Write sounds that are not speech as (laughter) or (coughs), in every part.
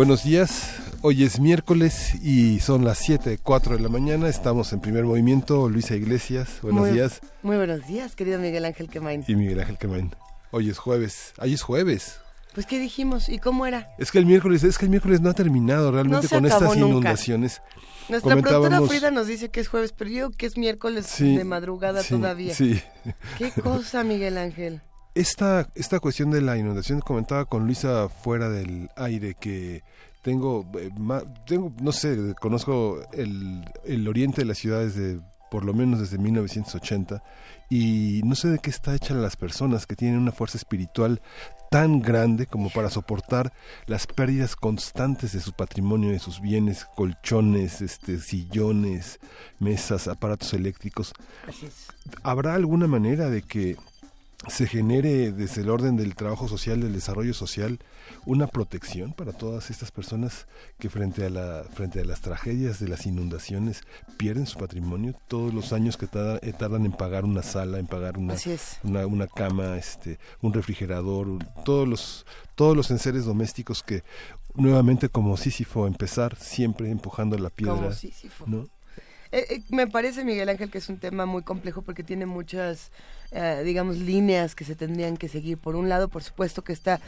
Buenos días, hoy es miércoles y son las 7, 4 de la mañana, estamos en primer movimiento, Luisa Iglesias, buenos días. Muy buenos días, querido Miguel Ángel Quemain. Y Miguel Ángel Quemain. Hoy es jueves, hoy es jueves. Pues qué dijimos y cómo era. Es que el miércoles, es que el miércoles no ha terminado realmente con estas inundaciones. Nuestra productora Frida nos dice que es jueves, pero yo que es miércoles de madrugada todavía. Sí. Qué cosa, Miguel Ángel. Esta, esta cuestión de la inundación comentaba con Luisa fuera del aire que tengo, eh, tengo no sé, conozco el, el oriente de las ciudades de por lo menos desde 1980 y no sé de qué está hecha las personas que tienen una fuerza espiritual tan grande como para soportar las pérdidas constantes de su patrimonio, de sus bienes, colchones, este, sillones, mesas, aparatos eléctricos. ¿Habrá alguna manera de que se genere desde el orden del trabajo social, del desarrollo social, una protección para todas estas personas que frente a la frente a las tragedias de las inundaciones pierden su patrimonio todos los años que eh, tardan en pagar una sala, en pagar una, una, una cama, este, un refrigerador, todos los todos los enseres domésticos que nuevamente como Sísifo empezar siempre empujando la piedra, ¿no? Eh, eh, me parece, Miguel Ángel, que es un tema muy complejo porque tiene muchas, digamos, líneas que se tendrían que seguir. Por un lado, por supuesto que está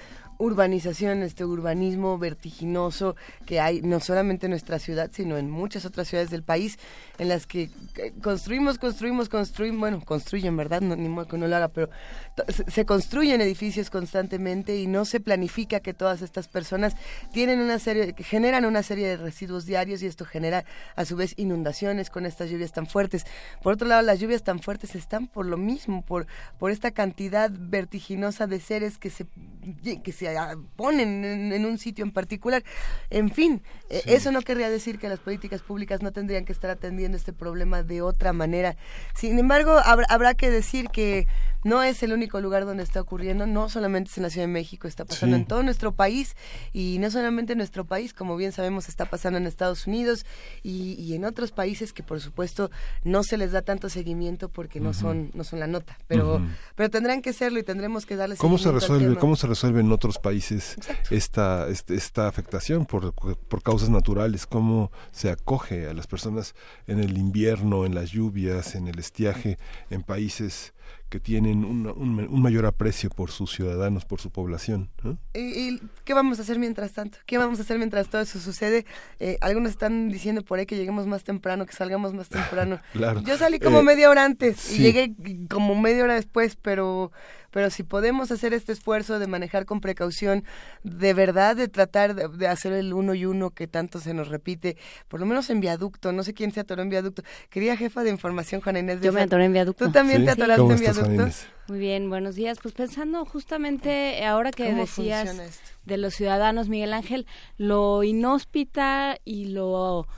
urbanización, este urbanismo vertiginoso que hay no solamente en nuestra ciudad, sino en muchas otras ciudades del país, en las que eh, construimos, construimos, construimos, bueno, construyen, ¿verdad? No, ni modo que no lo haga, pero se construyen edificios constantemente y no se planifica que todas estas personas tienen una serie, generan una serie de residuos diarios y esto genera a su vez inundaciones con estas lluvias tan fuertes. Por otro lado, las lluvias tan fuertes están por lo mismo, por, por esta cantidad vertiginosa de seres que se, que se ponen en, un sitio en particular. En fin, eh, eso no querría decir que las políticas públicas no tendrían que estar atendiendo este problema de otra manera. Sin embargo, habrá que decir que no es el único lugar donde está ocurriendo, no solamente es en la Ciudad de México, está pasando en todo nuestro país y no solamente en nuestro país, como bien sabemos, está pasando en Estados Unidos y, en otros países que por supuesto no se les da tanto seguimiento porque no son no son la nota, pero pero tendrán que serlo y tendremos que darles ¿Cómo se resuelve cómo se resuelve en otros países esta, este, esta afectación por, por causas naturales? ¿Cómo se acoge a las personas en el invierno, en las lluvias, en el estiaje, en países que tienen un, un, mayor aprecio por sus ciudadanos, por su población. ¿Y, qué vamos a hacer mientras tanto? ¿Qué vamos a hacer mientras todo eso sucede? Eh, algunos están diciendo por ahí que lleguemos más temprano, que salgamos más (laughs) temprano. Yo salí como eh, media hora antes y llegué como media hora después, pero pero si podemos hacer este esfuerzo de manejar con precaución, de verdad de tratar de, hacer el uno y uno que tanto se nos repite, por lo menos en viaducto, no sé quién se atoró en viaducto. Quería jefa de información, Juan Inés. De Yo me atoré en viaducto. ¿Tú también te atoraste en viaducto? Muy bien, buenos días. Pues pensando justamente ahora que decías de los ciudadanos, Miguel Ángel, lo inhóspita y lo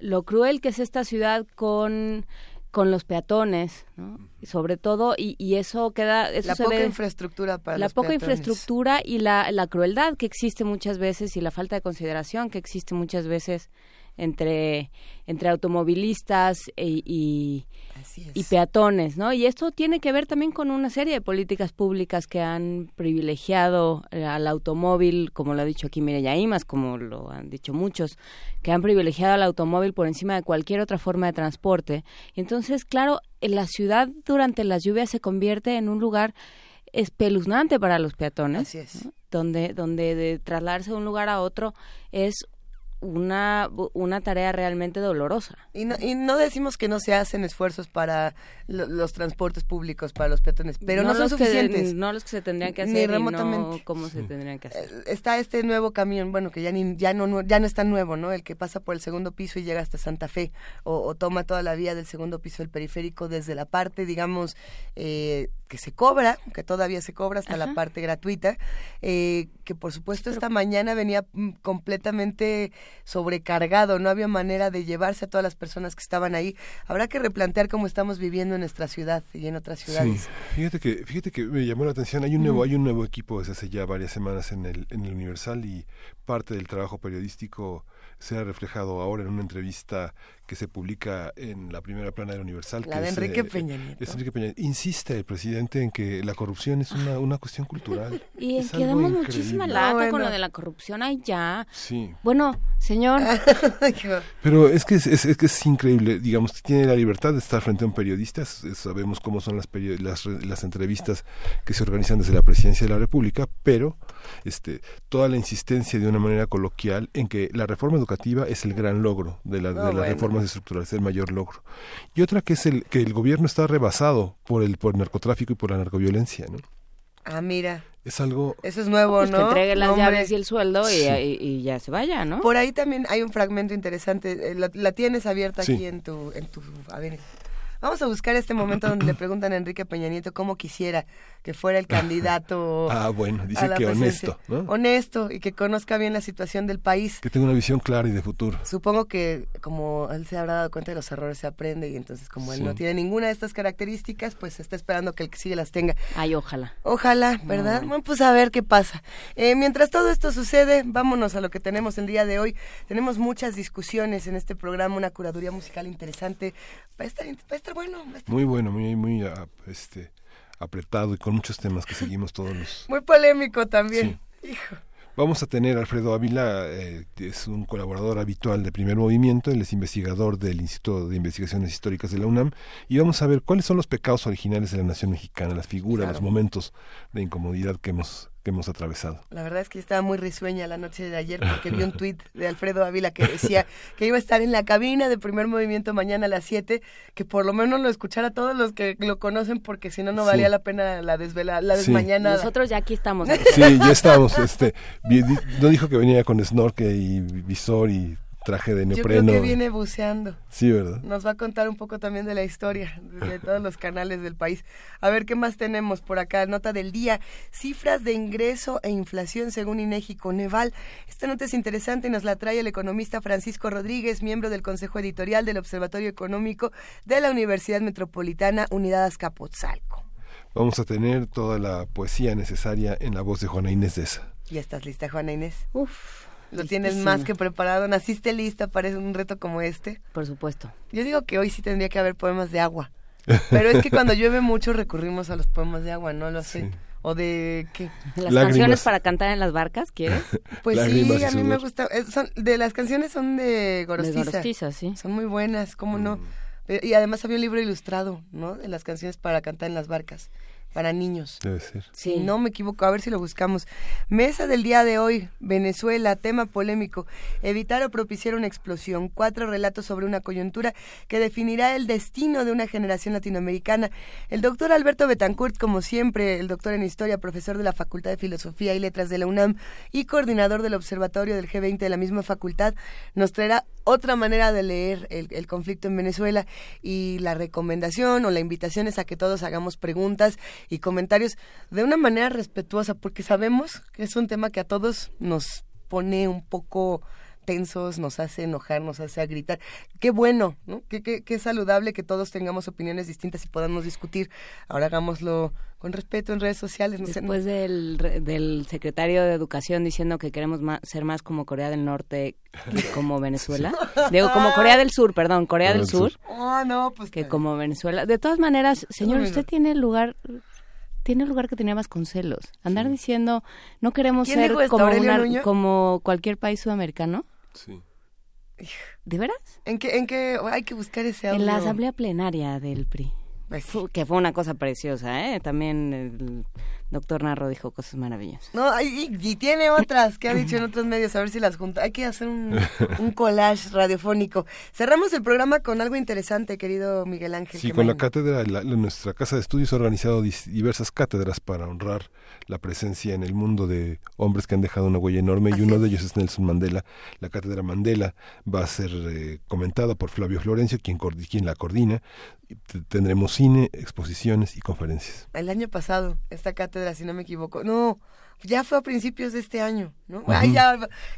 lo cruel que es esta ciudad con con los peatones, ¿no? sobre todo, y, y eso queda... Eso la poca infraestructura para La poca infraestructura y la, la crueldad que existe muchas veces y la falta de consideración que existe muchas veces entre, entre automovilistas e, y, y peatones, ¿no? Y esto tiene que ver también con una serie de políticas públicas que han privilegiado eh, al automóvil, como lo ha dicho aquí Mireya Imas, como lo han dicho muchos, que han privilegiado al automóvil por encima de cualquier otra forma de transporte. Y entonces, claro, la ciudad durante las lluvias se convierte en un lugar espeluznante para los peatones, donde donde de trasladarse de un lugar a otro es una, una tarea realmente dolorosa. Y no, y no decimos que no se hacen esfuerzos para los transportes públicos, para los peatones, pero no, son suficientes. no los que se tendrían que hacer ni remotamente. no cómo se tendrían que hacer. Eh, está este nuevo camión, bueno, que ya, ni, ya, no, ya no es tan nuevo, ¿no? El que pasa por el segundo piso y llega hasta Santa Fe, o, toma toda la vía del segundo piso del periférico desde la parte, digamos, eh, que se cobra, que todavía se cobra hasta la parte gratuita, eh, que por supuesto esta mañana venía mm, completamente sobrecargado, no había manera de llevarse a todas las personas que estaban ahí. Habrá que replantear cómo estamos viviendo en nuestra ciudad y en otras ciudades. Sí. Fíjate que fíjate que me llamó la atención, hay un nuevo hay un nuevo equipo desde hace ya varias semanas en el en el Universal y parte del trabajo periodístico se ha reflejado ahora en una entrevista que se publica en la primera plana del Universal. La de Enrique Peña Nieto. Enrique Peña Insiste el presidente en que la corrupción es una, una cuestión cultural. Y es quedamos muchísima lata con lo de la corrupción. Ya. Sí. Bueno, señor. (laughs) Pero es que es, es, que es increíble. Digamos, tiene la libertad de estar frente a un periodista. Sabemos cómo son las, las, las entrevistas que se organizan desde la presidencia de la República, pero este, toda la insistencia de una manera coloquial en que la reforma educativa es el gran logro de, la, de las reformas estructural es el mayor logro. Y otra que es el que el gobierno está rebasado por el por narcotráfico y por la narcoviolencia, ¿no? Ah, mira. Es algo... Eso es nuevo, pues ¿no? Que entregue las llaves y el sueldo y, ya se vaya, ¿no? Por ahí también hay un fragmento interesante. Eh, la, tienes abierta aquí en tu... En tu a ver, Vamos a buscar este momento donde le preguntan a Enrique Peña Nieto cómo quisiera que fuera el candidato. (laughs) ah, bueno, dice que honesto, ¿no? Honesto y que conozca bien la situación del país. Que tenga una visión clara y de futuro. Supongo que como él se habrá dado cuenta de los errores se aprende y entonces como él no tiene ninguna de estas características, pues está esperando que el que sigue las tenga. Ay, ojalá. Ojalá, ¿verdad? Bueno, pues a ver qué pasa. Eh, mientras todo esto sucede, vámonos a lo que tenemos el día de hoy. Tenemos muchas discusiones en este programa, una curaduría musical interesante. Va a estar, va a estar bueno. Muy bueno, muy, muy ah, este, apretado y con muchos temas que seguimos todos los... Muy polémico también. Hijo. Vamos a tener a Alfredo Ávila, eh, es un colaborador habitual de Primer Movimiento, él es investigador del Instituto de Investigaciones Históricas de la UNAM, y vamos a ver cuáles son los pecados originales de la nación mexicana, las figuras, los momentos de incomodidad que hemos que hemos atravesado. La verdad es que estaba muy risueña la noche de ayer porque vi un (laughs) tuit de Alfredo Ávila que decía que iba a estar en la cabina de primer movimiento mañana a las 7, que por lo menos lo escuchara todos los que lo conocen porque si no, no valía la pena la desvela, la desmañana. Nosotros ya aquí estamos. Sí, ya estamos. Este, no dijo que venía con snorkel y visor y traje de neopreno. Yo creo que viene buceando. Sí, ¿verdad? Nos va a contar un poco también de la historia de todos los canales del país. A ver, ¿qué más tenemos por acá? Nota del día. Cifras de ingreso e inflación según INEGI Coneval. Esta nota es interesante y nos la trae el economista Francisco Rodríguez, miembro del Consejo Editorial del Observatorio Económico de la Universidad Metropolitana Unidad Azcapotzalco. Vamos a tener toda la poesía necesaria en la voz de Juana Inés de esa. ¿Ya estás lista, Juana Inés? Uf. Lo tienes más que preparado. ¿Naciste lista para un reto como este? Por supuesto. Yo digo que hoy sí tendría que haber poemas de agua. Pero es que cuando llueve mucho recurrimos a los poemas de agua, no lo sé. ¿O de qué? ¿Las canciones para cantar en las barcas, quieres? (laughs) Pues sí, a mí me gusta. Son, de las canciones son de Gorostiza. De Gorostiza, sí. Son muy buenas, ¿cómo no? Mm. Y además había un libro ilustrado, ¿no? De las canciones para cantar en las barcas para niños. Debe ser. Sí. No me equivoco, a ver si lo buscamos. Mesa del día de hoy, Venezuela, tema polémico. Evitar o propiciar una explosión. Cuatro relatos sobre una coyuntura que definirá el destino de una generación latinoamericana. El doctor Alberto Betancourt, como siempre, el doctor en historia, profesor de la Facultad de Filosofía y Letras de la UNAM y coordinador del Observatorio del G20 de la misma facultad, nos traerá otra manera de leer el, el conflicto en Venezuela y la recomendación o la invitación es a que todos hagamos preguntas y comentarios de una manera respetuosa, porque sabemos que es un tema que a todos nos pone un poco tensos, nos hace enojar, nos hace gritar. Qué bueno, ¿no? Qué, qué, qué, saludable que todos tengamos opiniones distintas y podamos discutir. Ahora hagámoslo con respeto en redes sociales. Después Del, del secretario de Educación diciendo que queremos ser más como Corea del Norte que como (laughs) Venezuela. Digo, como Corea del Sur, perdón, Corea del Sur. Ah, no, pues. Que como Venezuela. De todas maneras, señor, usted tiene lugar tiene lugar que tenía con celos. Andar diciendo, no queremos ser como, como cualquier país sudamericano. Sí. ¿De veras? ¿En qué, en qué hay que buscar ese audio? En la asamblea plenaria del PRI. Pues que fue una cosa preciosa, ¿eh? También doctor Narro dijo cosas maravillosas. No, y, tiene otras que ha dicho en otros medios, a ver si las junta. Hay que hacer un, collage radiofónico. Cerramos el programa con algo interesante, querido Miguel Ángel. Sí, con la cátedra, nuestra casa de estudios ha organizado diversas cátedras para honrar la presencia en el mundo de hombres que han dejado una huella enorme y uno de ellos es Nelson Mandela. La cátedra Mandela va a ser eh, comentada por Flavio Florencio, quien, quien la coordina. Tendremos cine, exposiciones y conferencias. El año pasado, esta cátedra, si no me equivoco, no, ya fue a principios de este año, ¿no?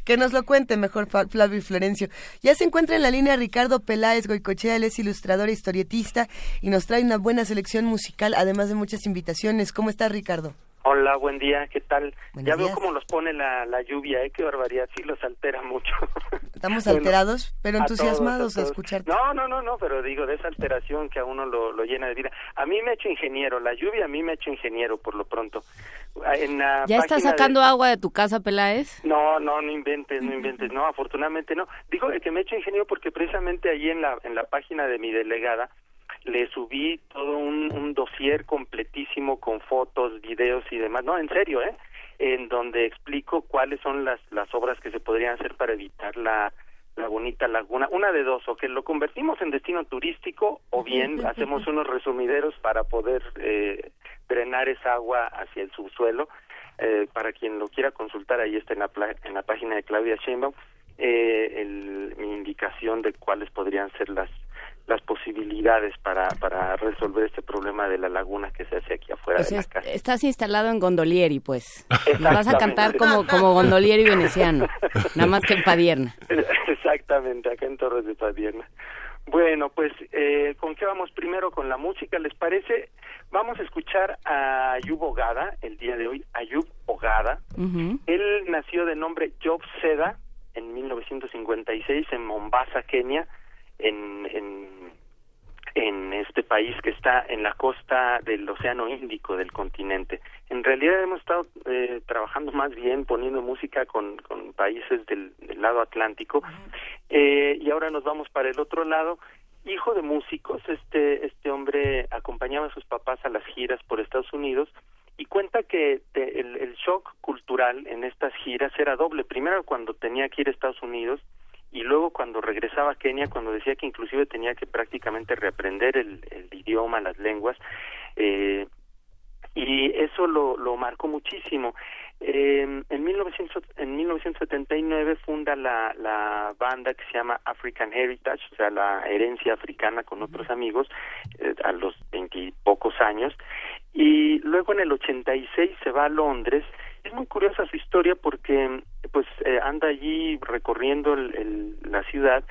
que nos lo cuente mejor Flavio Florencio. Ya se encuentra en la línea Ricardo Peláez Goicochea, él es ilustrador e historietista y nos trae una buena selección musical, además de muchas invitaciones. ¿Cómo está Ricardo? Hola, buen día, ¿qué tal? ya veo cómo los pone la, la lluvia, ¿eh? Qué barbaridad, sí los altera mucho. (laughs) Estamos alterados, pero entusiasmados de escucharte. No, no, no, no, pero digo, de esa alteración que a uno lo, lo llena de vida. A mí me ha hecho ingeniero, la lluvia a mí me ha hecho ingeniero, por lo pronto. ¿Ya estás sacando agua de tu casa, Peláez? No, no, no inventes, no inventes, no, afortunadamente no. Digo que me ha hecho ingeniero porque precisamente ahí en la, en la página de mi delegada, le subí todo un, un dossier completísimo con fotos, videos y demás, no, en serio, ¿eh? En donde explico cuáles son las, las obras que se podrían hacer para evitar la, la bonita laguna, una de dos, o que lo convertimos en destino turístico o bien hacemos unos resumideros para poder eh, drenar esa agua hacia el subsuelo. Eh, para quien lo quiera consultar, ahí está en la, en la página de Claudia Sheinbaum eh, el, mi indicación de cuáles podrían ser las las posibilidades para, para resolver este problema de la laguna que se hace aquí afuera de la casa. Estás instalado en Gondolieri, pues. vas a cantar como, como Gondolieri veneciano, nada más que en Padierna. (laughs) Exactamente, acá en Torres de Padierna. Bueno, pues, eh, ¿con qué vamos primero con la música? ¿Les parece? Vamos a escuchar a Ayub Ogada el día de hoy. Ayub Ogada. Él nació de nombre Job Seda en 1956 en Mombasa, Kenia en, en, en este país que está en la costa del Océano Índico del continente. En realidad hemos estado eh, trabajando más bien poniendo música con, con países del, lado atlántico eh, y ahora nos vamos para el otro lado. Hijo de músicos, este, este hombre acompañaba a sus papás a las giras por Estados Unidos y cuenta que el, el shock cultural en estas giras era doble. Primero cuando tenía que ir a Estados Unidos y luego cuando regresaba a Kenia, cuando decía que inclusive tenía que prácticamente reaprender el, idioma, las lenguas, eh, y eso lo, lo marcó muchísimo. Eh, en, 1900, en 1979 funda la, la banda que se llama African Heritage, o sea, la herencia africana con otros amigos, eh, a los veintipocos años, y luego en el 86 se va a Londres. Es muy curiosa su historia porque pues eh, anda allí recorriendo el, la ciudad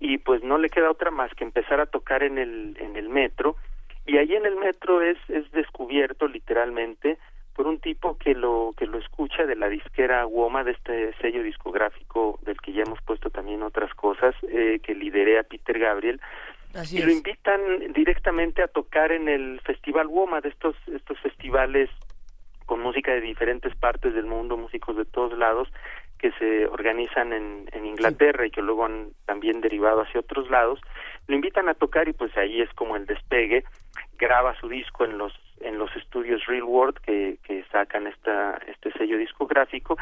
y pues no le queda otra más que empezar a tocar en el en el metro. Y ahí en el metro es es descubierto literalmente por un tipo que lo que lo escucha de la disquera Woma de este sello discográfico del que ya hemos puesto también otras cosas eh, que lideré a Peter Gabriel. Y lo invitan directamente a tocar en el festival Woma de estos estos festivales con música de diferentes partes del mundo, músicos de todos lados, que se organizan en, en Inglaterra y que luego han también derivado hacia otros lados, lo invitan a tocar y pues ahí es como el despegue, graba su disco en los en los estudios Real World que, que sacan esta este sello discográfico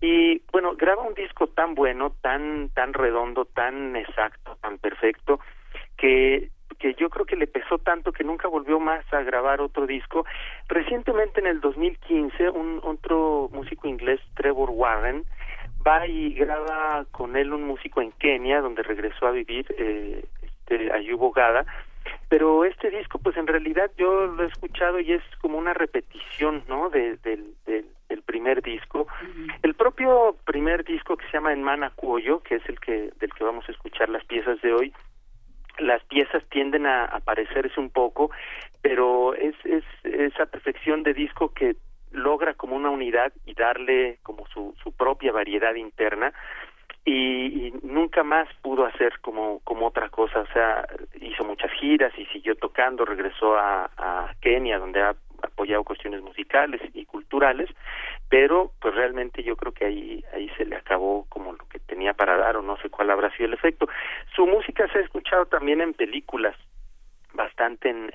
y bueno graba un disco tan bueno tan tan redondo tan exacto tan perfecto que que yo creo que le pesó tanto que nunca volvió más a grabar otro disco. Recientemente en el 2015 un otro músico inglés, Trevor Warren, va y graba con él un músico en Kenia donde regresó a vivir eh, este Ayubo Gada pero este disco pues en realidad yo lo he escuchado y es como una repetición no de, del, del, primer disco. El propio primer disco que se llama En Mana Cuoyo que es el que del que vamos a escuchar las piezas de hoy las piezas tienden a, parecerse un poco, pero es, es esa perfección de disco que logra como una unidad y darle como su, su propia variedad interna y, nunca más pudo hacer como como otra cosa, o sea, hizo muchas giras y siguió tocando, regresó a, Kenia donde ha apoyado cuestiones musicales y culturales, pero pues realmente yo creo que ahí ahí se le acabó como lo que tenía para dar o no sé cuál habrá sido el efecto. Su música se ha escuchado también en películas, bastante en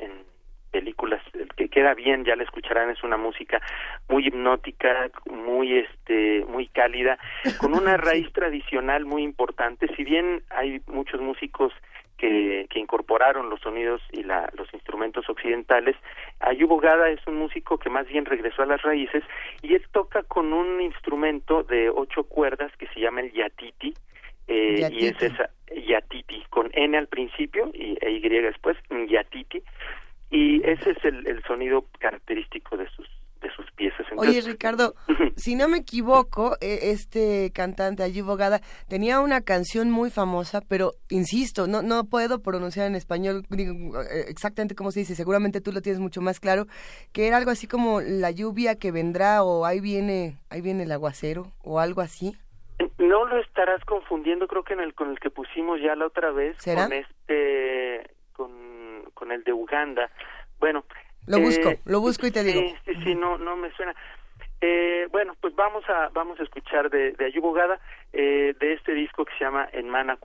películas que, que llega bien, ya la escucharán, es una música muy hipnótica, muy este muy cálida, (laughs) con una raíz tradicional muy importante, si bien hay muchos músicos que, que incorporaron los sonidos y la, los instrumentos occidentales. Ayubo Gada es un músico que más bien regresó a las raíces y él toca con un instrumento de ocho cuerdas que se llama el yatiti, eh, y es esa yatiti con n al principio y e y después yatiti y ese es el, el sonido característico de sus de sus piezas. Oye, Ricardo, (laughs) si no me equivoco, e, este cantante Ayub Bogada tenía una canción muy famosa, pero insisto, no, no puedo pronunciar en español eh, exactamente cómo se dice, seguramente tú lo tienes mucho más claro, que era algo así como la lluvia que vendrá o ahí viene, ahí viene el aguacero o algo así. No lo estarás confundiendo, creo que en el con el que pusimos ya la otra vez, con este, con, con el de Uganda. Bueno, lo busco, eh, lo busco y te digo. Sí, sí, no, no me suena. Eh, bueno, pues vamos a vamos a escuchar de, de Ayubogada eh, de este disco que se llama En Mana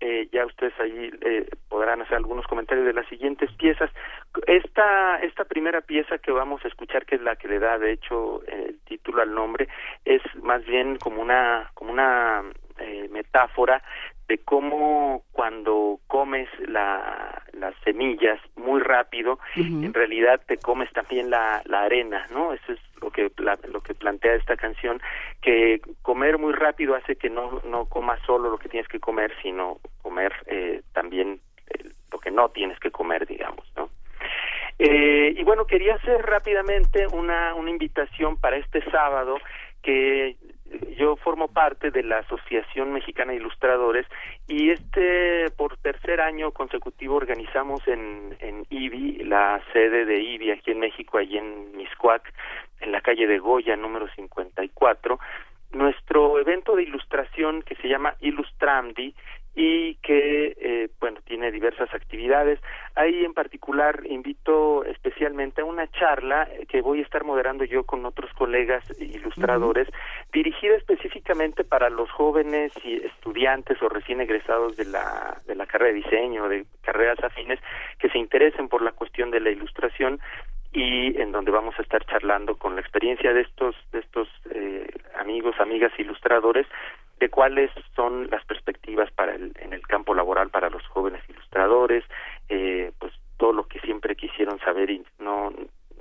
Eh, ya ustedes ahí eh, podrán hacer algunos comentarios de las siguientes piezas. Esta esta primera pieza que vamos a escuchar, que es la que le da de hecho el título al nombre, es más bien como una como una metáfora de cómo cuando comes la, las semillas muy rápido, en realidad te comes también la, la arena, ¿no? Eso es lo que lo que plantea esta canción, que comer muy rápido hace que no no comas solo lo que tienes que comer, sino comer eh, también eh, lo que no tienes que comer, digamos, ¿no? Eh, y bueno, quería hacer rápidamente una, una invitación para este sábado que yo formo parte de la Asociación Mexicana de Ilustradores y este por tercer año consecutivo organizamos en, en IBI, la sede de IBI aquí en México, allí en Miscuac, en la calle de Goya número 54, nuestro evento de ilustración que se llama Ilustramdi y que eh, bueno tiene diversas actividades. Ahí en particular invito especialmente a una charla que voy a estar moderando yo con otros colegas ilustradores dirigida específicamente para los jóvenes y estudiantes o recién egresados de la de la carrera de diseño de carreras afines que se interesen por la cuestión de la ilustración y en donde vamos a estar charlando con la experiencia de estos de estos eh, amigos amigas ilustradores de cuáles son las perspectivas para el, en el campo laboral para los jóvenes ilustradores, eh, pues todo lo que siempre quisieron saber y no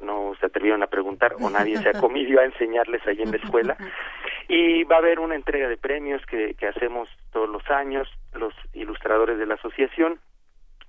no se atrevieron a preguntar o nadie se ha comido a enseñarles ahí en la escuela. Y va a haber una entrega de premios que, que hacemos todos los años los ilustradores de la asociación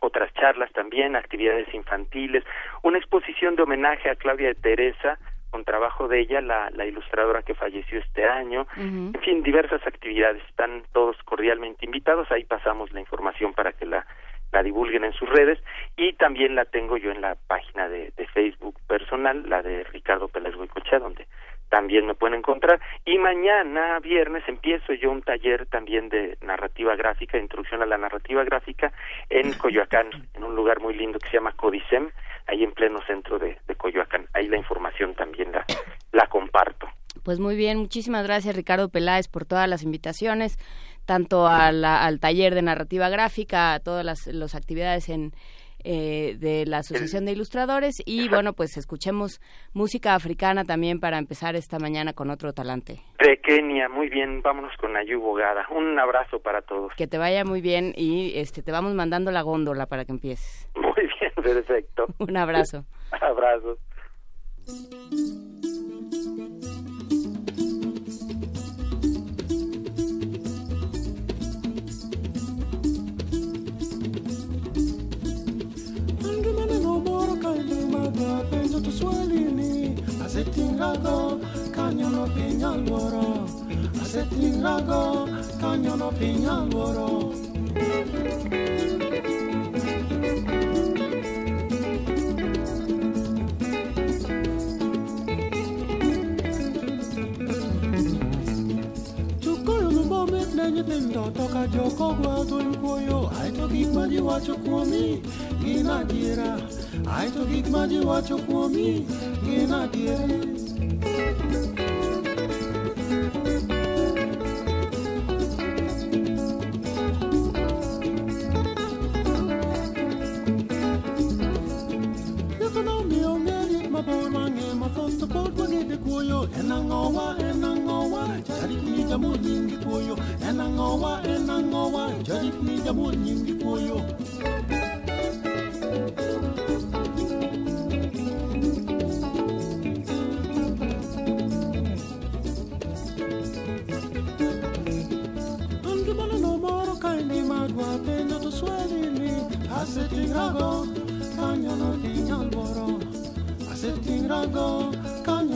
otras charlas también, actividades infantiles, una exposición de homenaje a Claudia de Teresa, con trabajo de ella, la, la ilustradora que falleció este año, en fin, diversas actividades, están todos cordialmente invitados, ahí pasamos la información para que la, la divulguen en sus redes. Y también la tengo yo en la página de, de Facebook personal, la de Ricardo Pérez Goicochea, donde también me pueden encontrar. Y mañana, viernes, empiezo yo un taller también de narrativa gráfica, introducción a la narrativa gráfica en Coyoacán, en un lugar muy lindo que se llama Codicem, ahí en pleno centro de, Coyoacán. Ahí la información también la, la comparto. Pues muy bien, muchísimas gracias Ricardo Peláez por todas las invitaciones, tanto al taller de narrativa gráfica, a todas las, las actividades en eh, de la Asociación de Ilustradores y bueno, pues escuchemos música africana también para empezar esta mañana con otro talante. De Kenia, muy bien, vámonos con Ayubo Gada. Un abrazo para todos. Que te vaya muy bien y este te vamos mandando la góndola para que empieces. (laughs) Muy bien, perfecto. Un abrazo. (laughs) Abrazo. wapenda tuswalini asetingago kanyono piny alworo asetingago kanyono thank you ne nyithindo to ka joko gwa thuny kuoyo aeto gik ma ji wacho kuomi gin adiera ai to gik ma ji wacho kuomi gin adieri mabor nyingi kuyo enangowa enangowa jari ni jamu nyingi kuyo enangowa enangowa jari ni jamu nyingi kuyo. Asetin rago, cañón o tiñal boro,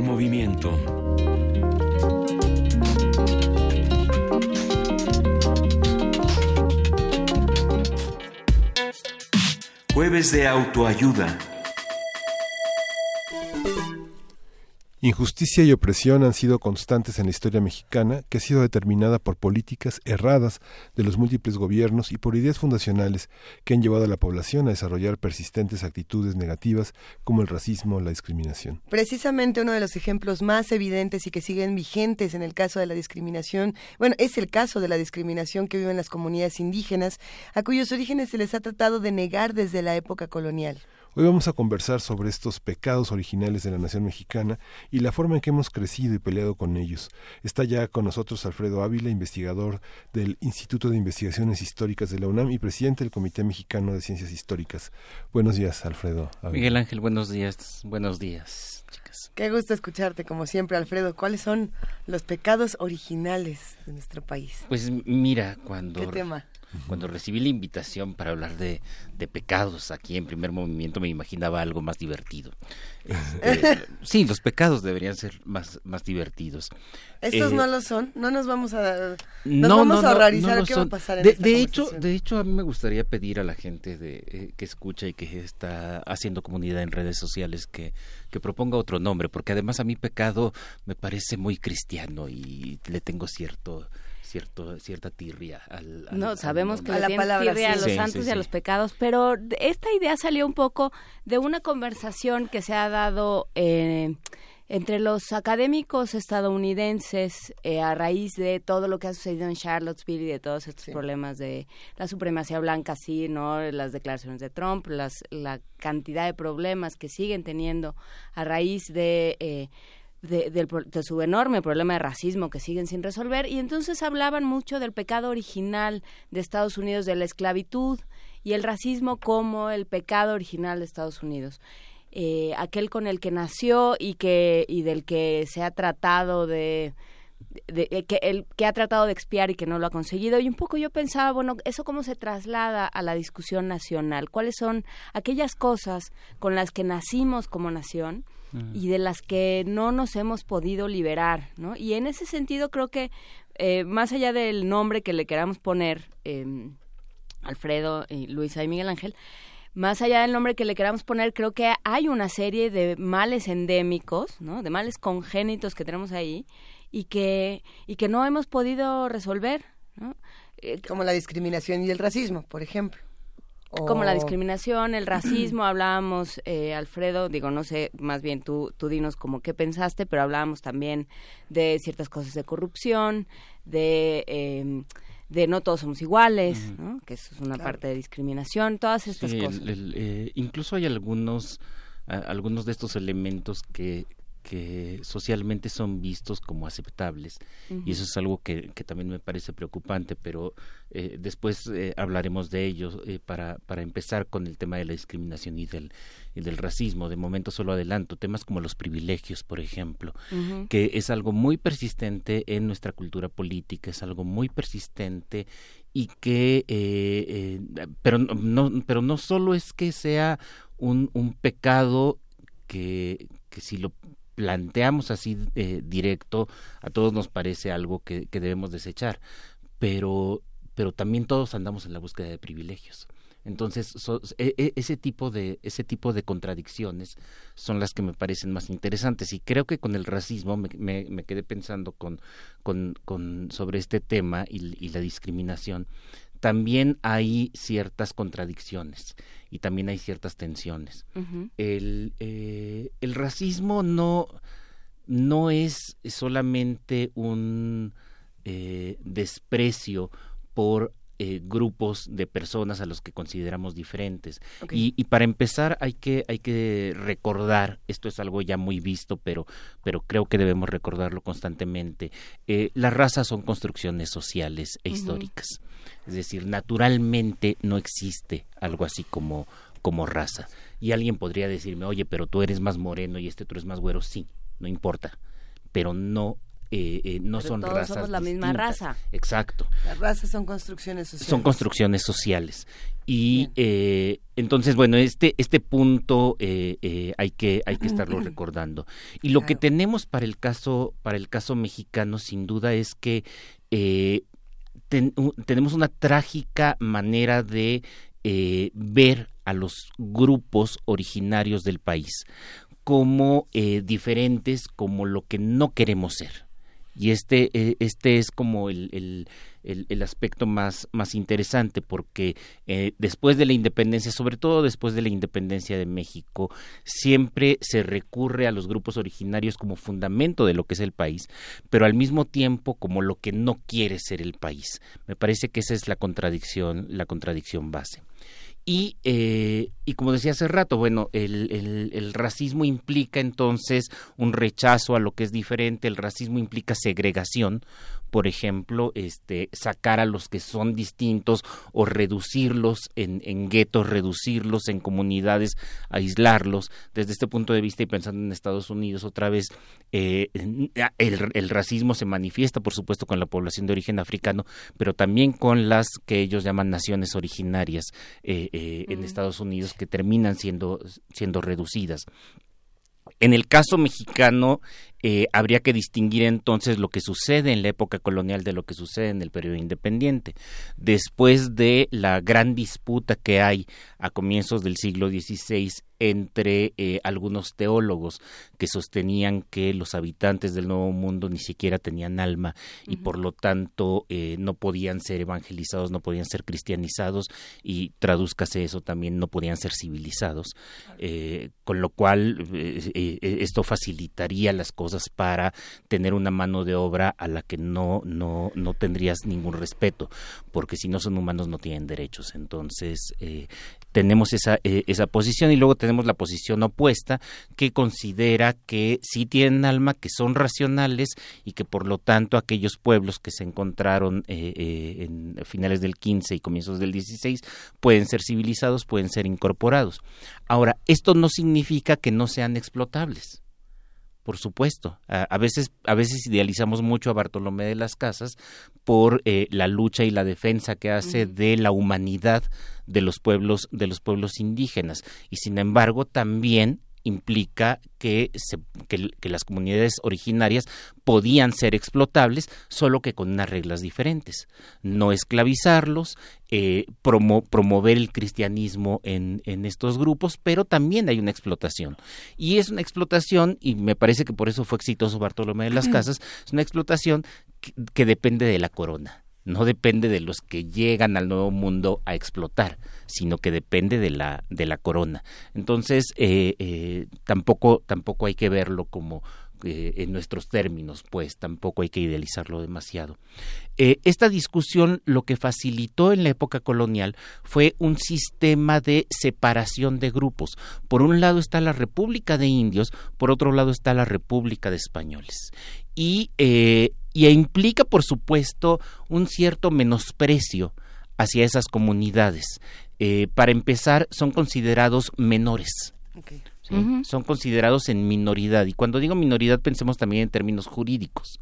Movimiento. Jueves de autoayuda. Injusticia y opresión han sido constantes en la historia mexicana, que ha sido determinada por políticas erradas de los múltiples gobiernos y por ideas fundacionales que han llevado a la población a desarrollar persistentes actitudes negativas como el racismo o la discriminación. Precisamente uno de los ejemplos más evidentes y que siguen vigentes en el caso de la discriminación, bueno, es el caso de la discriminación que viven las comunidades indígenas, a cuyos orígenes se les ha tratado de negar desde la época colonial. Hoy vamos a conversar sobre estos pecados originales de la nación mexicana y la forma en que hemos crecido y peleado con ellos. Está ya con nosotros Alfredo Ávila, investigador del Instituto de Investigaciones Históricas de la UNAM y presidente del Comité Mexicano de Ciencias Históricas. Buenos días, Alfredo. Ávila. Miguel Ángel, buenos días. Buenos días, chicas. Qué gusto escucharte, como siempre, Alfredo. ¿Cuáles son los pecados originales de nuestro país? Pues mira, cuando ¿Qué tema? Cuando recibí la invitación para hablar de, de, pecados aquí en primer movimiento me imaginaba algo más divertido. Este, (laughs) sí, los pecados deberían ser más, más divertidos. Estos eh, no lo son, no nos vamos a nos no, vamos no, a horrorizar no, qué son. va a pasar en de, esta de hecho, de hecho a mí me gustaría pedir a la gente de, eh, que escucha y que está haciendo comunidad en redes sociales que, que proponga otro nombre, porque además a mí pecado me parece muy cristiano y le tengo cierto cierto cierta tirria al, al no sabemos al, que A la palabra, tirria a los Sí, santos sí, y a los pecados pero esta idea salió un poco de una conversación que se ha dado eh, entre los académicos estadounidenses eh, a raíz de todo lo que ha sucedido en Charlottesville y de todos estos Sí. problemas de la supremacía blanca, sí, ¿no? Las declaraciones de Trump, las, la cantidad de problemas que siguen teniendo a raíz de... eh, de, pro- de su enorme problema de racismo que siguen sin resolver y entonces hablaban mucho del pecado original de Estados Unidos, de la esclavitud y el racismo como el pecado original de Estados Unidos. Eh, aquel con el que nació y que y del que se ha tratado de de, que, el, que ha tratado de expiar y que no lo ha conseguido. Y un poco yo pensaba, bueno, ¿eso cómo se traslada a la discusión nacional? ¿Cuáles son aquellas cosas con las que nacimos como nación y de las que no nos hemos podido liberar? ¿no? Y en ese sentido creo que, eh, más allá del nombre que le queramos poner, eh, Alfredo, y Luisa y Miguel Ángel, más allá del nombre que le queramos poner, creo que hay una serie de males endémicos, ¿no? De males congénitos que tenemos ahí y que, y que no hemos podido resolver, ¿no? Eh, como la discriminación y el racismo, por ejemplo. Como la discriminación, el racismo, (clears throat) hablábamos, eh, Alfredo, digo, no sé, más bien tú, tú dinos como qué pensaste, pero hablábamos también de ciertas cosas de corrupción, de... Eh, de no todos somos iguales, ¿no? que eso es una parte de discriminación, todas estas cosas. Eh, incluso hay algunos, algunos de estos elementos que, que socialmente son vistos como aceptables y eso es algo que, que, también me parece preocupante pero eh, después eh, hablaremos de ello eh, para, para empezar con el tema de la discriminación y del, y del racismo. De momento solo adelanto temas como los privilegios por ejemplo que es algo muy persistente en nuestra cultura política es algo muy persistente y que pero no pero no solo es que sea un, un pecado que, que si lo planteamos así eh, directo, a todos nos parece algo que, debemos desechar, pero, pero también todos andamos en la búsqueda de privilegios. Entonces, e, e, ese, tipo de, ese tipo de contradicciones son las que me parecen más interesantes. Y creo que con el racismo me, me, quedé pensando con, con, con, sobre este tema y la discriminación. También hay ciertas contradicciones y también hay ciertas tensiones. el, eh, el, racismo no, no es solamente un eh, desprecio por eh, grupos de personas a los que consideramos diferentes. Y, y, para empezar hay que, hay que recordar, esto es algo ya muy visto, pero, pero creo que debemos recordarlo constantemente, eh, las razas son construcciones sociales e históricas. Es decir, naturalmente no existe algo así como, como raza. Y alguien podría decirme, oye, pero tú eres más moreno y este tú eres más güero. Sí, no importa. Pero no eh, eh, no son todos razas. Somos la misma raza. Exacto. Las razas son construcciones sociales. Son construcciones sociales. Y eh, entonces, bueno, este, este punto hay, que, hay que estarlo (clears throat) recordando. Y lo que tenemos para el caso, para el caso mexicano, sin duda, es que tenemos una trágica manera de ver a los grupos originarios del país como diferentes, como lo que no queremos ser. Y este, eh, este es como el, el, aspecto más, más interesante porque eh, después de la independencia, sobre todo después de la independencia de México, siempre se recurre a los grupos originarios como fundamento de lo que es el país, pero al mismo tiempo como lo que no quiere ser el país. Me parece que esa es la contradicción, la contradicción base. Y, eh, y como decía hace rato, bueno, el, el, el, racismo implica entonces un rechazo a lo que es diferente, el racismo implica segregación, por ejemplo, este, sacar a los que son distintos o reducirlos en, en guetos, reducirlos en comunidades, aislarlos. Desde este punto de vista y pensando en Estados Unidos otra vez, eh, el, el, racismo se manifiesta, por supuesto, con la población de origen africano, pero también con las que ellos llaman naciones originarias eh, eh, en Estados Unidos que terminan siendo, siendo reducidas. En el caso mexicano, eh, habría que distinguir entonces lo que sucede en la época colonial de lo que sucede en el periodo independiente. Después de la gran disputa que hay a comienzos del siglo XVI entre eh, algunos teólogos que sostenían que los habitantes del Nuevo Mundo ni siquiera tenían alma y por lo tanto eh, no podían ser evangelizados, no podían ser cristianizados y tradúzcase eso también no podían ser civilizados, con lo cual esto facilitaría las cosas para tener una mano de obra a la que no, no, no tendrías ningún respeto, porque si no son humanos no tienen derechos. Entonces, eh, tenemos esa, eh, esa posición y luego tenemos la posición opuesta que considera que sí tienen alma, que son racionales y que por lo tanto aquellos pueblos que se encontraron eh, en finales del 15 y comienzos del 16 pueden ser civilizados, pueden ser incorporados. Ahora, esto no significa que no sean explotables por supuesto. A, veces, a veces idealizamos mucho a Bartolomé de las Casas por eh, la lucha y la defensa que hace de la humanidad de los pueblos, de los pueblos indígenas. Y sin embargo, también implica que, que, las comunidades originarias podían ser explotables, solo que con unas reglas diferentes. No esclavizarlos, eh, promover el cristianismo en, en, estos grupos, pero también hay una explotación. Y es una explotación, y me parece que por eso fue exitoso Bartolomé de las Casas, es una explotación que depende de la corona no depende de los que llegan al nuevo mundo a explotar, sino que depende de la, de la corona. Entonces, eh, eh, tampoco, tampoco hay que verlo como eh, en nuestros términos, pues tampoco hay que idealizarlo demasiado. esta discusión lo que facilitó en la época colonial fue un sistema de separación de grupos. Por un lado está la República de Indios, por otro lado está la República de Españoles. Y y implica, por supuesto, un cierto menosprecio hacia esas comunidades. Eh, para empezar, son considerados menores. Son considerados en minoridad. Y cuando digo minoridad, pensemos también en términos jurídicos.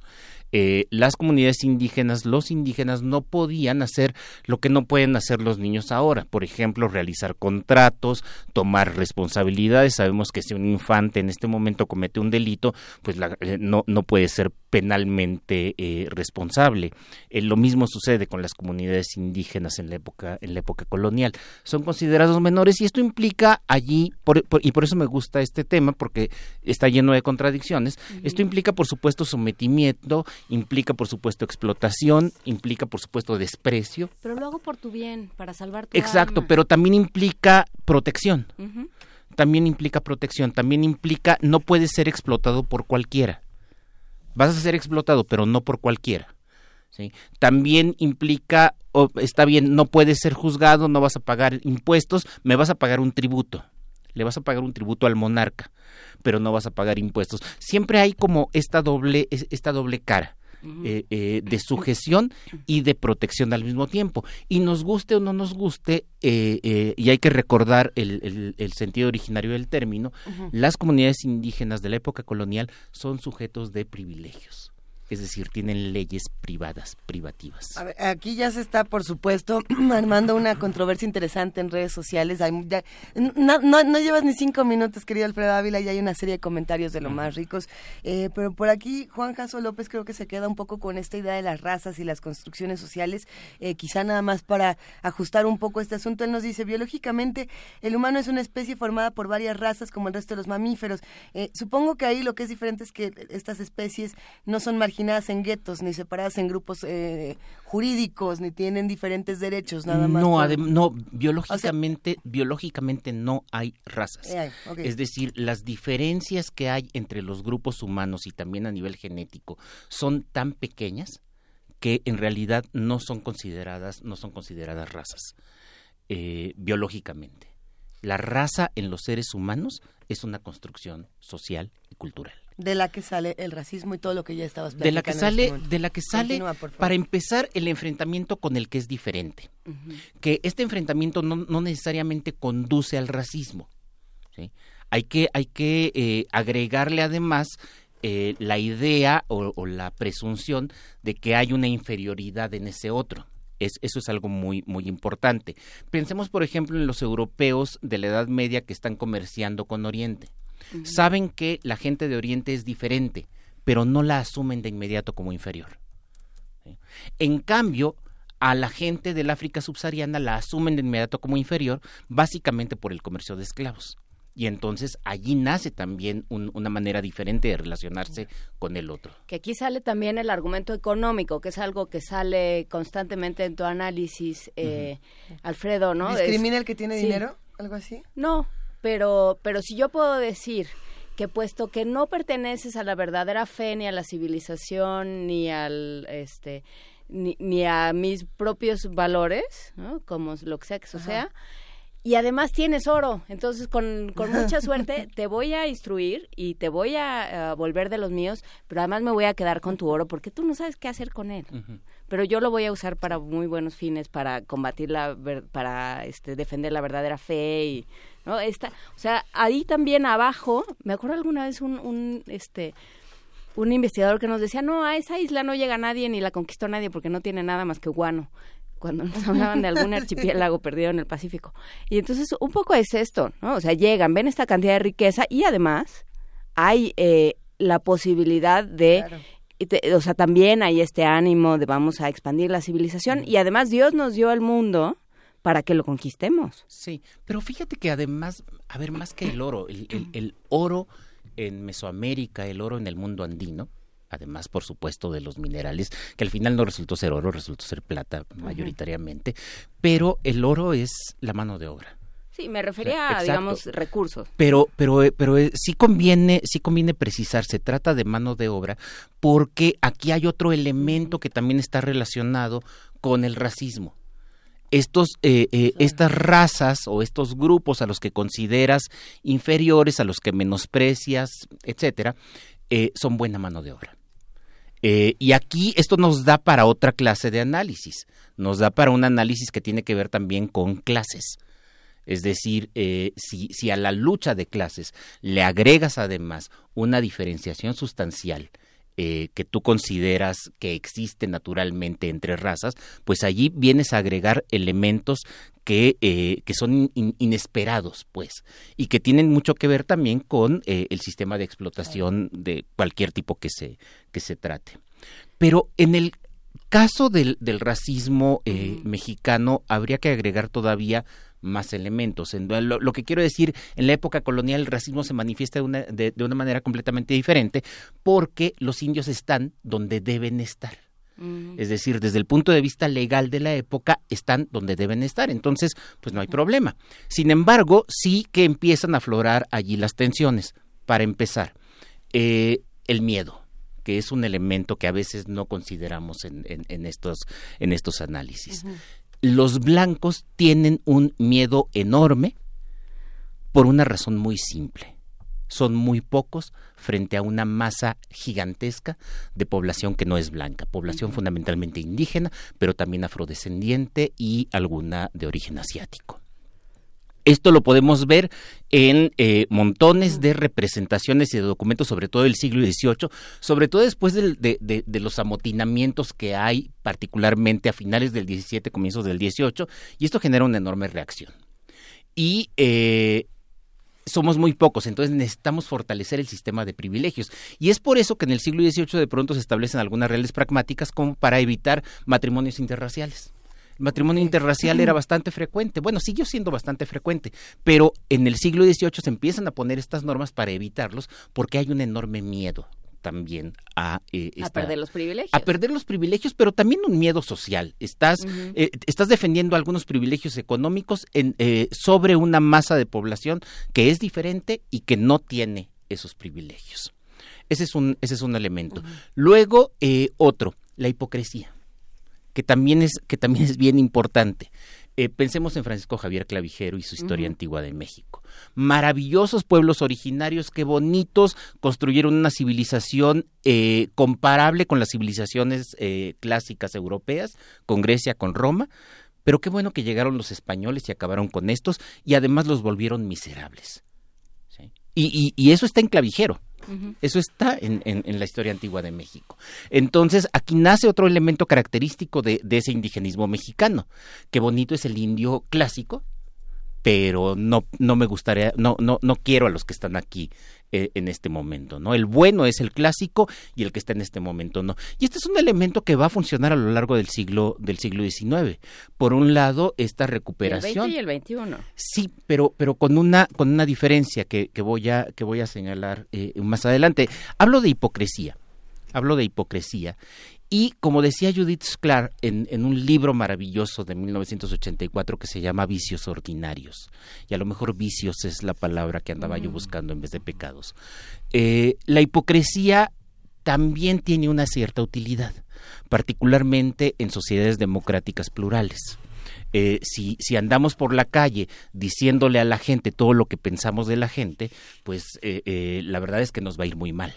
Eh, las comunidades indígenas, los indígenas no podían hacer lo que no pueden hacer los niños ahora, por ejemplo, realizar contratos, tomar responsabilidades. Sabemos que si un infante en este momento comete un delito, pues eh, no, no puede ser penalmente eh, responsable. lo mismo sucede con las comunidades indígenas en la época en la época colonial. Son considerados menores y esto implica allí y por eso me gusta este tema porque está lleno de contradicciones. Esto implica, por supuesto, sometimiento implica por supuesto explotación, implica por supuesto desprecio. Pero lo hago por tu bien, para salvar tu Exacto, pero también implica protección. También implica protección, también implica no puedes ser explotado por cualquiera. Vas a ser explotado, pero no por cualquiera. ¿sí? También implica, está bien, no puedes ser juzgado, no vas a pagar impuestos, me vas a pagar un tributo. Le vas a pagar un tributo al monarca pero no vas a pagar impuestos. Siempre hay como esta doble, esta doble cara. Eh, eh, de sujeción y de protección al mismo tiempo. Y nos guste o no nos guste, eh, y hay que recordar el, sentido originario del término, las comunidades indígenas de la época colonial son sujetos de privilegios es decir, tienen leyes privadas, privativas. aquí ya se está, por supuesto, (clears throat) armando una controversia interesante en redes sociales. no, llevas ni cinco minutos, querido Alfredo Ávila, y hay una serie de comentarios de lo más ricos. Eh, pero por aquí, Juan Jaso López creo que se queda un poco con esta idea de las razas y las construcciones sociales, eh, quizá nada más para ajustar un poco este asunto. Él nos dice, biológicamente, el humano es una especie formada por varias razas como el resto de los mamíferos. Eh, supongo que ahí lo que es diferente es que estas especies no son marginales marginadas en guetos, ni separadas en grupos eh, jurídicos, ni tienen diferentes derechos, nada más. No, no biológicamente, biológicamente no hay razas. Eh, es decir, las diferencias que hay entre los grupos humanos y también a nivel genético son tan pequeñas que en realidad no son consideradas, no son consideradas razas eh, biológicamente. La raza en los seres humanos es una construcción social y cultural de la que sale el racismo y todo lo que ya estabas de la que sale este de la que sale para empezar el enfrentamiento con el que es diferente. Que este enfrentamiento no, no, necesariamente conduce al racismo hay que hay que eh, agregarle además eh, la idea o, la presunción de que hay una inferioridad en ese otro. Es, eso es algo muy, muy importante. Pensemos, por ejemplo, en los europeos de la Edad Media que están comerciando con Oriente saben que la gente de Oriente es diferente, pero no la asumen de inmediato como inferior. En cambio, a la gente del África subsahariana la asumen de inmediato como inferior, básicamente por el comercio de esclavos. Y entonces allí nace también una manera diferente de relacionarse con el otro. Que aquí sale también el argumento económico, que es algo que sale constantemente en tu análisis, eh, Alfredo, ¿no? ¿Discrimina el que tiene dinero? ¿Algo así? No, pero, pero si yo puedo decir que puesto que no perteneces a la verdadera fe ni a la civilización ni al este ni, a mis propios valores, como lo que sea que eso sea, y además tienes oro. Entonces, con, con mucha suerte, te voy a instruir y te voy a, volver de los míos, pero además me voy a quedar con tu oro porque tú no sabes qué hacer con él. Pero yo lo voy a usar para muy buenos fines, para combatir la, para este, defender la verdadera fe y, ¿no? Esta, o sea, ahí también abajo, me acuerdo alguna vez un, un este, un investigador que nos decía, no, a esa isla no llega nadie ni la conquistó nadie porque no tiene nada más que guano cuando nos (laughs) hablaban de algún archipiélago perdido en el Pacífico. Y entonces un poco es esto, ¿no? O sea, llegan, ven esta cantidad de riqueza y además hay eh, la posibilidad de... o sea, también hay este ánimo de vamos a expandir la civilización y además Dios nos dio el mundo para que lo conquistemos. Sí, pero fíjate que además, a ver, más que el oro, el oro en Mesoamérica, el oro en el mundo andino, además por supuesto de los minerales, que al final no resultó ser oro, resultó ser plata mayoritariamente, pero el oro es la mano de obra. Sí, me refería a, digamos, recursos. Pero, pero, eh, pero eh, sí conviene, sí conviene precisar, se trata de mano de obra, porque aquí hay otro elemento que también está relacionado con el racismo. Estos, eh, estas razas o estos grupos a los que consideras inferiores, a los que menosprecias, etcétera, son buena mano de obra. Eh, y aquí esto nos da para otra clase de análisis, nos da para un análisis que tiene que ver también con clases. Es decir, eh, si, si, a la lucha de clases le agregas además una diferenciación sustancial eh, que tú consideras que existe naturalmente entre razas, pues allí vienes a agregar elementos que, que son inesperados, pues, y que tienen mucho que ver también con el sistema de explotación de cualquier tipo que se, que se trate. Pero en el caso del, racismo eh, mexicano habría que agregar todavía más elementos. lo, que quiero decir, en la época colonial el racismo se manifiesta de una, de, una manera completamente diferente porque los indios están donde deben estar. Es decir, desde el punto de vista legal de la época, están donde deben estar. Entonces, pues no hay problema. Sin embargo, sí que empiezan a aflorar allí las tensiones. Para empezar, eh, el miedo que es un elemento que a veces no consideramos en, en, estos, en estos análisis. Los blancos tienen un miedo enorme por una razón muy simple. Son muy pocos frente a una masa gigantesca de población que no es blanca, población fundamentalmente indígena, pero también afrodescendiente y alguna de origen asiático. Esto lo podemos ver en eh, montones de representaciones y de documentos, sobre todo del siglo XVIII, sobre todo después de, los amotinamientos que hay, particularmente a finales del XVII, comienzos del XVIII, y esto genera una enorme reacción. Y eh, somos muy pocos, entonces necesitamos fortalecer el sistema de privilegios. Y es por eso que en el siglo XVIII de pronto se establecen algunas reglas pragmáticas como para evitar matrimonios interraciales el matrimonio interracial era bastante frecuente. Bueno, siguió siendo bastante frecuente, pero en el siglo XVIII se empiezan a poner estas normas para evitarlos porque hay un enorme miedo también a, eh, a perder los privilegios. A perder los privilegios, pero también un miedo social. Estás, eh, estás defendiendo algunos privilegios económicos en, eh, sobre una masa de población que es diferente y que no tiene esos privilegios. Ese es un, ese es un elemento. Luego, otro, la hipocresía que también es, que también es bien importante. Eh, pensemos en Francisco Javier Clavijero y su historia antigua de México. Maravillosos pueblos originarios, qué bonitos, construyeron una civilización eh, comparable con las civilizaciones eh, clásicas europeas, con Grecia, con Roma, pero qué bueno que llegaron los españoles y acabaron con estos y además los volvieron miserables. Y, eso está en Clavijero. Eso está en, la historia antigua de México. Entonces, aquí nace otro elemento característico de, de ese indigenismo mexicano. Qué bonito es el indio clásico, pero no, no me gustaría, no, no, no quiero a los que están aquí eh, en este momento, ¿no? El bueno es el clásico y el que está en este momento no. Y este es un elemento que va a funcionar a lo largo del siglo, del siglo XIX. Por un lado, esta recuperación. El 20 y el 21. Sí, pero, pero con una, con una diferencia que, que voy a, que voy a señalar eh, más adelante. Hablo de hipocresía. Hablo de hipocresía y como decía Judith Sklar en, un libro maravilloso de 1984 que se llama Vicios Ordinarios, y a lo mejor vicios es la palabra que andaba yo mm. buscando en vez de pecados, eh, la hipocresía también tiene una cierta utilidad, particularmente en sociedades democráticas plurales. eh, si, si andamos por la calle diciéndole a la gente todo lo que pensamos de la gente, pues eh, la verdad es que nos va a ir muy mal.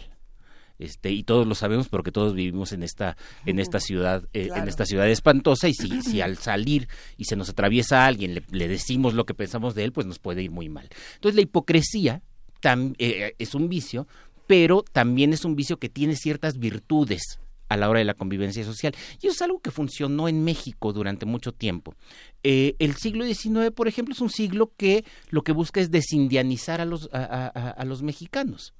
Este, y todos lo sabemos porque todos vivimos en esta en esta ciudad en esta ciudad espantosa y si, si al salir y se nos atraviesa alguien le, le, decimos lo que pensamos de él pues nos puede ir muy mal. Entonces la hipocresía es un vicio pero también es un vicio que tiene ciertas virtudes a la hora de la convivencia social. Y eso es algo que funcionó en México durante mucho tiempo. Eh, el siglo XIX, por ejemplo, es un siglo que lo que busca es desindianizar a los, a los mexicanos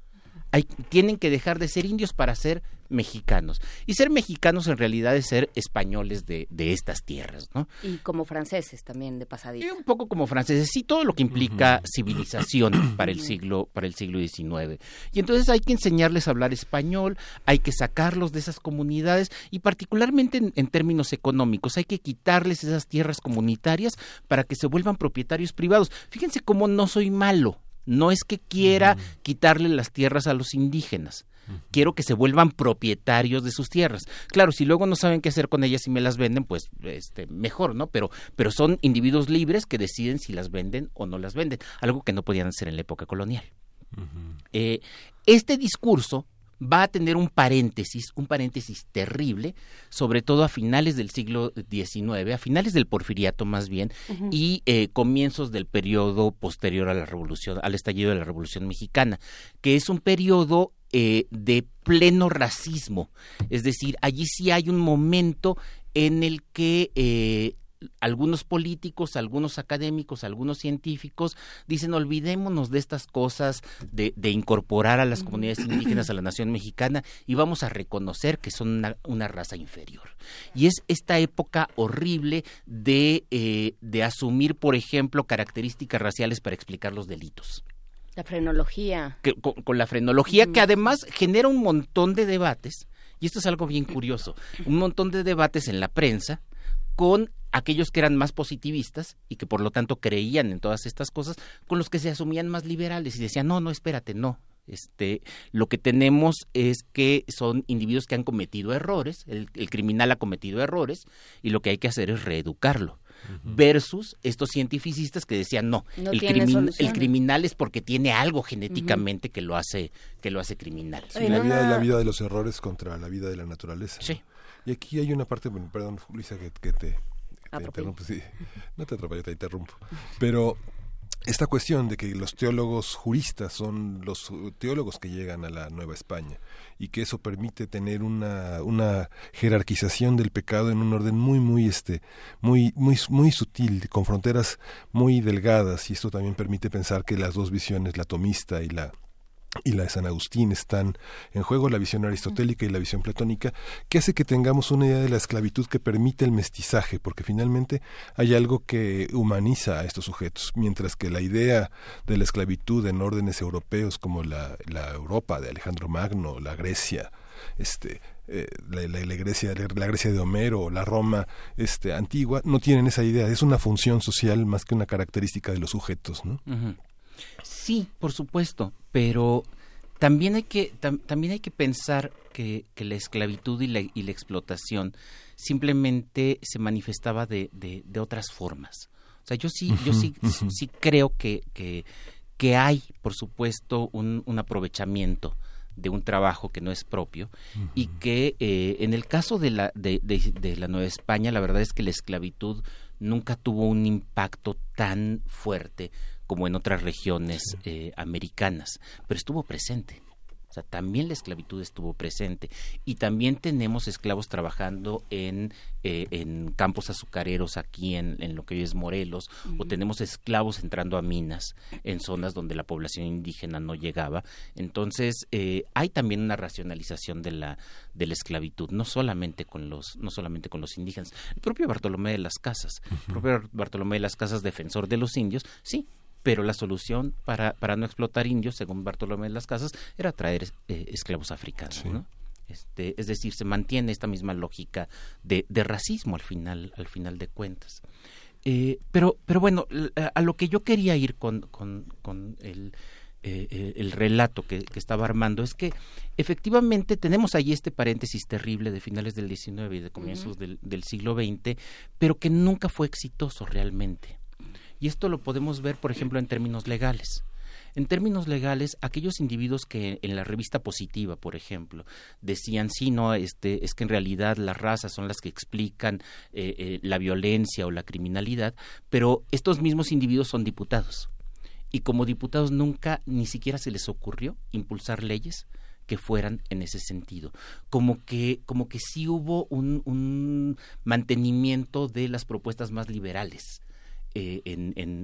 tienen que dejar de ser indios para ser mexicanos. Y ser mexicanos en realidad es ser españoles de, estas tierras, ¿no? Y como franceses también de pasadita. Y un poco como franceses, sí, todo lo que implica civilización (coughs) para el siglo, para el siglo XIX. Y entonces hay que enseñarles a hablar español, hay que sacarlos de esas comunidades y particularmente en términos económicos, hay que quitarles esas tierras comunitarias para que se vuelvan propietarios privados. Fíjense cómo no soy malo no es que quiera quitarle las tierras a los indígenas. Quiero que se vuelvan propietarios de sus tierras. Claro, si luego no saben qué hacer con ellas y me las venden, pues este, mejor, ¿no? Pero, pero son individuos libres que deciden si las venden o no las venden, algo que no podían hacer en la época colonial. Eh, este discurso va a tener un paréntesis, un paréntesis terrible, sobre todo a finales del siglo XIX, a finales del porfiriato más bien, y eh, comienzos del periodo posterior a la revolución, al estallido de la revolución mexicana, que es un periodo eh, de pleno racismo, es decir, allí sí hay un momento en el que eh, algunos políticos, algunos académicos, algunos científicos dicen olvidémonos de estas cosas de, incorporar a las comunidades indígenas a la nación mexicana y vamos a reconocer que son una, raza inferior. Y es esta época horrible de, eh, de asumir, por ejemplo, características raciales para explicar los delitos. La frenología. con, la frenología que además genera un montón de debates. Y esto es algo bien curioso. Un montón de debates en la prensa con aquellos que eran más positivistas y que por lo tanto creían en todas estas cosas, con los que se asumían más liberales y decían, no, no, espérate, no. Este, lo que tenemos es que son individuos que han cometido errores, el, criminal ha cometido errores y lo que hay que hacer es reeducarlo. Versus estos cientificistas que decían no, el, criminal es porque tiene algo genéticamente que lo hace que lo hace criminal. la vida la vida de los errores contra la vida de la naturaleza. Sí. Y aquí hay una parte, perdón, Luisa, que, te, interrumpo, sí. (laughs) No te atrapallo, te interrumpo. Pero esta cuestión de que los teólogos juristas son los teólogos que llegan a la Nueva España y que eso permite tener una, una jerarquización del pecado en un orden muy muy este muy muy muy sutil con fronteras muy delgadas y esto también permite pensar que las dos visiones la tomista y la y la de San Agustín están en juego, la visión aristotélica y la visión platónica, que hace que tengamos una idea de la esclavitud que permite el mestizaje, porque finalmente hay algo que humaniza a estos sujetos, mientras que la idea de la esclavitud en órdenes europeos como la, la Europa de Alejandro Magno, la Grecia, este, eh, la, Grecia, la Grecia de Homero la Roma este, antigua, no tienen esa idea, es una función social más que una característica de los sujetos. ¿no? Sí, por supuesto, pero también hay que, también hay que pensar que, la esclavitud y la, y la, explotación simplemente se manifestaba de, de, otras formas. O sea, yo sí, yo sí, sí creo que, que, que, hay, por supuesto, un, un, aprovechamiento de un trabajo que no es propio y que eh, en el caso de la, de, de la Nueva España, la verdad es que la esclavitud nunca tuvo un impacto tan fuerte como en otras regiones eh, americanas, pero estuvo presente también la esclavitud estuvo presente. Y también tenemos esclavos trabajando en, eh, en campos azucareros aquí en, lo que hoy es Morelos, o tenemos esclavos entrando a minas en zonas donde la población indígena no llegaba. Entonces, eh, hay también una racionalización de la, de la esclavitud, no solamente con los, no solamente con los indígenas. El propio Bartolomé de las Casas, el propio Bartolomé de las Casas, defensor de los indios, sí, pero la solución para, para no explotar indios, según Bartolomé de las Casas, era traer eh, esclavos africanos. Este, es decir, se mantiene esta misma lógica de, de racismo al final, al final de cuentas. Eh, pero, pero bueno, a lo que yo quería ir con, con, con el, el relato que, estaba armando es que efectivamente tenemos ahí este paréntesis terrible de finales del XIX y de comienzos del, del siglo XX, pero que nunca fue exitoso realmente. Y esto lo podemos ver, por ejemplo, en términos legales. En términos legales, aquellos individuos que en la revista Positiva, por ejemplo, decían sí, no, este, es que en realidad las razas son las que explican eh, eh, la violencia o la criminalidad, pero estos mismos individuos son diputados. Y como diputados nunca ni siquiera se les ocurrió impulsar leyes que fueran en ese sentido. Como que, como que sí hubo un, un mantenimiento de las propuestas más liberales eh,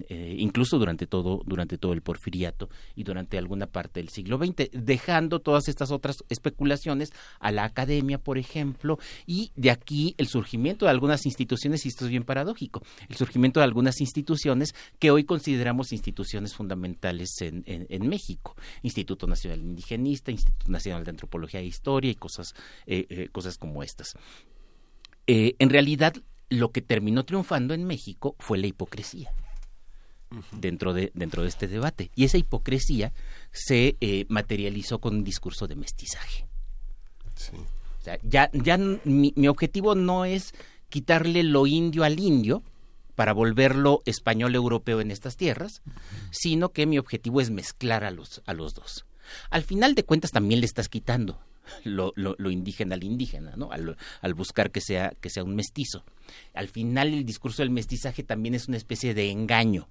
eh, incluso durante todo, durante todo el porfiriato y durante alguna parte del siglo XX, dejando todas estas otras especulaciones a la academia, por ejemplo, y de aquí el surgimiento de algunas instituciones, y esto es bien paradójico, el surgimiento de algunas instituciones que hoy consideramos instituciones fundamentales en, México, Instituto Nacional Indigenista, Instituto Nacional de Antropología e Historia y cosas, eh, cosas como estas. en realidad, lo que terminó triunfando en México fue la hipocresía dentro, de, dentro de este debate. Y esa hipocresía se eh, materializó con un discurso de mestizaje. O sea, ya, ya mi, objetivo no es quitarle lo indio al indio para volverlo español europeo en estas tierras, sino que mi objetivo es mezclar a los, a los dos. Al final de cuentas también le estás quitando lo, lo, indígena al indígena, ¿no? Al, al, buscar que sea, que sea un mestizo. Al final el discurso del mestizaje también es una especie de engaño.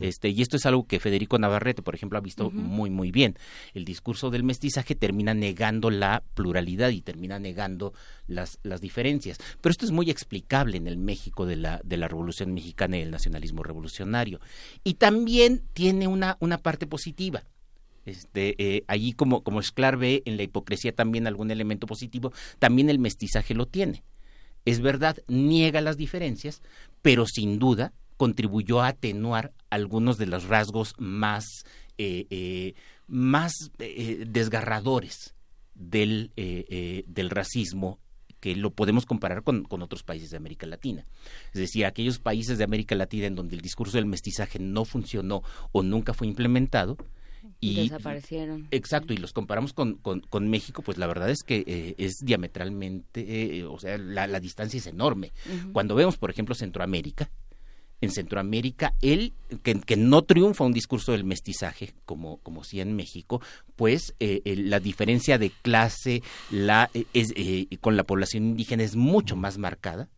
Este, y esto es algo que Federico Navarrete, por ejemplo, ha visto muy, muy bien. El discurso del mestizaje termina negando la pluralidad y termina negando las, las diferencias. Pero esto es muy explicable en el México de la, de la Revolución Mexicana y el nacionalismo revolucionario. Y también tiene una, una parte positiva este, eh, allí como, como Esclar ve en la hipocresía también algún elemento positivo, también el mestizaje lo tiene. Es verdad, niega las diferencias, pero sin duda contribuyó a atenuar algunos de los rasgos más, eh, eh, más desgarradores del, del racismo que lo podemos comparar con, con, otros países de América Latina. Es decir, aquellos países de América Latina en donde el discurso del mestizaje no funcionó o nunca fue implementado, y desaparecieron. Exacto, y los comparamos con, con, México, pues la verdad es que eh, es diametralmente, eh, o sea, la, distancia es enorme. Cuando vemos, por ejemplo, Centroamérica, en Centroamérica, él, que, no triunfa un discurso del mestizaje, como, como sí en México, pues eh, la diferencia de clase la, es, con la población indígena es mucho más marcada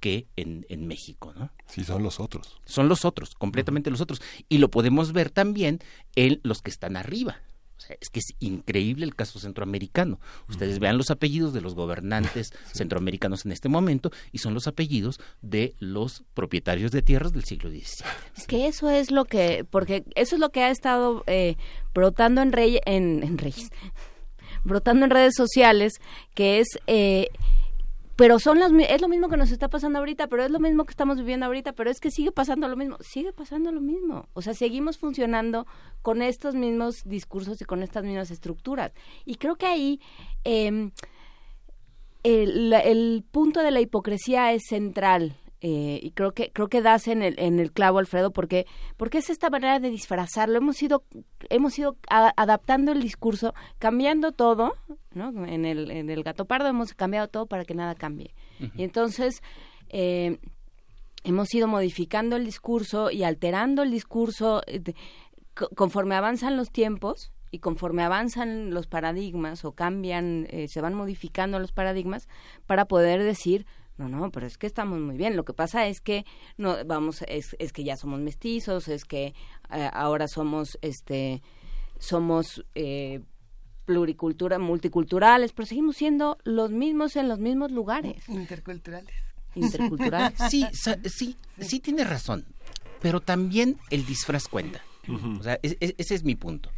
que en, en México, ¿no? Sí, son los otros. Son los otros, completamente los otros. Y lo podemos ver también en los que están arriba. O sea, es que es increíble el caso centroamericano. Ustedes vean los apellidos de los gobernantes (laughs) centroamericanos en este momento y son los apellidos de los propietarios de tierras del siglo XVII. Es que eso es lo que, porque eso es lo que ha estado eh, brotando en, rey, en, en Reyes, (laughs) brotando en redes sociales, que es eh, pero son las es lo mismo que nos está pasando ahorita, pero es lo mismo que estamos viviendo ahorita, pero es que sigue pasando lo mismo, sigue pasando lo mismo. O sea, seguimos funcionando con estos mismos discursos y con estas mismas estructuras. Y creo que ahí em, el, el punto de la hipocresía es central eh, y creo que creo que das en el, en el clavo Alfredo porque porque es esta manera de disfrazarlo. Hemos ido hemos ido adaptando el discurso cambiando todo no en el en el gato pardo hemos cambiado todo para que nada cambie. Y entonces eh, hemos ido modificando el discurso y alterando el discurso eh, conforme avanzan los tiempos y conforme avanzan los paradigmas o cambian, se van modificando los paradigmas para poder decir, no, no, pero es que estamos muy bien. Lo que pasa es que no vamos es, es que ya somos mestizos, es que eh, ahora somos este somos eh, pluricultura, multiculturales, pero seguimos siendo los mismos en los mismos lugares. Interculturales. Interculturales. Sí, (laughs) sí, sí, tiene razón. Pero también el disfraz cuenta. O sea, ese es mi punto.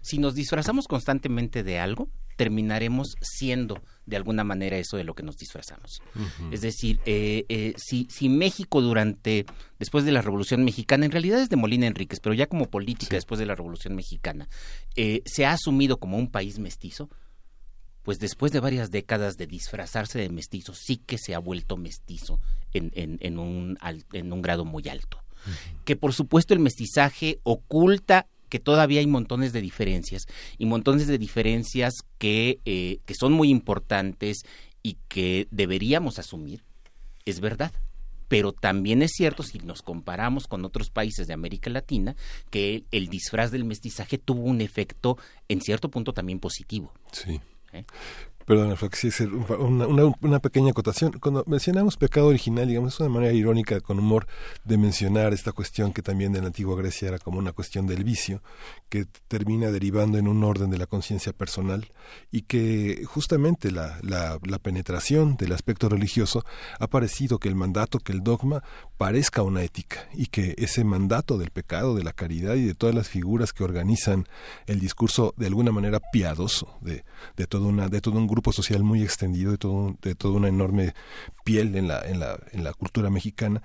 Si nos disfrazamos constantemente de algo, terminaremos siendo de alguna manera eso de lo que nos disfrazamos. Es decir, eh, eh, si, si, México durante, después de la Revolución Mexicana, en realidad es de Molina Enríquez, pero ya como política después de la Revolución Mexicana, eh, se ha asumido como un país mestizo, pues después de varias décadas de disfrazarse de mestizo, sí que se ha vuelto mestizo en, en, en, un, en un grado muy alto. Que por supuesto el mestizaje oculta que todavía hay montones de diferencias y montones de diferencias que, eh, que son muy importantes y que deberíamos asumir, es verdad pero también es cierto, si nos comparamos con otros países de América Latina, que el, disfraz del mestizaje tuvo un efecto, en cierto punto, también positivo. Sí. ¿Eh? Perdón, una, pequeña acotación. Cuando mencionamos pecado original, digamos, es una manera irónica, con humor, de mencionar esta cuestión que también en la antigua Grecia era como una cuestión del vicio, que termina derivando en un orden de la conciencia personal y que justamente la, la, la penetración del aspecto religioso ha parecido que el mandato, que el dogma, parezca una ética y que ese mandato del pecado, de la caridad y de todas las figuras que organizan el discurso de alguna manera piadoso de, de, todo, una, de todo un grupo social muy extendido, de, todo, de toda una enorme piel en la, en la, en la cultura mexicana,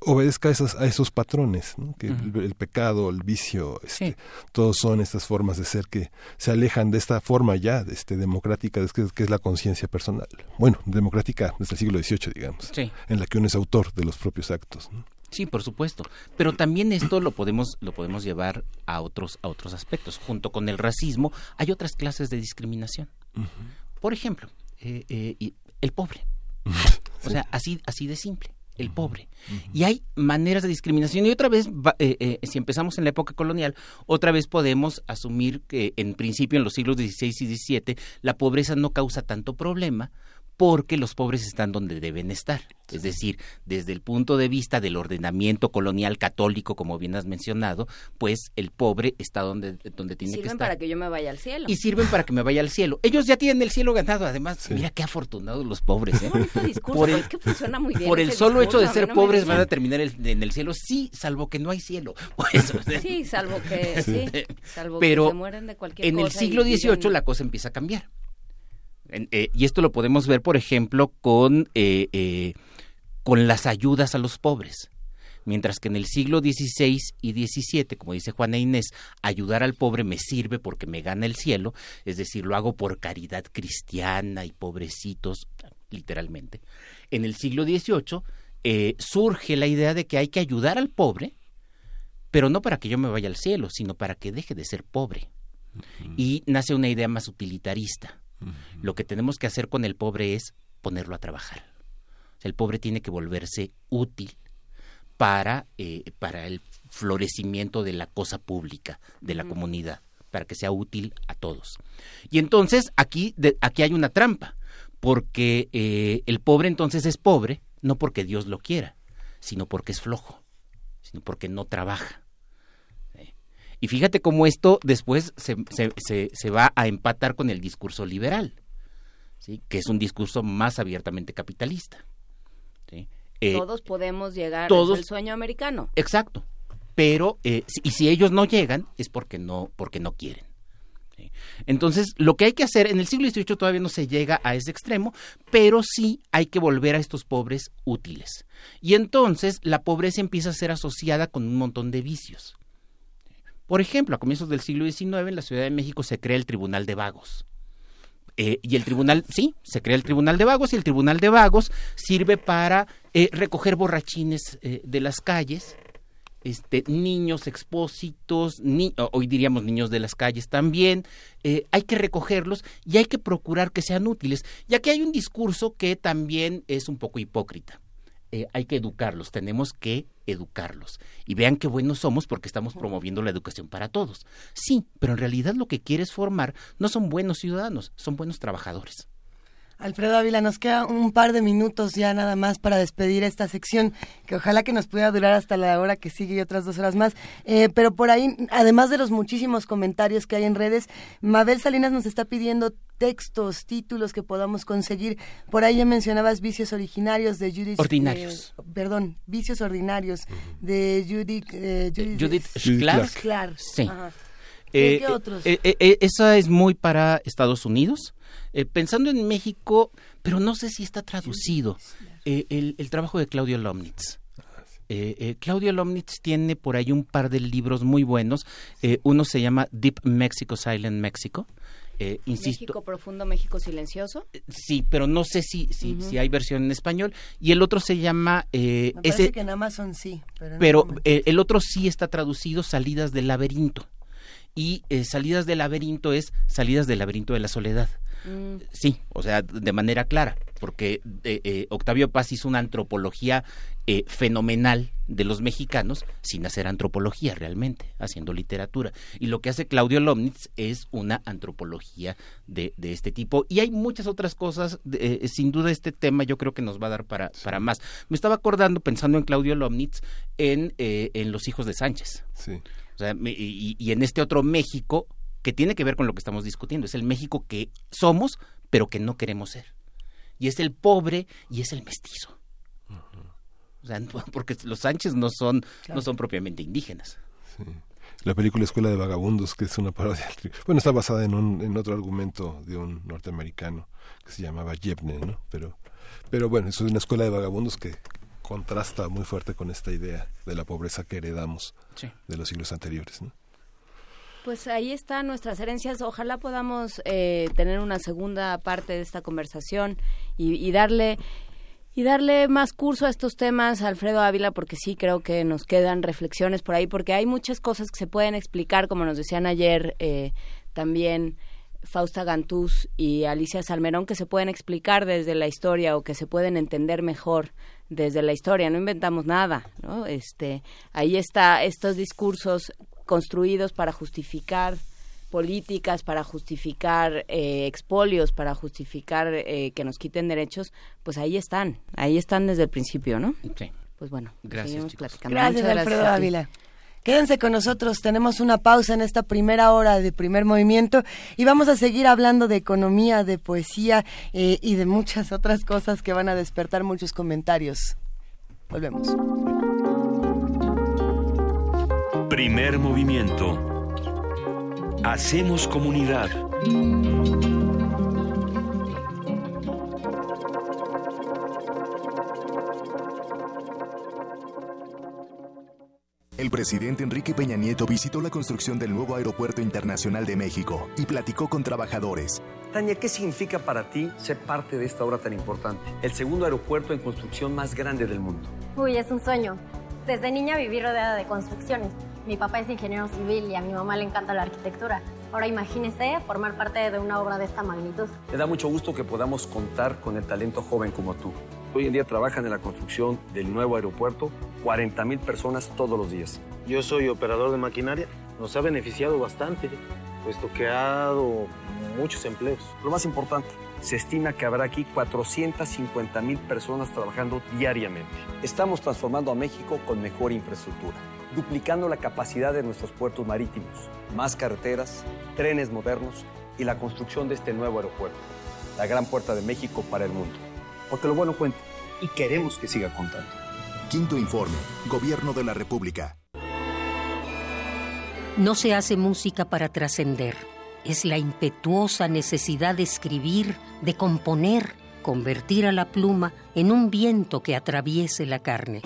obedezca a esos, a esos patrones, que el, pecado, el vicio, este, todos son estas formas de ser que se alejan de esta forma ya este, democrática, que, que es la conciencia personal. Bueno, democrática desde el siglo XVIII, digamos, en la que uno es autor de los propios actos. Sí, por supuesto. Pero también esto lo podemos, lo podemos llevar a otros, a otros aspectos. Junto con el racismo hay otras clases de discriminación. Por ejemplo, eh, eh, el pobre. (laughs) O sea, así, así de simple el pobre. Y hay maneras de discriminación. Y otra vez, eh, si empezamos en la época colonial, otra vez podemos asumir que en principio en los siglos XVI y XVII la pobreza no causa tanto problema porque los pobres están donde deben estar. Es decir, desde el punto de vista del ordenamiento colonial católico, como bien has mencionado, pues el pobre está donde, donde tiene que estar. Sirven para que yo me vaya al cielo. Y sirven para que me vaya al cielo. Ellos ya tienen el cielo ganado, además. Mira qué afortunados los pobres. ¿eh? por el, que funciona muy bien por el solo hecho de ser pobres van a terminar en el cielo, sí, salvo que no hay cielo. (laughs) Pues, sí, salvo que, (laughs) sí, salvo Pero que se mueren de cualquier en el siglo XVIII la cosa empieza a cambiar. Eh, y esto lo podemos ver, por ejemplo, con, eh, eh, con las ayudas a los pobres. Mientras que en el siglo XVI y XVII, como dice Juana Inés, ayudar al pobre me sirve porque me gana el cielo, es decir, lo hago por caridad cristiana y pobrecitos, literalmente. En el siglo XVIII surge la idea de que hay que ayudar al pobre, pero no para que yo me vaya al cielo, sino para que deje de ser pobre. Y nace una idea más utilitarista lo que tenemos que hacer con el pobre es ponerlo a trabajar. el pobre tiene que volverse útil para, eh, para el florecimiento de la cosa pública, de la comunidad, para que sea útil a todos. Y entonces aquí, aquí hay una trampa, porque eh, el pobre entonces es pobre, no porque Dios lo quiera, sino porque es flojo, sino porque no trabaja. Y fíjate cómo esto después se, se, se, va a empatar con el discurso liberal, ¿sí? que es un discurso más abiertamente capitalista. ¿sí? Eh, todos podemos llegar al sueño americano. Exacto. Pero, eh, y si ellos no llegan, es porque no, porque no quieren. Entonces, lo que hay que hacer, en el siglo XVIII todavía no se llega a ese extremo, pero sí hay que volver a estos pobres útiles. Y entonces la pobreza empieza a ser asociada con un montón de vicios. Por ejemplo, a comienzos del siglo XIX en la Ciudad de México se crea el Tribunal de Vagos. Eh, y el tribunal, sí, se crea el tribunal de vagos y el tribunal de vagos sirve para eh, recoger borrachines eh, de las calles, este, niños expósitos, hoy diríamos niños de las calles también, hay que recogerlos y hay que procurar que sean útiles. Y aquí hay un discurso que también es un poco hipócrita. Hay que educarlos, tenemos que educarlos. Y vean qué buenos somos porque estamos promoviendo la educación para todos. Sí, pero en realidad lo que quieres formar no son buenos ciudadanos, son buenos trabajadores. Alfredo Ávila, nos queda un par de minutos ya nada más para despedir esta sección, que ojalá que nos pueda durar hasta la hora que sigue y otras dos horas más. Eh, pero por ahí, además de los muchísimos comentarios que hay en redes, Mabel Salinas nos está pidiendo textos, títulos que podamos conseguir. Por ahí ya mencionabas Vicios Originarios de Judith... Ordinarios. Eh, perdón, Vicios Ordinarios de Judith... Eh, Judith, Clark. Sí. ¿Qué otros? esa es muy para Estados Unidos. Eh, pensando en México, pero no sé si está traducido, eh, el, trabajo de Claudio Lomnitz. Eh, Claudio Lomnitz tiene por ahí un par de libros muy buenos. uno se llama Deep Mexico, Silent Mexico. México profundo, México silencioso. Sí, pero no sé si, si, si, hay versión en español. Y el otro se llama... Me parece que en Amazon sí. Pero, pero el otro sí está traducido, Salidas del laberinto. Y eh, Salidas del laberinto es Salidas del laberinto de la soledad. Mm. Sí, o sea, de manera clara, porque eh, eh, Octavio Paz hizo una antropología eh, fenomenal de los mexicanos sin hacer antropología realmente, haciendo literatura. Y lo que hace Claudio Lomnitz es una antropología de, este tipo. Y hay muchas otras cosas, sin duda este tema yo creo que nos va a dar para, para más. Me estaba acordando, pensando en Claudio Lomnitz, en, en Los hijos de Sánchez. Sí. O sea, y, y en este otro México que tiene que ver con lo que estamos discutiendo. Es el México que somos, pero que no queremos ser. Y es el pobre y es el mestizo. O sea, (laughs) porque los Sánchez no son, no son propiamente indígenas. La película Escuela de Vagabundos, que es una parodia. Bueno, está basada en, un, en otro argumento de un norteamericano que se llamaba Jebne, ¿no? Pero, pero bueno, es una escuela de vagabundos que contrasta muy fuerte con esta idea de la pobreza que heredamos de los siglos anteriores, ¿no? Pues ahí están nuestras herencias. Ojalá podamos eh, tener una segunda parte de esta conversación y, darle y darle más curso a estos temas, Alfredo Ávila, porque sí creo que nos quedan reflexiones por ahí, porque hay muchas cosas que se pueden explicar, como nos decían ayer eh, también Fausta Gantús y Alicia Salmerón, que se pueden explicar desde la historia o que se pueden entender mejor desde la historia. No inventamos nada, ¿no? Este, ahí está estos discursos construidos para justificar políticas, para justificar eh, expolios, para justificar eh, que nos quiten derechos, pues ahí están, ahí están desde el principio, ¿no? Sí. Pues bueno, gracias. Gracias, Alfredo Ávila. Quédense con nosotros, tenemos una pausa en esta primera hora de primer movimiento y vamos a seguir hablando de economía, de poesía eh, y de muchas otras cosas que van a despertar muchos comentarios. Volvemos. Primer movimiento. Hacemos comunidad. El presidente Enrique Peña Nieto visitó la construcción del nuevo Aeropuerto Internacional de México y platicó con trabajadores. Tania, ¿qué significa para ti ser parte de esta obra tan importante? El segundo aeropuerto en construcción más grande del mundo. Uy, es un sueño. Desde niña viví rodeada de construcciones. Mi papá es ingeniero civil y a mi mamá le encanta la arquitectura. Ahora imagínese formar parte de una obra de esta magnitud. Me da mucho gusto que podamos contar con el talento joven como tú. Hoy en día trabajan en la construcción del nuevo aeropuerto 40 mil personas todos los días. Yo soy operador de maquinaria. Nos ha beneficiado bastante, puesto que ha dado muchos empleos. Lo más importante, se estima que habrá aquí 450 mil personas trabajando diariamente. Estamos transformando a México con mejor infraestructura duplicando la capacidad de nuestros puertos marítimos, más carreteras, trenes modernos y la construcción de este nuevo aeropuerto, la gran puerta de México para el mundo. Porque lo bueno cuenta y queremos que siga contando. Quinto informe, Gobierno de la República. No se hace música para trascender. Es la impetuosa necesidad de escribir, de componer, convertir a la pluma en un viento que atraviese la carne.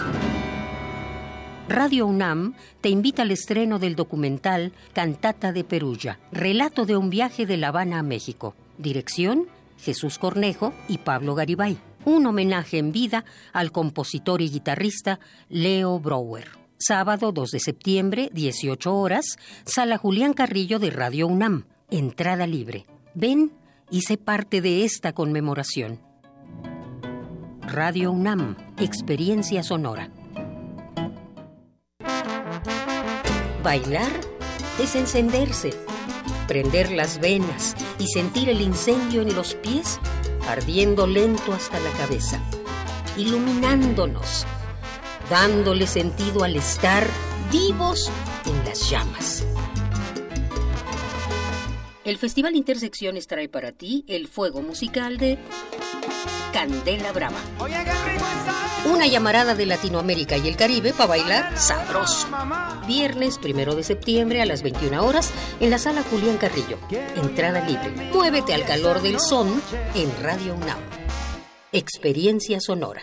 Radio UNAM te invita al estreno del documental Cantata de Perulla, relato de un viaje de La Habana a México. Dirección, Jesús Cornejo y Pablo Garibay. Un homenaje en vida al compositor y guitarrista Leo Brower. Sábado 2 de septiembre, 18 horas, Sala Julián Carrillo de Radio UNAM. Entrada libre. Ven y sé parte de esta conmemoración. Radio UNAM, Experiencia Sonora. Bailar es encenderse, prender las venas y sentir el incendio en los pies ardiendo lento hasta la cabeza, iluminándonos, dándole sentido al estar vivos en las llamas. El Festival Intersecciones trae para ti el fuego musical de Candela Brava. Una llamarada de Latinoamérica y el Caribe para bailar sabroso. Viernes primero de septiembre a las 21 horas en la sala Julián Carrillo. Entrada libre. Muévete al calor del son en Radio UNAM. Experiencia sonora.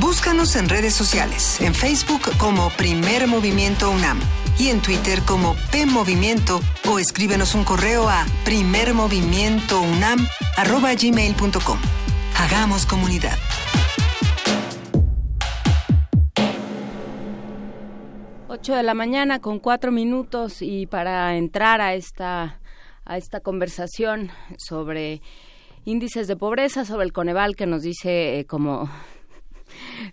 Búscanos en redes sociales, en Facebook como Primer Movimiento UNAM y en Twitter como P Movimiento o escríbenos un correo a primermovimientounam@gmail.com. Hagamos comunidad. Ocho de la mañana con cuatro minutos y para entrar a esta a esta conversación sobre índices de pobreza, sobre el Coneval que nos dice eh, como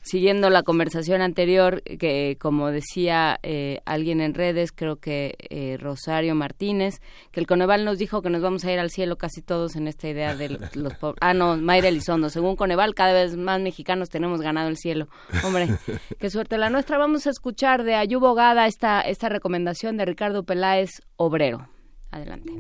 siguiendo la conversación anterior, que como decía eh, alguien en redes, creo que eh, Rosario Martínez, que el Coneval nos dijo que nos vamos a ir al cielo casi todos en esta idea de (laughs) los pobres. Ah, no, Mayra Elizondo. Según Coneval, cada vez más mexicanos tenemos ganado el cielo. Hombre, qué suerte la nuestra. Vamos a escuchar de Ayubo Gada esta, esta recomendación de Ricardo Peláez, Obrero. Adelante.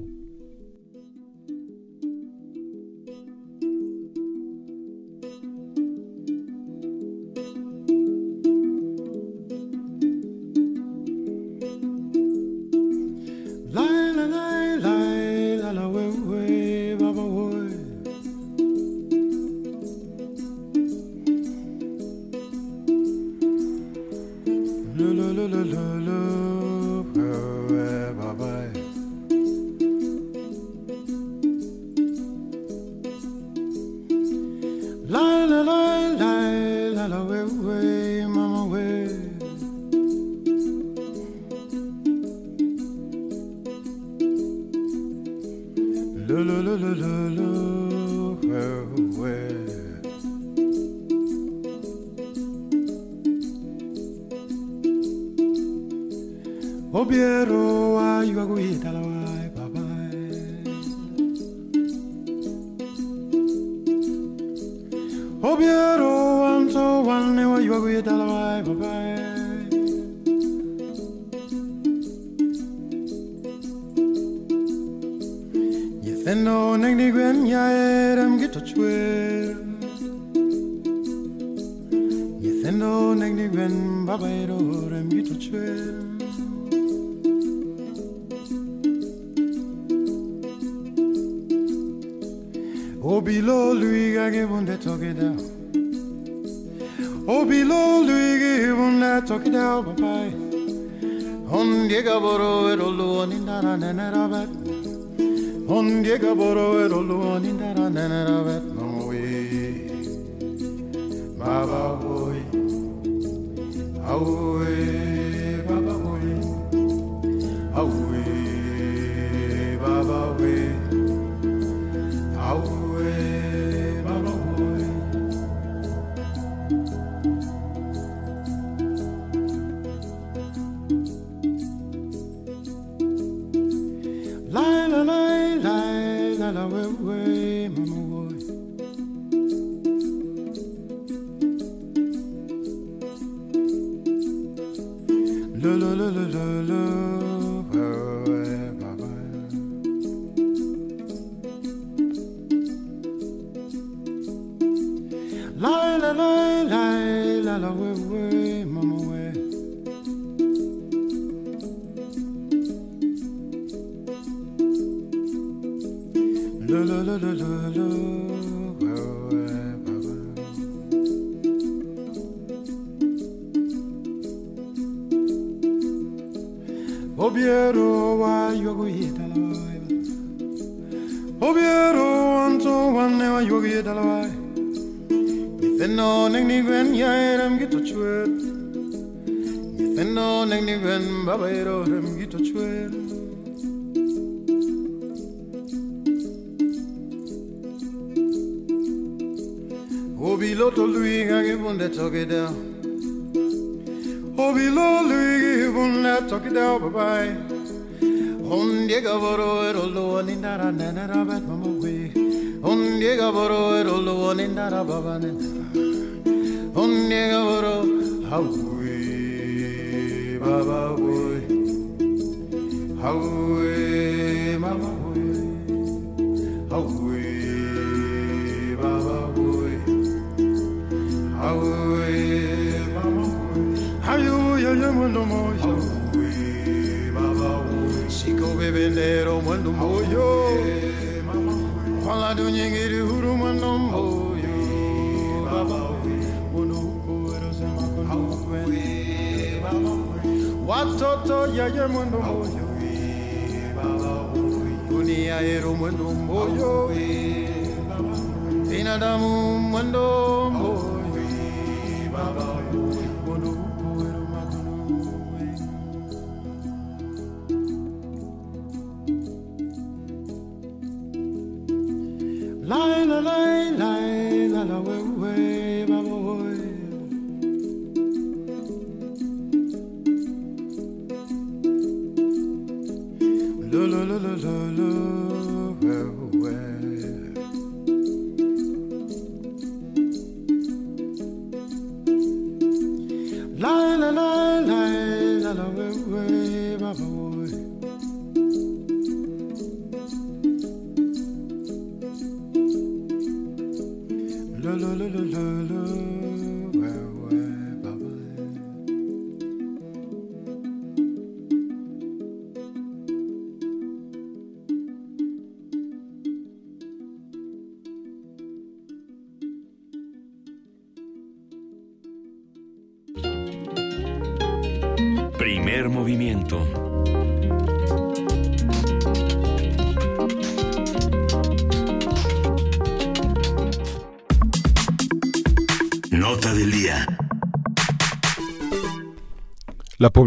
La la la la la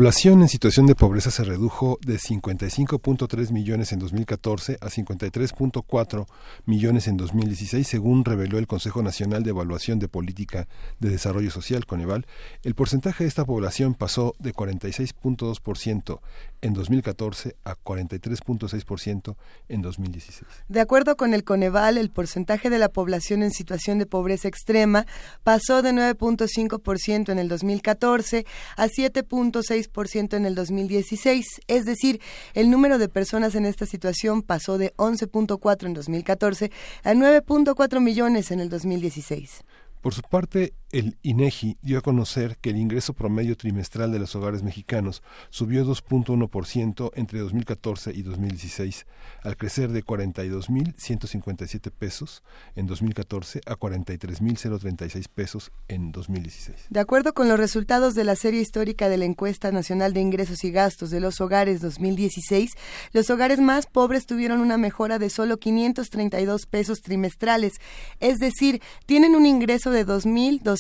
población en situación de pobreza se redujo de 55.3 millones en 2014 a 53.4 millones en 2016, según reveló el Consejo Nacional de Evaluación de Política de Desarrollo Social, Coneval. El porcentaje de esta población pasó de 46.2% en 2014 a 43.6% en 2016. De acuerdo con el Coneval, el porcentaje de la población en situación de pobreza extrema pasó de 9.5% en el 2014 a 7.6% en el 2016, es decir, el número de personas en esta situación pasó de 11.4 en 2014 a 9.4 millones en el 2016. Por su parte, el INEGI dio a conocer que el ingreso promedio trimestral de los hogares mexicanos subió 2.1% entre 2014 y 2016, al crecer de 42.157 pesos en 2014 a 43.036 pesos en 2016. De acuerdo con los resultados de la serie histórica de la Encuesta Nacional de Ingresos y Gastos de los Hogares 2016, los hogares más pobres tuvieron una mejora de solo 532 pesos trimestrales, es decir, tienen un ingreso de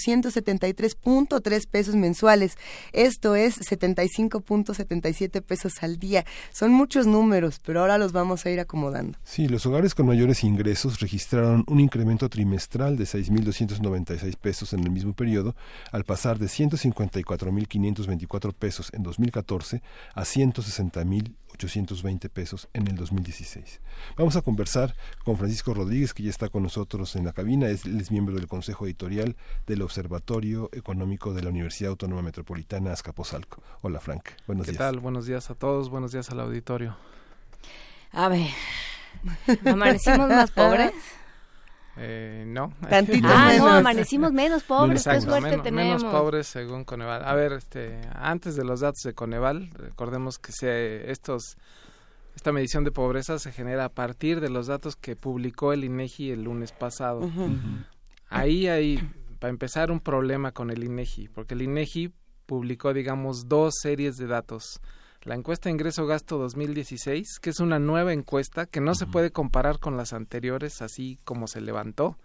2.273.3 pesos mensuales. Esto es 75.77 pesos al día. Son muchos números, pero ahora los vamos a ir acomodando. Sí, los hogares con mayores ingresos registraron un incremento trimestral de 6.296 pesos en el mismo periodo, al pasar de 154.524 pesos en 2014 a 160.000 820 pesos en el 2016. Vamos a conversar con Francisco Rodríguez, que ya está con nosotros en la cabina. Es, él es miembro del Consejo Editorial del Observatorio Económico de la Universidad Autónoma Metropolitana Azcapotzalco. Hola, Frank. Buenos ¿Qué días. tal? Buenos días a todos. Buenos días al auditorio. A ver, (laughs) ¿amanecimos más pobres? (laughs) Eh, no. Tantito (laughs) ah, menos. no, amanecimos menos pobres, qué Exacto, suerte menos, tenemos. menos pobres según Coneval. A ver, este, antes de los datos de Coneval, recordemos que se, estos esta medición de pobreza se genera a partir de los datos que publicó el INEGI el lunes pasado. Ahí hay, para empezar, un problema con el INEGI, porque el INEGI publicó, digamos, dos series de datos. La encuesta ingreso-gasto 2016, que es una nueva encuesta que no se puede comparar con las anteriores, así como se levantó,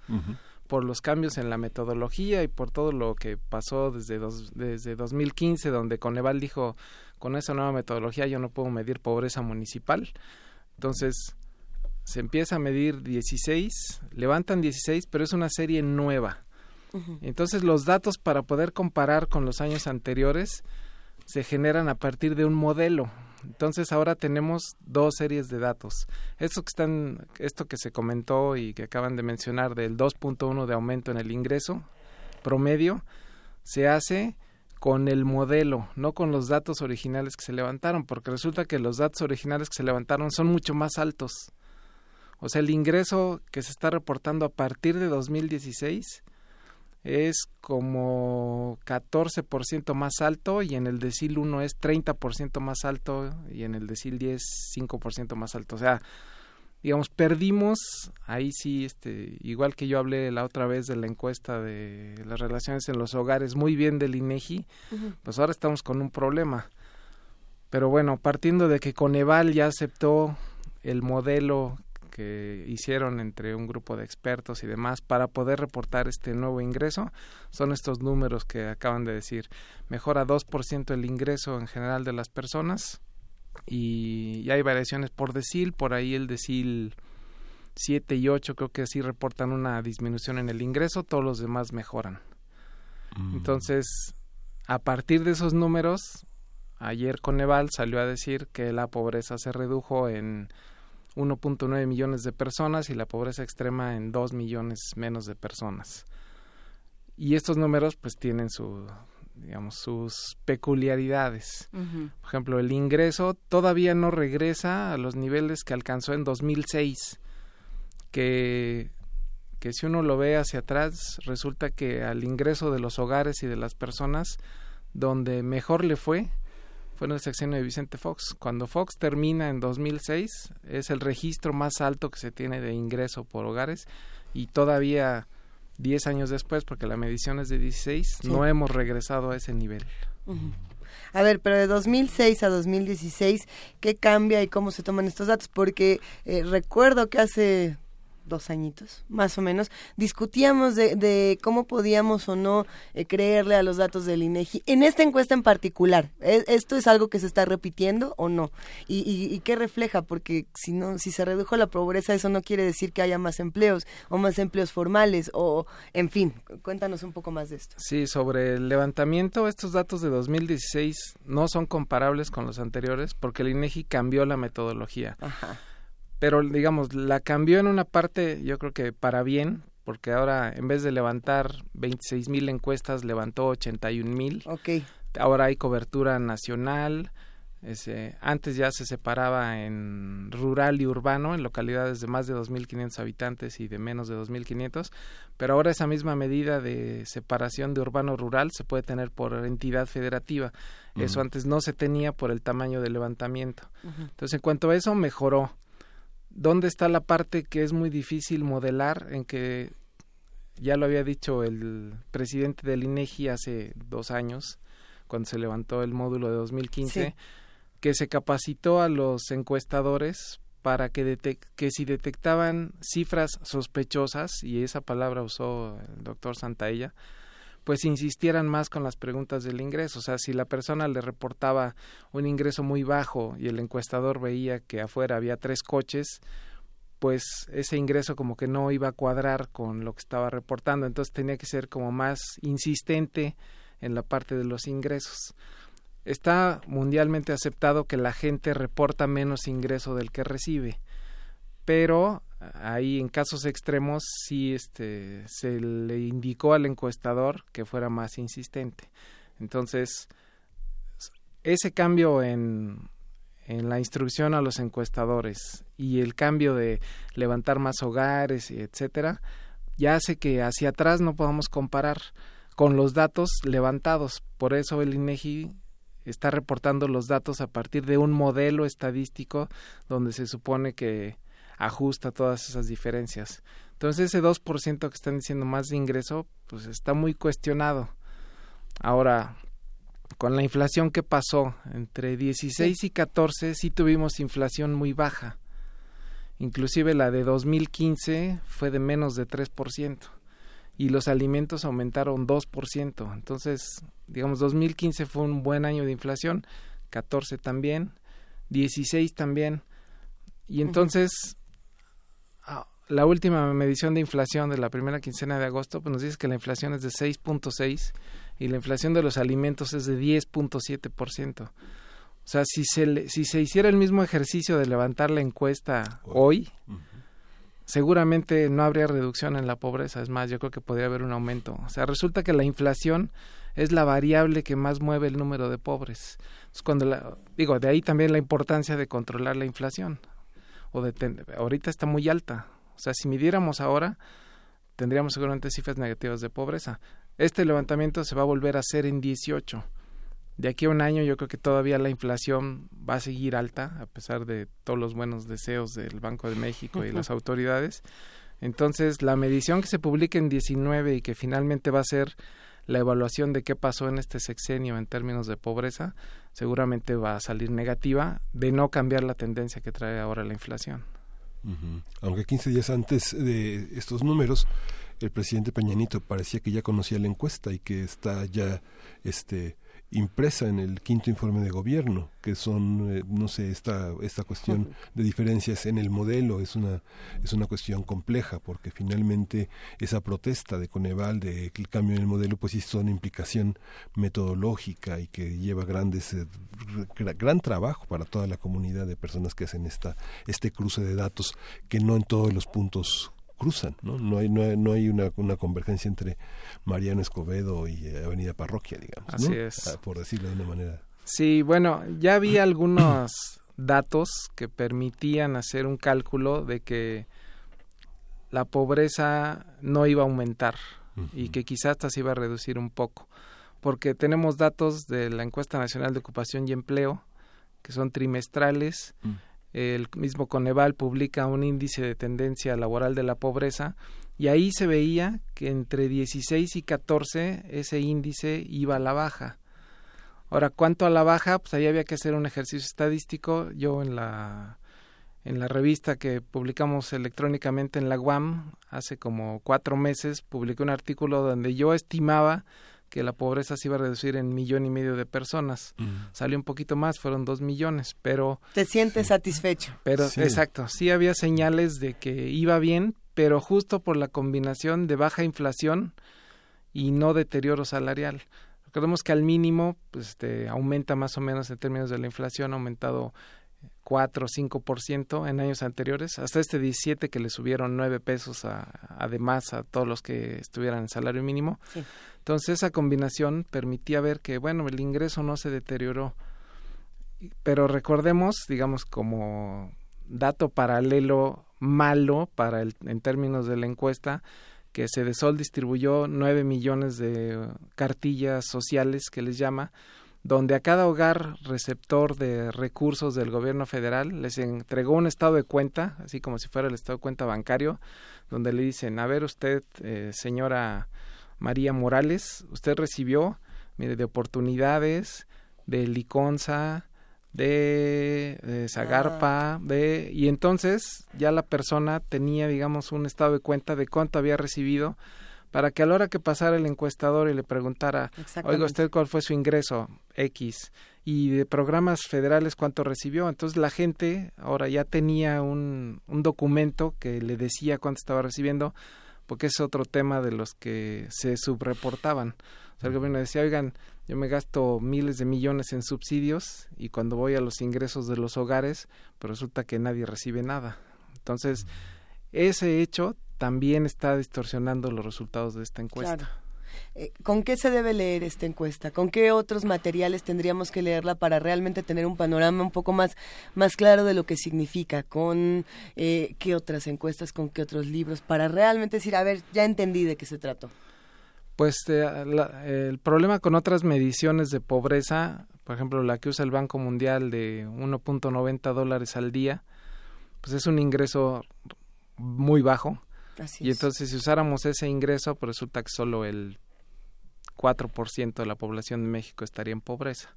por los cambios en la metodología y por todo lo que pasó desde, desde 2015, donde Coneval dijo, con esa nueva metodología yo no puedo medir pobreza municipal. Entonces, se empieza a medir 16, levantan 16, pero es una serie nueva. Entonces los datos para poder comparar con los años anteriores se generan a partir de un modelo. Entonces ahora tenemos dos series de datos. Esto que están, esto que se comentó y que acaban de mencionar del 2.1 de aumento en el ingreso promedio se hace con el modelo, no con los datos originales que se levantaron, porque resulta que los datos originales que se levantaron son mucho más altos. O sea, el ingreso que se está reportando a partir de 2016 es como 14% más alto y en el decil 1 es 30% más alto y en el decil 10 5% más alto. O sea, digamos, perdimos, ahí sí, este, igual que yo hablé la otra vez de la encuesta de las relaciones en los hogares, muy bien del INEGI, pues ahora estamos con un problema. Pero bueno, partiendo de que Coneval ya aceptó el modelo que hicieron entre un grupo de expertos y demás para poder reportar este nuevo ingreso son estos números que acaban de decir. Mejora 2% el ingreso en general de las personas, y, hay variaciones por decil, por ahí el decil 7 y 8 creo que sí reportan una disminución en el ingreso, todos los demás mejoran. Mm. Entonces, a partir de esos números, ayer Coneval salió a decir que la pobreza se redujo en 1.9 millones de personas y la pobreza extrema en 2 millones menos de personas. Y estos números pues tienen su digamos, sus peculiaridades. Por ejemplo, el ingreso todavía no regresa a los niveles que alcanzó en 2006, que, que si uno lo ve hacia atrás, resulta que al ingreso de los hogares y de las personas, donde mejor le fue, fue en el sexenio de Vicente Fox. Cuando Fox termina en 2006, es el registro más alto que se tiene de ingreso por hogares y todavía 10 años después, porque la medición es de 16, no hemos regresado a ese nivel. A ver, pero de 2006 a 2016, ¿qué cambia y cómo se toman estos datos? Porque eh, recuerdo que hace dos añitos, más o menos, discutíamos de, cómo podíamos o no eh, creerle a los datos del INEGI. En esta encuesta en particular, ¿e, ¿esto es algo que se está repitiendo o no? ¿Y, y, qué refleja? Porque si no, si se redujo la pobreza, eso no quiere decir que haya más empleos o más empleos formales o, en fin, cuéntanos un poco más de esto. Sí, sobre el levantamiento, estos datos de 2016 no son comparables con los anteriores porque el INEGI cambió la metodología. Ajá pero digamos, la cambió en una parte, yo creo que para bien, porque ahora en vez de levantar 26 mil encuestas, levantó 81 mil. Ok. Ahora hay cobertura nacional. Ese, antes ya se separaba en rural y urbano, en localidades de más de 2.500 habitantes y de menos de 2.500, pero ahora esa misma medida de separación de urbano-rural se puede tener por entidad federativa. Eso antes no se tenía por el tamaño del levantamiento. Entonces, en cuanto a eso, mejoró. ¿Dónde está la parte que es muy difícil modelar en que ya lo había dicho el presidente del INEGI hace dos años, cuando se levantó el módulo de 2015, que se capacitó a los encuestadores para que, que si detectaban cifras sospechosas, y esa palabra usó el doctor Santaella, pues insistieran más con las preguntas del ingreso. O sea, si la persona le reportaba un ingreso muy bajo y el encuestador veía que afuera había tres coches, pues ese ingreso como que no iba a cuadrar con lo que estaba reportando. Entonces tenía que ser como más insistente en la parte de los ingresos. Está mundialmente aceptado que la gente reporta menos ingreso del que recibe, pero ahí en casos extremos sí este se le indicó al encuestador que fuera más insistente. Entonces ese cambio en en la instrucción a los encuestadores y el cambio de levantar más hogares etcétera ya hace que hacia atrás no podamos comparar con los datos levantados. Por eso el INEGI está reportando los datos a partir de un modelo estadístico donde se supone que ajusta todas esas diferencias. Entonces ese 2% que están diciendo más de ingreso, pues está muy cuestionado. Ahora, con la inflación que pasó entre 16 y 14, sí tuvimos inflación muy baja. Inclusive la de 2015 fue de menos de 3% y los alimentos aumentaron 2%. Entonces, digamos, 2015 fue un buen año de inflación, 14 también, 16 también. Y entonces, la última medición de inflación de la primera quincena de agosto pues nos dice que la inflación es de 6.6 y la inflación de los alimentos es de 10.7%. O sea, si se, si se hiciera el mismo ejercicio de levantar la encuesta hoy, seguramente no habría reducción en la pobreza. Es más, yo creo que podría haber un aumento. O sea, resulta que la inflación es la variable que más mueve el número de pobres. cuando la, digo, de ahí también la importancia de controlar la inflación. O de ahorita está muy alta. O sea, si midiéramos ahora, tendríamos seguramente cifras negativas de pobreza. Este levantamiento se va a volver a hacer en 18. De aquí a un año yo creo que todavía la inflación va a seguir alta, a pesar de todos los buenos deseos del Banco de México y las autoridades. Entonces, la medición que se publique en 19 y que finalmente va a ser la evaluación de qué pasó en este sexenio en términos de pobreza, seguramente va a salir negativa de no cambiar la tendencia que trae ahora la inflación. Aunque 15 días antes de estos números, el presidente Peñanito parecía que ya conocía la encuesta y que está ya este impresa en el quinto informe de gobierno, que son, eh, no sé, esta, esta cuestión de diferencias en el modelo es una, es una cuestión compleja, porque finalmente esa protesta de Coneval de el cambio en el modelo, pues sí son implicación metodológica y que lleva grandes, eh, gran trabajo para toda la comunidad de personas que hacen esta, este cruce de datos, que no en todos los puntos cruzan, ¿no? No hay, no hay, no hay una, una, convergencia entre Mariano Escobedo y eh, Avenida Parroquia, digamos. Así es. Ah, por decirlo de una manera. Sí, bueno, ya había algunos datos que permitían hacer un cálculo de que la pobreza no iba a aumentar y que quizás hasta se iba a reducir un poco, porque tenemos datos de la encuesta nacional de ocupación y empleo que son trimestrales. Mm el mismo Coneval publica un índice de tendencia laboral de la pobreza y ahí se veía que entre 16 y 14 ese índice iba a la baja. Ahora, ¿cuánto a la baja? Pues ahí había que hacer un ejercicio estadístico. Yo en la en la revista que publicamos electrónicamente en la UAM hace como cuatro meses publiqué un artículo donde yo estimaba que la pobreza se iba a reducir en millón y medio de personas. Mm. Salió un poquito más, fueron dos millones, pero... ¿Te sientes satisfecho? Pero, exacto, sí había señales de que iba bien, pero justo por la combinación de baja inflación y no deterioro salarial. Recordemos que al mínimo pues, este, aumenta más o menos en términos de la inflación, ha aumentado 4 o 5% en años anteriores, hasta este 17 que le subieron 9 pesos además a todos los que estuvieran en salario mínimo. Entonces esa combinación permitía ver que, bueno, el ingreso no se deterioró. Pero recordemos, digamos, como dato paralelo malo para el, en términos de la encuesta, que Cedesol distribuyó 9 millones de cartillas sociales que les llama, donde a cada hogar receptor de recursos del gobierno federal les entregó un estado de cuenta, así como si fuera el estado de cuenta bancario, donde le dicen, a ver usted, eh, señora María Morales, usted recibió, mire, de oportunidades, de Liconza, de, de Zagarpa, ah. de y entonces ya la persona tenía, digamos, un estado de cuenta de cuánto había recibido para que a la hora que pasara el encuestador y le preguntara, oiga usted cuál fue su ingreso X y de programas federales cuánto recibió. Entonces la gente ahora ya tenía un, un documento que le decía cuánto estaba recibiendo, porque es otro tema de los que se subreportaban. O sea, el gobierno decía, oigan, yo me gasto miles de millones en subsidios y cuando voy a los ingresos de los hogares, pues resulta que nadie recibe nada. Entonces, ese hecho también está distorsionando los resultados de esta encuesta. Eh, ¿Con qué se debe leer esta encuesta? ¿Con qué otros materiales tendríamos que leerla para realmente tener un panorama un poco más, más claro de lo que significa? ¿Con eh, qué otras encuestas, con qué otros libros? Para realmente decir, a ver, ya entendí de qué se trató. Pues eh, el problema con otras mediciones de pobreza, por ejemplo la que usa el Banco Mundial de 1.90 dólares al día, pues es un ingreso muy bajo. y entonces si usáramos ese ingreso, pues resulta que solo el 4% de la población de México estaría en pobreza.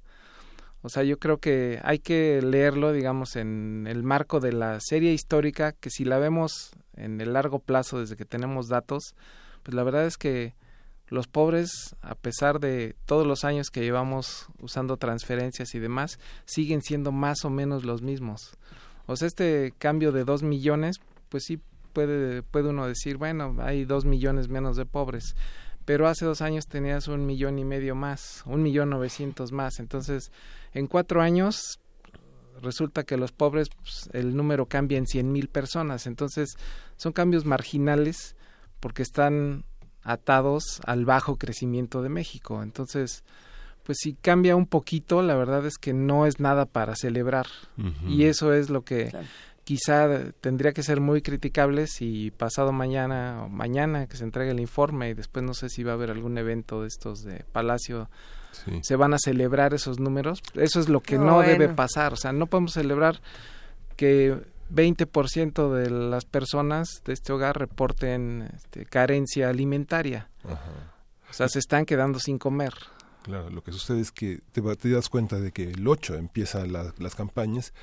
O sea, yo creo que hay que leerlo, digamos, en el marco de la serie histórica, que si la vemos en el largo plazo, desde que tenemos datos, pues la verdad es que los pobres, a pesar de todos los años que llevamos usando transferencias y demás, siguen siendo más o menos los mismos. O sea, este cambio de dos millones, pues sí puede, puede uno decir, bueno, hay dos millones menos de pobres pero hace dos años tenías un millón y medio más, un millón novecientos más. Entonces, en cuatro años resulta que los pobres, pues, el número cambia en cien mil personas. Entonces, son cambios marginales porque están atados al bajo crecimiento de México. Entonces, pues si cambia un poquito, la verdad es que no es nada para celebrar. Y eso es lo que quizá tendría que ser muy criticable si pasado mañana o mañana que se entregue el informe y después no sé si va a haber algún evento de estos de Palacio se van a celebrar esos números eso es lo que no, debe pasar o sea no podemos celebrar que 20% de las personas de este hogar reporten este, carencia alimentaria. O sea se están quedando sin comer Claro, lo que sucede es que te, das cuenta de que el 8 empieza las campañas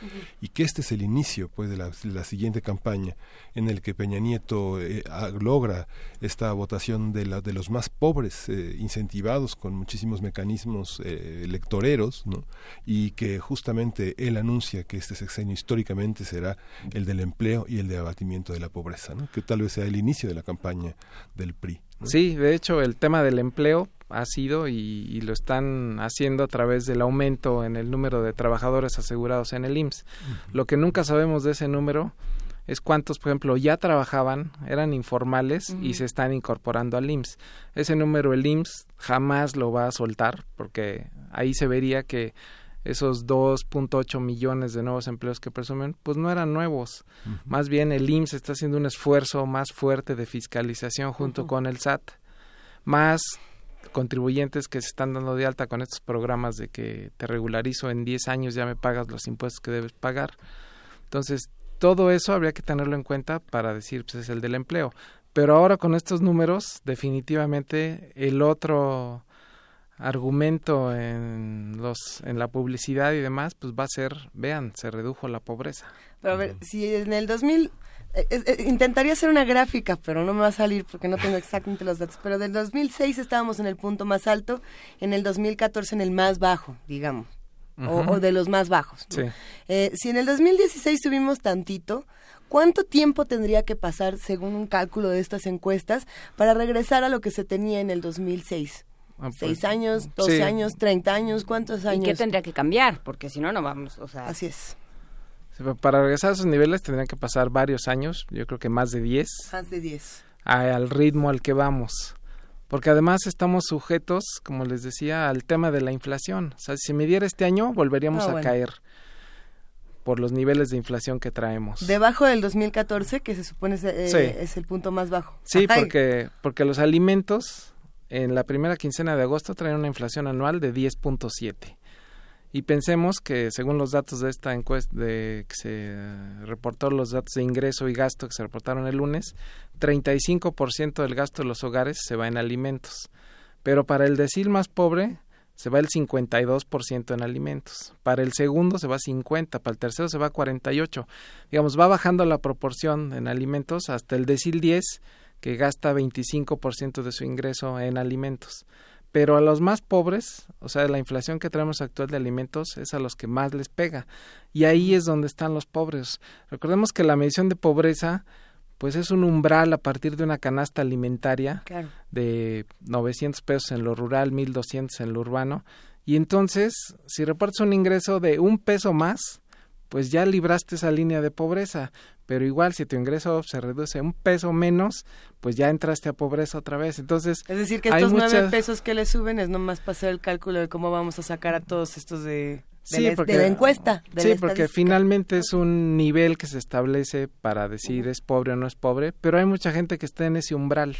y que este es el inicio pues de la, siguiente campaña en el que Peña Nieto eh, logra esta votación de, la, de los más pobres eh, incentivados con muchísimos mecanismos eh, electoreros ¿no? y que justamente él anuncia que este sexenio históricamente será el del empleo y el de abatimiento de la pobreza, ¿no? que tal vez sea el inicio de la campaña del PRI. Sí, de hecho el tema del empleo ha sido y, lo están haciendo a través del aumento en el número de trabajadores asegurados en el IMSS. Lo que nunca sabemos de ese número es cuántos, por ejemplo, ya trabajaban, eran informales y se están incorporando al IMSS. Ese número el IMSS jamás lo va a soltar porque ahí se vería que esos 2.8 millones de nuevos empleos que presumen, pues no eran nuevos. Más bien el IMSS está haciendo un esfuerzo más fuerte de fiscalización junto con el SAT, más contribuyentes que se están dando de alta con estos programas de que te regularizo en 10 años ya me pagas los impuestos que debes pagar. Entonces, todo eso habría que tenerlo en cuenta para decir, pues es el del empleo. Pero ahora con estos números, definitivamente el otro argumento en los en la publicidad y demás, pues va a ser, vean, se redujo la pobreza. Pero a ver, si en el 2000 eh, eh, eh, intentaría hacer una gráfica, pero no me va a salir porque no tengo exactamente los datos. Pero del 2006 estábamos en el punto más alto, en el 2014 en el más bajo, digamos, o, de los más bajos. si en el 2016 tuvimos tantito, ¿cuánto tiempo tendría que pasar, según un cálculo de estas encuestas, para regresar a lo que se tenía en el 2006? Ah, pues, ¿Seis años, doce años, treinta años? ¿Cuántos años? ¿Y qué tendría que cambiar? Porque si no, no vamos, o sea... Así es. Para regresar a esos niveles tendrían que pasar varios años, yo creo que más de 10. Más de 10. Al ritmo al que vamos. Porque además estamos sujetos, como les decía, al tema de la inflación. O sea, si me diera este año, volveríamos ah, a caer por los niveles de inflación que traemos. Debajo del 2014, que se supone es, eh, es el punto más bajo. Sí, porque, porque los alimentos en la primera quincena de agosto traen una inflación anual de 10.7 y pensemos que según los datos de esta encuesta de que se reportó los datos de ingreso y gasto que se reportaron el lunes, 35% del gasto de los hogares se va en alimentos. Pero para el decil más pobre se va el 52% en alimentos. Para el segundo se va 50, para el tercero se va 48. Digamos, va bajando la proporción en alimentos hasta el decil 10 que gasta 25% de su ingreso en alimentos. Pero a los más pobres, o sea, la inflación que tenemos actual de alimentos es a los que más les pega. Y ahí es donde están los pobres. Recordemos que la medición de pobreza, pues es un umbral a partir de una canasta alimentaria de 900 pesos en lo rural, 1200 en lo urbano. Y entonces, si repartes un ingreso de un peso más, pues ya libraste esa línea de pobreza pero igual si tu ingreso se reduce un peso menos, pues ya entraste a pobreza otra vez. Entonces, es decir, que estos nueve pesos que le suben es nomás para hacer el cálculo de cómo vamos a sacar a todos estos de, la, encuesta. sí, porque finalmente es un nivel que se establece para decir es pobre o no es pobre, pero hay mucha gente que está en ese umbral.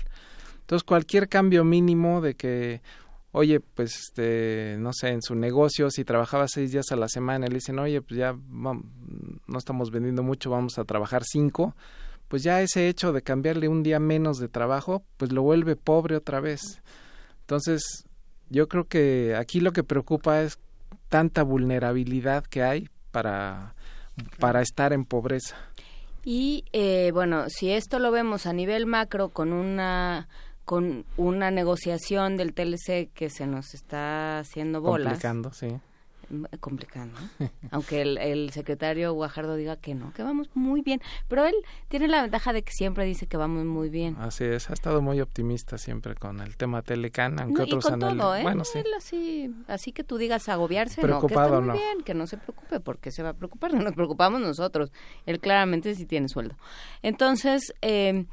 Entonces, cualquier cambio mínimo de que, oye, pues, este, no sé, en su negocio, si trabajaba seis días a la semana, le dicen, oye, pues ya no estamos vendiendo mucho, vamos a trabajar cinco, pues ya ese hecho de cambiarle un día menos de trabajo, pues lo vuelve pobre otra vez. Entonces, yo creo que aquí lo que preocupa es tanta vulnerabilidad que hay para, para estar en pobreza. Y eh, bueno, si esto lo vemos a nivel macro con una con una negociación del TLC que se nos está haciendo bolas. Complicando, sí complicando. (laughs) Aunque el, secretario Guajardo diga que no, que vamos muy bien. Pero él tiene la ventaja de que siempre dice que vamos muy bien. Así es, ha estado muy optimista siempre con el tema Telecan, aunque otros y con todo, ¿eh? Bueno, sí. así, así que tú digas agobiarse, Preocupado, no, que está muy bien, que no se preocupe, porque se va a preocupar, (laughs) nos preocupamos nosotros. Él claramente sí tiene sueldo. Entonces, eh,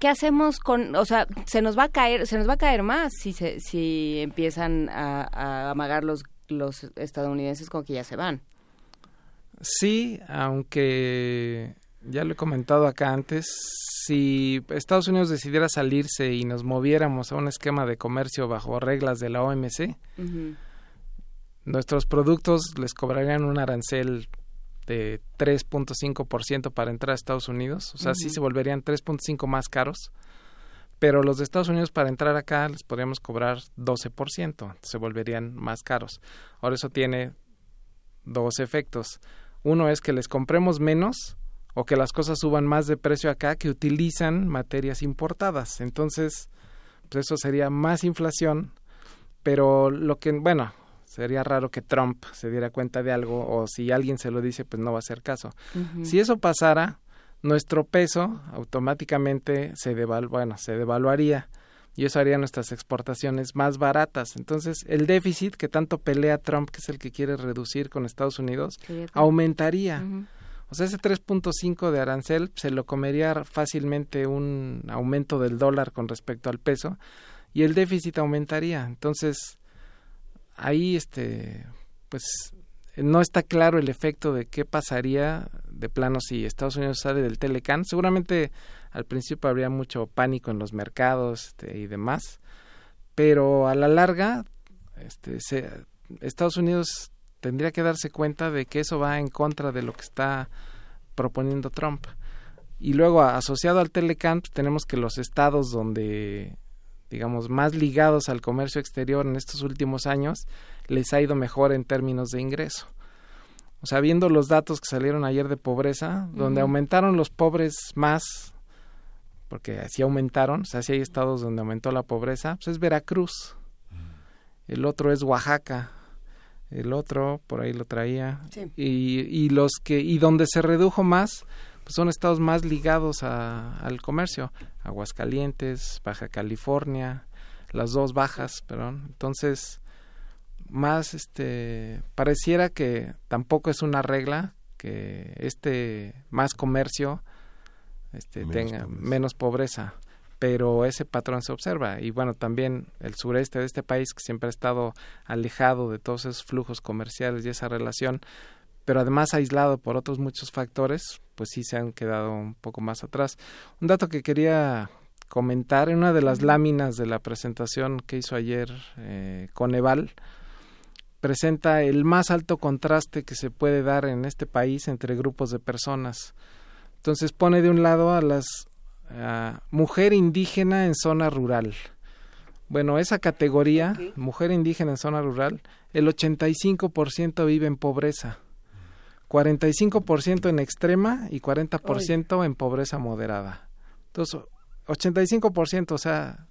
¿qué hacemos con, o sea, se nos va a caer, se nos va a caer más si se, si empiezan a, a amagar los los estadounidenses con que ya se van. Sí, aunque ya lo he comentado acá antes, si Estados Unidos decidiera salirse y nos moviéramos a un esquema de comercio bajo reglas de la OMC, nuestros productos les cobrarían un arancel de 3.5% para entrar a Estados Unidos, o sea, sí se volverían 3.5 más caros pero los de Estados Unidos para entrar acá les podríamos cobrar 12%, se volverían más caros. Ahora eso tiene dos efectos. Uno es que les compremos menos o que las cosas suban más de precio acá que utilizan materias importadas. Entonces, pues eso sería más inflación, pero lo que, bueno, sería raro que Trump se diera cuenta de algo o si alguien se lo dice, pues no va a hacer caso. Si eso pasara, nuestro peso automáticamente se, bueno, se devaluaría y eso haría nuestras exportaciones más baratas. Entonces, el déficit que tanto pelea Trump, que es el que quiere reducir con Estados Unidos, aumentaría. O sea, ese 3.5 de arancel se lo comería fácilmente un aumento del dólar con respecto al peso y el déficit aumentaría. Entonces, ahí este pues no está claro el efecto de qué pasaría de plano si Estados Unidos sale del Telecan. Seguramente al principio habría mucho pánico en los mercados este, y demás, pero a la larga este, Estados Unidos tendría que darse cuenta de que eso va en contra de lo que está proponiendo Trump. Y luego asociado al Telecan pues, tenemos que los estados donde digamos más ligados al comercio exterior en estos últimos años les ha ido mejor en términos de ingreso. O sea, viendo los datos que salieron ayer de pobreza, donde aumentaron los pobres más, porque así aumentaron, o sea, si hay estados donde aumentó la pobreza, pues es Veracruz. El otro es Oaxaca. El otro, por ahí lo traía. Y, y los que, y donde se redujo más, son estados más ligados a, al comercio. Aguascalientes, Baja California, las dos bajas, perdón. Entonces, más este pareciera que tampoco es una regla que este más comercio este tenga menos pobreza pero ese patrón se observa y bueno también el sureste de este país que siempre ha estado alejado de todos esos flujos comerciales y esa relación pero además aislado por otros muchos factores pues sí se han quedado un poco más atrás un dato que quería comentar en una de las láminas de la presentación que hizo ayer eh, Coneval presenta el más alto contraste que se puede dar en este país entre grupos de personas. Entonces pone de un lado a las mujer indígena en zona rural. Bueno, esa categoría, mujer indígena en zona rural, el 85% vive en pobreza, 45% en extrema y 40% en pobreza moderada. Entonces, 85%, o sea,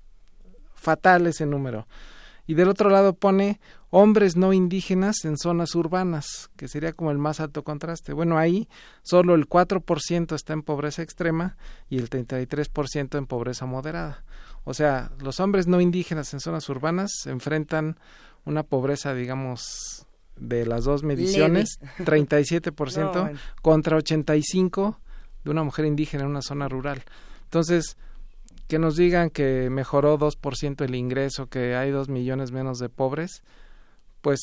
fatal ese número. Y del otro lado pone hombres no indígenas en zonas urbanas, que sería como el más alto contraste. Bueno, ahí solo el 4% está en pobreza extrema y el 33% en pobreza moderada. O sea, los hombres no indígenas en zonas urbanas se enfrentan una pobreza, digamos, de las dos mediciones, 37% (laughs) contra 85% de una mujer indígena en una zona rural. Entonces, que nos digan que mejoró 2% el ingreso, que hay 2 millones menos de pobres, pues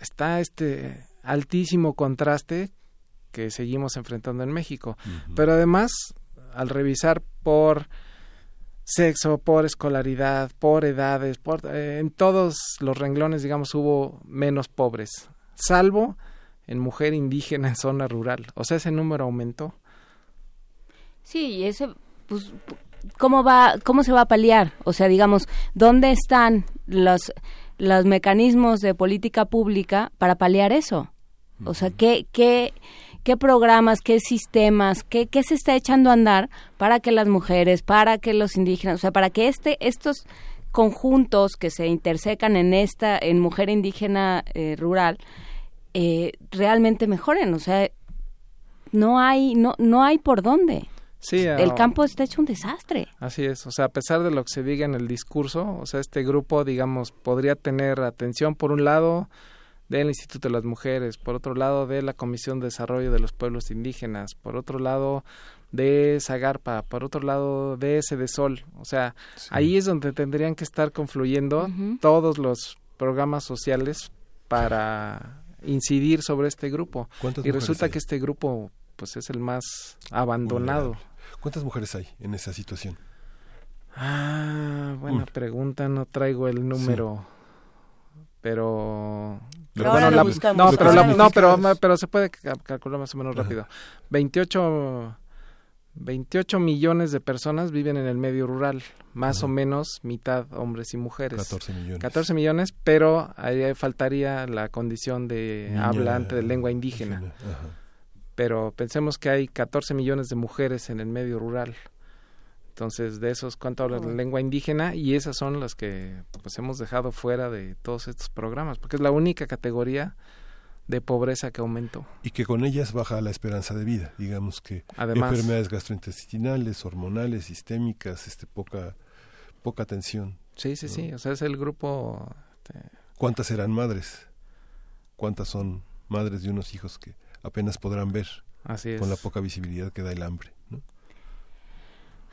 está este altísimo contraste que seguimos enfrentando en México. Pero además, al revisar por sexo, por escolaridad, por edades, por, eh, en todos los renglones, digamos, hubo menos pobres, salvo en mujer indígena en zona rural. O sea, ese número aumentó. Sí, y ese, pues, ¿cómo va, cómo se va a paliar? O sea, digamos, ¿dónde están los, los mecanismos de política pública para paliar eso? O sea, ¿qué, qué, qué programas, qué sistemas, qué, qué se está echando a andar para que las mujeres, para que los indígenas, o sea, para que este, estos conjuntos que se intersecan en esta, en mujer indígena eh, rural, eh, realmente mejoren, o sea, no hay, no, no hay por dónde. Sí, el ah, campo está hecho un desastre. Así es, o sea, a pesar de lo que se diga en el discurso, o sea, este grupo, digamos, podría tener atención por un lado del Instituto de las Mujeres, por otro lado de la Comisión de Desarrollo de los Pueblos Indígenas, por otro lado de Zagarpa, por otro lado de Sol, o sea, ahí es donde tendrían que estar confluyendo todos los programas sociales para incidir sobre este grupo. Y resulta que este grupo pues es el más abandonado. ¿Cuántas mujeres hay en esa situación? Ah, buena pregunta, no traigo el número. Pero, pero bueno, la, no, pero no, pero, pero se puede calcular más o menos rápido. 28 28 millones de personas viven en el medio rural, más o menos mitad hombres y mujeres. 14 millones. 14 millones, pero ahí faltaría la condición de hablante de lengua indígena. Pero pensemos que hay 14 millones de mujeres en el medio rural. Entonces, de esos, ¿cuánto hablan la lengua indígena? Y esas son las que pues hemos dejado fuera de todos estos programas, porque es la única categoría de pobreza que aumentó. Y que con ellas baja la esperanza de vida, digamos que enfermedades gastrointestinales, hormonales, sistémicas, este poca poca atención. Sí, sí, sí, o sea, es el grupo este, ¿Cuántas serán madres? ¿Cuántas son madres de unos hijos que apenas podrán ver Así con la poca visibilidad que da el hambre, ¿no?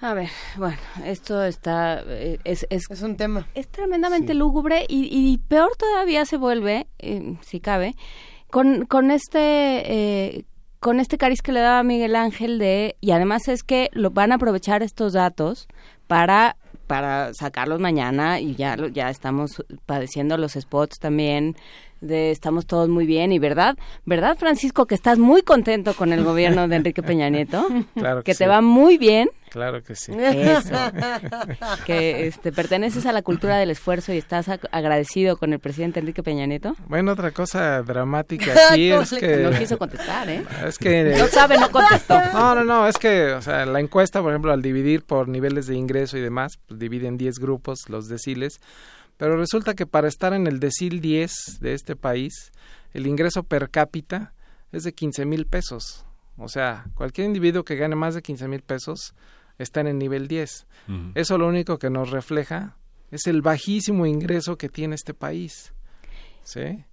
A ver, bueno, esto está eh, es, es, es un tema es tremendamente lúgubre y, y, peor todavía se vuelve, eh, si cabe, con, con este eh, con este cariz que le daba Miguel Ángel de y además es que lo van a aprovechar estos datos para para sacarlos mañana y ya ya estamos padeciendo los spots también de estamos todos muy bien y verdad, ¿verdad Francisco que estás muy contento con el gobierno de Enrique Peña Nieto? (laughs) Claro que, te va muy bien. Claro que sí. Eso. (laughs) que este perteneces a la cultura del esfuerzo y estás agradecido con el presidente Enrique Peña Nieto. Bueno, otra cosa dramática (laughs) aquí es que no quiso contestar, ¿eh? Es que no sabe, no contestó. No, no, no, es que o sea, la encuesta, por ejemplo, al dividir por niveles de ingreso y demás, pues divide en 10 grupos los deciles pero resulta que para estar en el decil 10 de este país, el ingreso per cápita es de 15 mil pesos. O sea, cualquier individuo que gane más de 15 mil pesos está en el nivel 10. Eso lo único que nos refleja es el bajísimo ingreso que tiene este país. ¿Sí?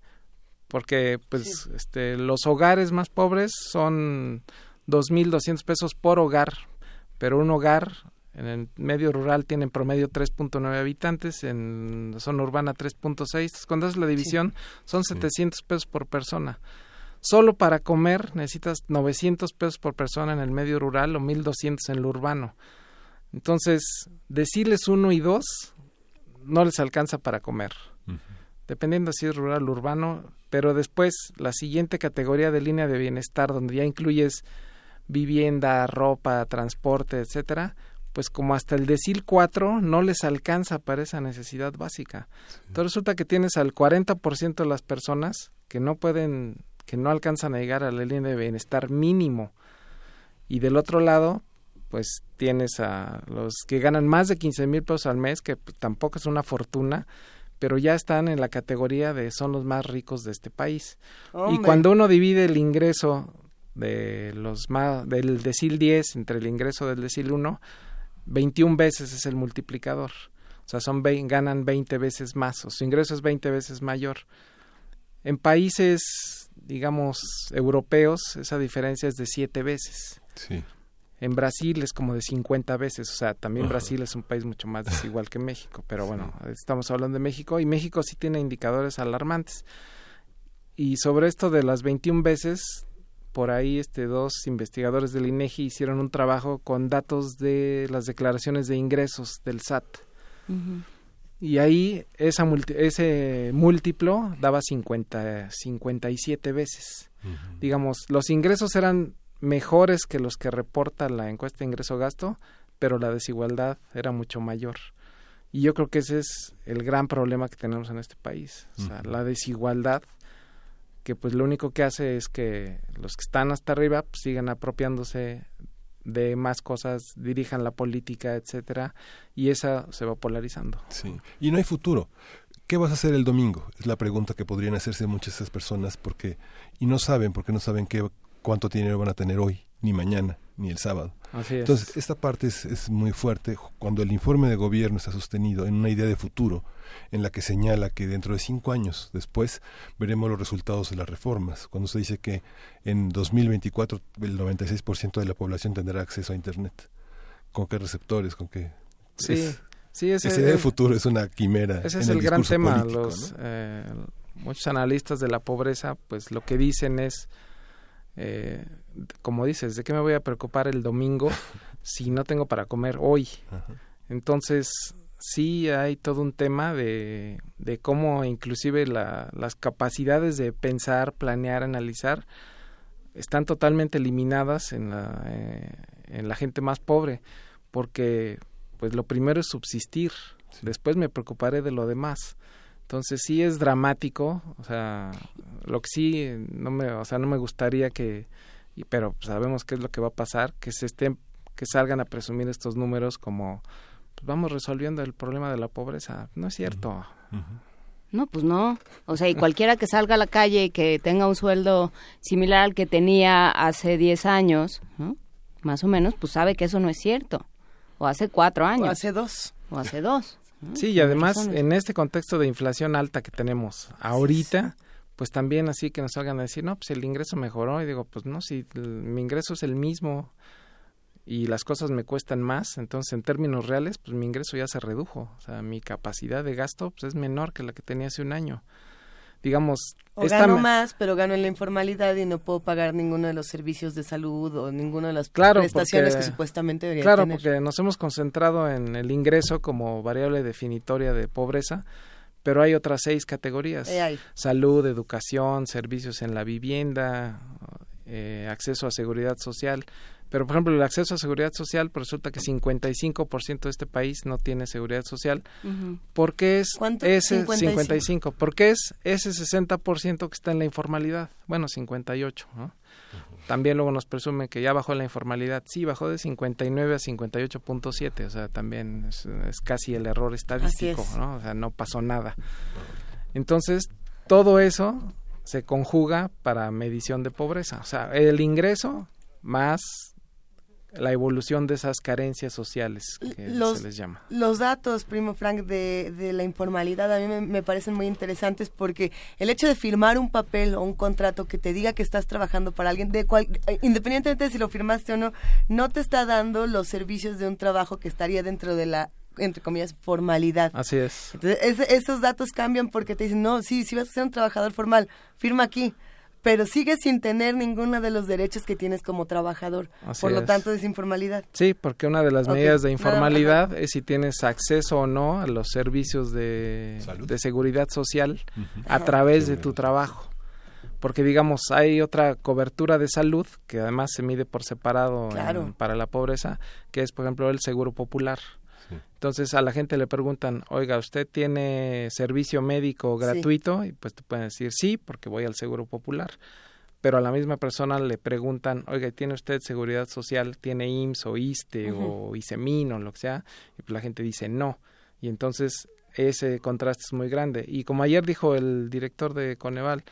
Porque pues este los hogares más pobres son 2200 pesos por hogar, pero un hogar en el medio rural tienen promedio 3.9 habitantes, en zona urbana 3.6. Cuando es la división, son 700 pesos por persona. Solo para comer necesitas 900 pesos por persona en el medio rural o 1200 en lo urbano. Entonces, decirles uno y dos no les alcanza para comer. Dependiendo si es rural o urbano, pero después la siguiente categoría de línea de bienestar, donde ya incluyes vivienda, ropa, transporte, etcétera, pues como hasta el decil 4 no les alcanza para esa necesidad básica. Entonces resulta que tienes al 40% de las personas que no pueden, que no alcanzan a llegar a la línea de bienestar mínimo. Y del otro lado, pues tienes a los que ganan más de 15 mil pesos al mes, que tampoco es una fortuna, pero ya están en la categoría de son los más ricos de este país. Y cuando uno divide el ingreso de los más, del decil 10 entre el ingreso del decil 1, 21 veces es el multiplicador. O sea, son ganan 20 veces más, o su ingreso es 20 veces mayor. En países, digamos, europeos, esa diferencia es de 7 veces. Sí. En Brasil es como de 50 veces, o sea, también Brasil es un país mucho más desigual que México, pero bueno, estamos hablando de México y México sí tiene indicadores alarmantes. Y sobre esto de las 21 veces, por ahí este dos investigadores del INEGI hicieron un trabajo con datos de las declaraciones de ingresos del SAT. Y ahí esa ese múltiplo daba 50, 57 veces. Digamos, los ingresos eran mejores que los que reporta la encuesta de ingreso-gasto, pero la desigualdad era mucho mayor. Y yo creo que ese es el gran problema que tenemos en este país. O sea, la desigualdad que pues lo único que hace es que los que están hasta arriba pues, sigan apropiándose de más cosas, dirijan la política, etcétera, y esa se va polarizando. Sí. Y no hay futuro. ¿Qué vas a hacer el domingo? Es la pregunta que podrían hacerse muchas de esas personas porque y no saben porque no saben qué cuánto dinero van a tener hoy ni mañana ni el sábado. Entonces, esta parte es, es, muy fuerte cuando el informe de gobierno está sostenido en una idea de futuro, en la que señala que dentro de cinco años después veremos los resultados de las reformas. Cuando se dice que en 2024 el 96% de la población tendrá acceso a Internet. ¿Con qué receptores? ¿Con qué? Sí, sí ese, ese de futuro es una quimera. Ese es el, gran tema. Los, eh, muchos analistas de la pobreza, pues lo que dicen es eh, como dices, ¿de qué me voy a preocupar el domingo (laughs) si no tengo para comer hoy? Entonces, sí hay todo un tema de, de cómo inclusive la, las capacidades de pensar, planear, analizar están totalmente eliminadas en la, eh, en la gente más pobre, porque pues lo primero es subsistir, después me preocuparé de lo demás. Entonces sí es dramático, o sea, lo que sí no me, o sea, no me gustaría que pero sabemos qué es lo que va a pasar, que se estén que salgan a presumir estos números como pues vamos resolviendo el problema de la pobreza. No es cierto. No, pues no. O sea, y cualquiera que salga a la calle y que tenga un sueldo similar al que tenía hace 10 años, más o menos, pues sabe que eso no es cierto. O hace cuatro años. O hace dos. O hace dos. Sí, y además en este contexto de inflación alta que tenemos ahorita, pues también así que nos salgan a decir, no, pues el ingreso mejoró. Y digo, pues no, si mi ingreso es el mismo y las cosas me cuestan más, entonces en términos reales, pues mi ingreso ya se redujo. O sea, mi capacidad de gasto pues, es menor que la que tenía hace un año. Digamos, o gano más, pero gano en la informalidad y no puedo pagar ninguno de los servicios de salud o ninguna de las prestaciones que supuestamente debería claro, tener. Claro, porque nos hemos concentrado en el ingreso como variable definitoria de pobreza, pero hay otras seis categorías. Eh, salud, educación, servicios en la vivienda, eh, acceso a seguridad social. Pero, por ejemplo, el acceso a seguridad social, pues resulta que 55% de este país no tiene seguridad social. ¿Por qué es ese 55? Porque es ese 60% que está en la informalidad. Bueno, 58, ¿no? También luego nos presume que ya bajó la informalidad. Sí, bajó de 59 a 58.7, o sea, también es, casi el error estadístico, ¿no? O sea, no pasó nada. Entonces, todo eso se conjuga para medición de pobreza. O sea, el ingreso más la evolución de esas carencias sociales que se les llama. Los datos, primo Frank, de, de la informalidad a mí me, parecen muy interesantes porque el hecho de firmar un papel o un contrato que te diga que estás trabajando para alguien, de cual, independientemente de si lo firmaste o no, no te está dando los servicios de un trabajo que estaría dentro de la entre comillas, formalidad. Así es. Entonces, esos datos cambian porque te dicen, no, sí, si vas a ser un trabajador formal, firma aquí pero sigues sin tener ninguno de los derechos que tienes como trabajador. Por lo tanto, es informalidad. Sí, porque una de las medidas de informalidad es si tienes acceso o no a los servicios de, de seguridad social a través de tu trabajo. Porque, digamos, hay otra cobertura de salud que además se mide por separado para la pobreza, que es, por ejemplo, el seguro popular. Entonces a la gente le preguntan, oiga, ¿usted tiene servicio médico gratuito? Y pues te pueden decir sí, porque voy al Seguro Popular. Pero a la misma persona le preguntan, oiga, ¿tiene usted seguridad social? ¿Tiene IMSS o ISTE o ISEMIN o lo que sea? Y pues la gente dice no. Y entonces ese contraste es muy grande. Y como ayer dijo el director de Coneval,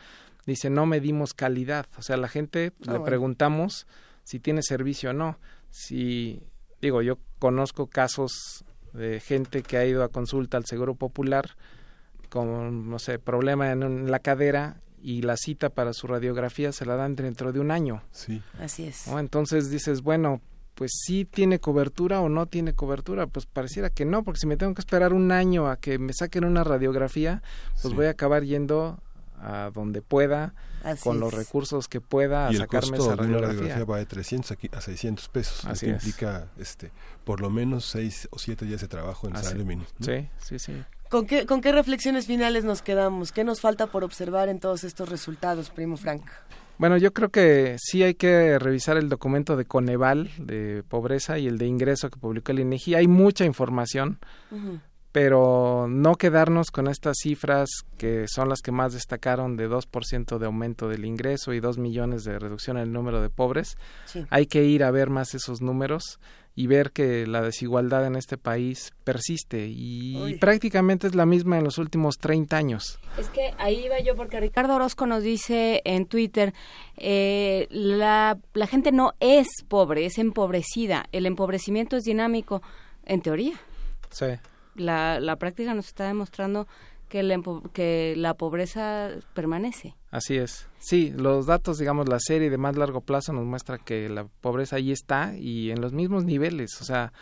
dice, no medimos calidad. O sea, a la gente ah, le preguntamos si tiene servicio o no. Si, digo, yo conozco casos de gente que ha ido a consulta al Seguro Popular con, no sé, problema en, la cadera y la cita para su radiografía se la dan dentro de un año. Sí. Así es. Entonces dices, bueno, pues sí tiene cobertura o no tiene cobertura, pues pareciera que no, porque si me tengo que esperar un año a que me saquen una radiografía, pues voy a acabar yendo a donde pueda, con los recursos que pueda, a y sacarme esa radiografía. De una radiografía va de 300 a 600 pesos, Así que es. implica este, por lo menos 6 o 7 días de trabajo en Así- salario mínimo. ¿no? Sí, sí, sí. ¿Con qué, ¿Con qué reflexiones finales nos quedamos? ¿Qué nos falta por observar en todos estos resultados, primo Frank? Bueno, yo creo que sí hay que revisar el documento de Coneval de pobreza y el de ingreso que publicó el INEGI. Hay mucha información, pero no quedarnos con estas cifras que son las que más destacaron de 2% de aumento del ingreso y 2 millones de reducción en el número de pobres. Sí. Hay que ir a ver más esos números y ver que la desigualdad en este país persiste y Uy. prácticamente es la misma en los últimos 30 años. Es que ahí iba yo porque Ricardo Orozco nos dice en Twitter, eh, la, la gente no es pobre, es empobrecida. El empobrecimiento es dinámico, en teoría. Sí. La, la práctica nos está demostrando que, la pobreza permanece. Así es. Sí, los datos, digamos, la serie de más largo plazo nos muestra que la pobreza ahí está y en los mismos niveles. O sea,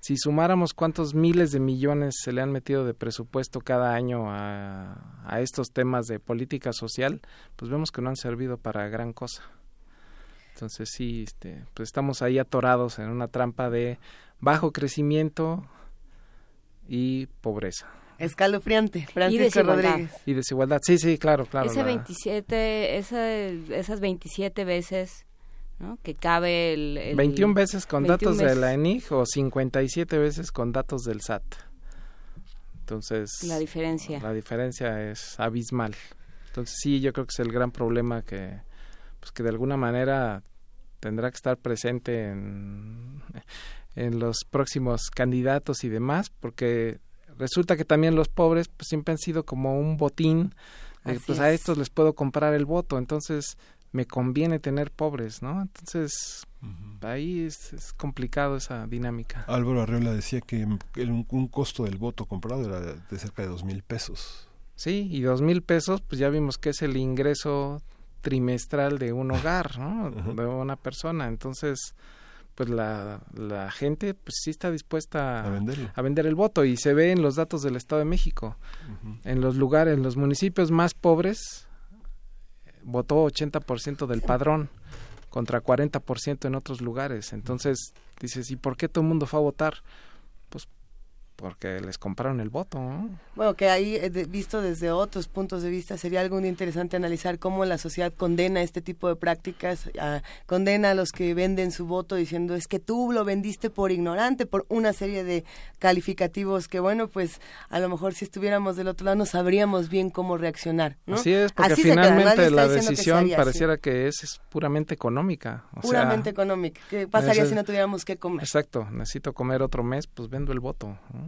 si sumáramos cuántos miles de millones se le han metido de presupuesto cada año a, a estos temas de política social, pues vemos que no han servido para gran cosa. Entonces sí, este, pues estamos ahí atorados en una trampa de bajo crecimiento y pobreza. Escalofriante, Francisco desigualdad. Rodríguez. Y desigualdad. Sí, sí, claro, claro. Ese la- 27, esa, esas 27 veces ¿no? que cabe el... el 21 veces con 21 datos de veces. la ENIG o 57 veces con datos del SAT. Entonces, La diferencia. la diferencia es abismal. Entonces, sí, yo creo que es el gran problema que, pues, que de alguna manera tendrá que estar presente en, en los próximos candidatos y demás, porque resulta que también los pobres pues, siempre han sido como un botín, de, Así pues a es. estos les puedo comprar el voto, entonces me conviene tener pobres, ¿no? Entonces, ahí es, es complicado esa dinámica. Álvaro Arreola decía que el- un, un costo del voto comprado era de cerca de dos mil pesos. Sí, y dos mil pesos, pues ya vimos que es el ingreso trimestral de un hogar, ¿no? De una persona. Entonces, pues la, la gente, pues sí está dispuesta A vender el voto y se ve en los datos del Estado de México. En los lugares, en los municipios más pobres, votó 80% del padrón contra 40% en otros lugares. Entonces, dices, ¿y por qué todo el mundo fue a votar? Porque les compraron el voto, ¿no? Bueno, que ahí, eh, visto desde otros puntos de vista, sería algo muy interesante analizar cómo la sociedad condena este tipo de prácticas, ah, condena a los que venden su voto diciendo es que tú lo vendiste por ignorante, por una serie de calificativos que, bueno, pues a lo mejor si estuviéramos del otro lado no sabríamos bien cómo reaccionar. ¿no? Así es, porque Así finalmente la que decisión así. pareciera que es, es puramente económica. O sea, Puramente económica. ¿Qué pasaría si no tuviéramos que comer? Exacto, necesito comer otro mes, pues vendo el voto. ¿no?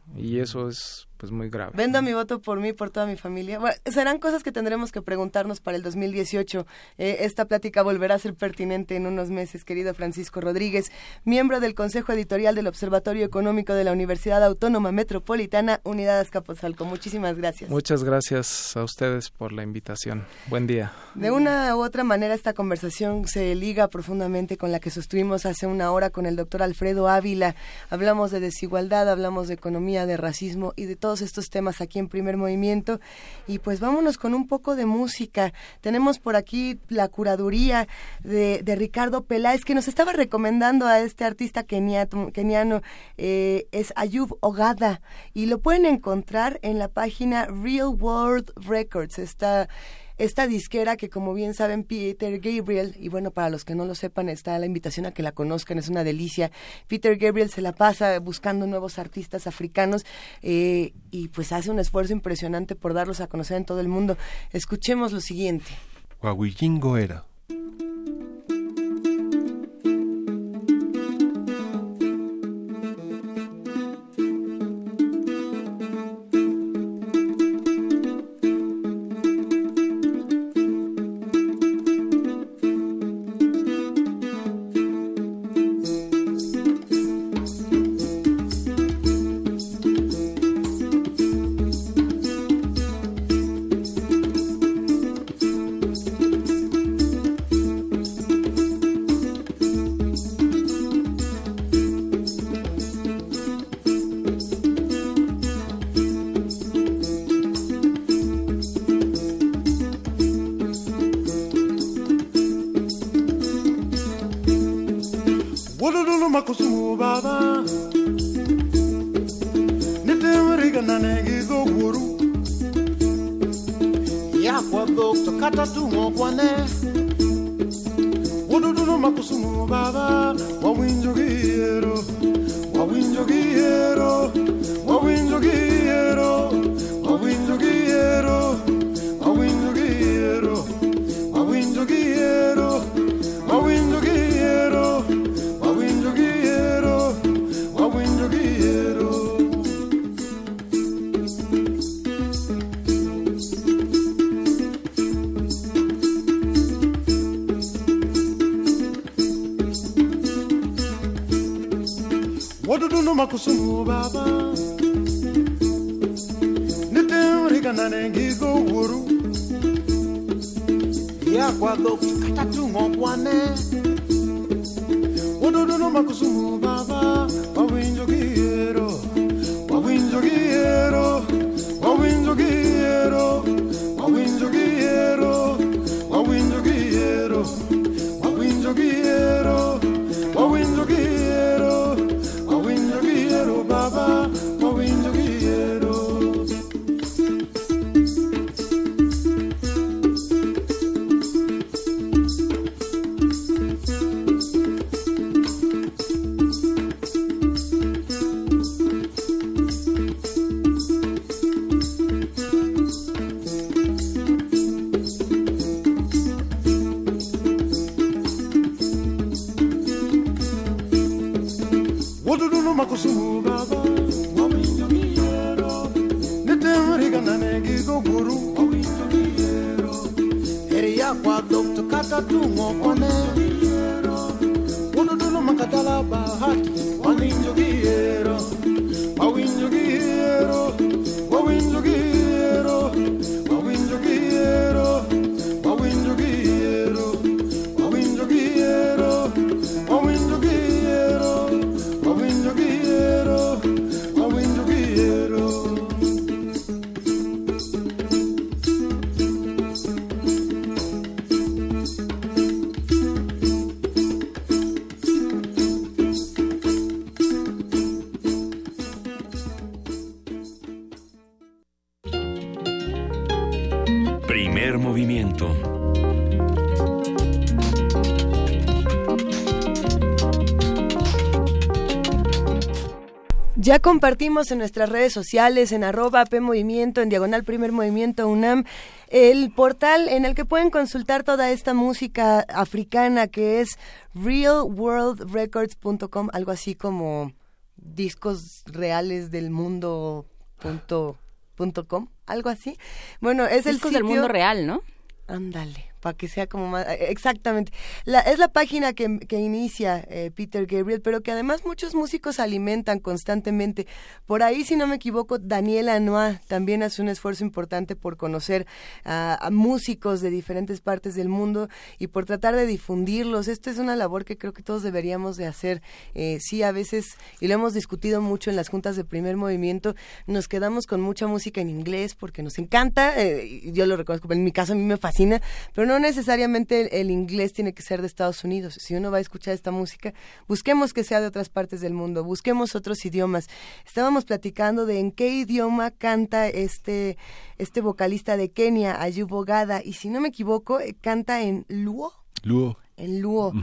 Y eso es pues muy grave. Vendo mi voto por mí, por toda mi familia. Bueno, serán cosas que tendremos que preguntarnos para el 2018. Eh, esta plática volverá a ser pertinente en unos meses, querido Francisco Rodríguez, miembro del Consejo Editorial del Observatorio Económico de la Universidad Autónoma Metropolitana, Unidad Azcapotzalco. Muchísimas gracias. Muchas gracias a ustedes por la invitación. Buen día. De una u otra manera esta conversación se liga profundamente con la que sostuvimos hace una hora con el doctor Alfredo Ávila. Hablamos de desigualdad, hablamos de economía, de racismo y de todos estos temas aquí en primer movimiento. Y pues vámonos con un poco de música. Tenemos por aquí la curaduría de, Ricardo Peláez que nos estaba recomendando a este artista keniato- keniano, eh, es Ayub Ogada. Y lo pueden encontrar en la página Real World Records. Está esta disquera que como bien saben Peter Gabriel, y bueno, para los que no lo sepan, está la invitación a que la conozcan, es una delicia. Peter Gabriel se la pasa buscando nuevos artistas africanos eh, y pues hace un esfuerzo impresionante por darlos a conocer en todo el mundo. Escuchemos lo siguiente. Guaguillingo era. Udududu makusumu baba Wawinjo gihero Wawinjo gihero Wawinjo gihero kusumu baba. Nituri kanane ngigo wuru. Ya kwado katatu ngobwane makusumu compartimos en nuestras redes sociales, en arroba P Movimiento, en Diagonal Primer Movimiento UNAM, el portal en el que pueden consultar toda esta música africana que es realworldrecords.com, algo así como discos reales del mundo punto, punto com, algo así. Bueno, es el Discos del sitio- mundo real, ¿no? Ándale, para que sea como más... eh, Exactamente. La, es la página que, que inicia eh, Peter Gabriel, pero que además muchos músicos alimentan constantemente. Por ahí, si no me equivoco, Daniela Noa también hace un esfuerzo importante por conocer a, músicos de diferentes partes del mundo y por tratar de difundirlos. Esta es una labor que creo que todos deberíamos de hacer. Eh, sí, a veces, y lo hemos discutido mucho en las juntas de primer movimiento, nos quedamos con mucha música en inglés porque nos encanta, eh, yo lo reconozco, en mi caso a mí me fascina, pero necesariamente el, inglés tiene que ser de Estados Unidos. Si uno va a escuchar esta música, busquemos que sea de otras partes del mundo, busquemos otros idiomas. Estábamos platicando de en qué idioma canta este, este vocalista de Kenia, Ayub Ogada, y si no me equivoco, eh, canta en Luo Luo. En Luo.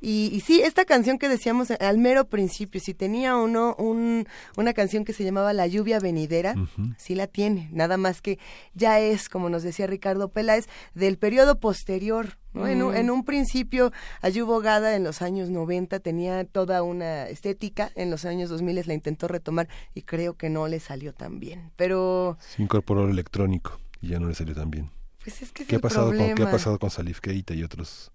y, y sí, esta canción que decíamos al mero principio, si tenía uno un, una canción que se llamaba La lluvia venidera, sí la tiene, nada más que ya es, como nos decía Ricardo Peláez, del periodo posterior. ¿no? En, un, Mm. en un principio, Ayub Ogada en los años 90 tenía toda una estética, en los años 2000 la intentó retomar y creo que no le salió tan bien. Pero Se incorporó lo electrónico y ya no le salió tan bien. Pues es que es ¿Qué, ha el pasado con, ¿Qué ha pasado con Salif Keita y otros?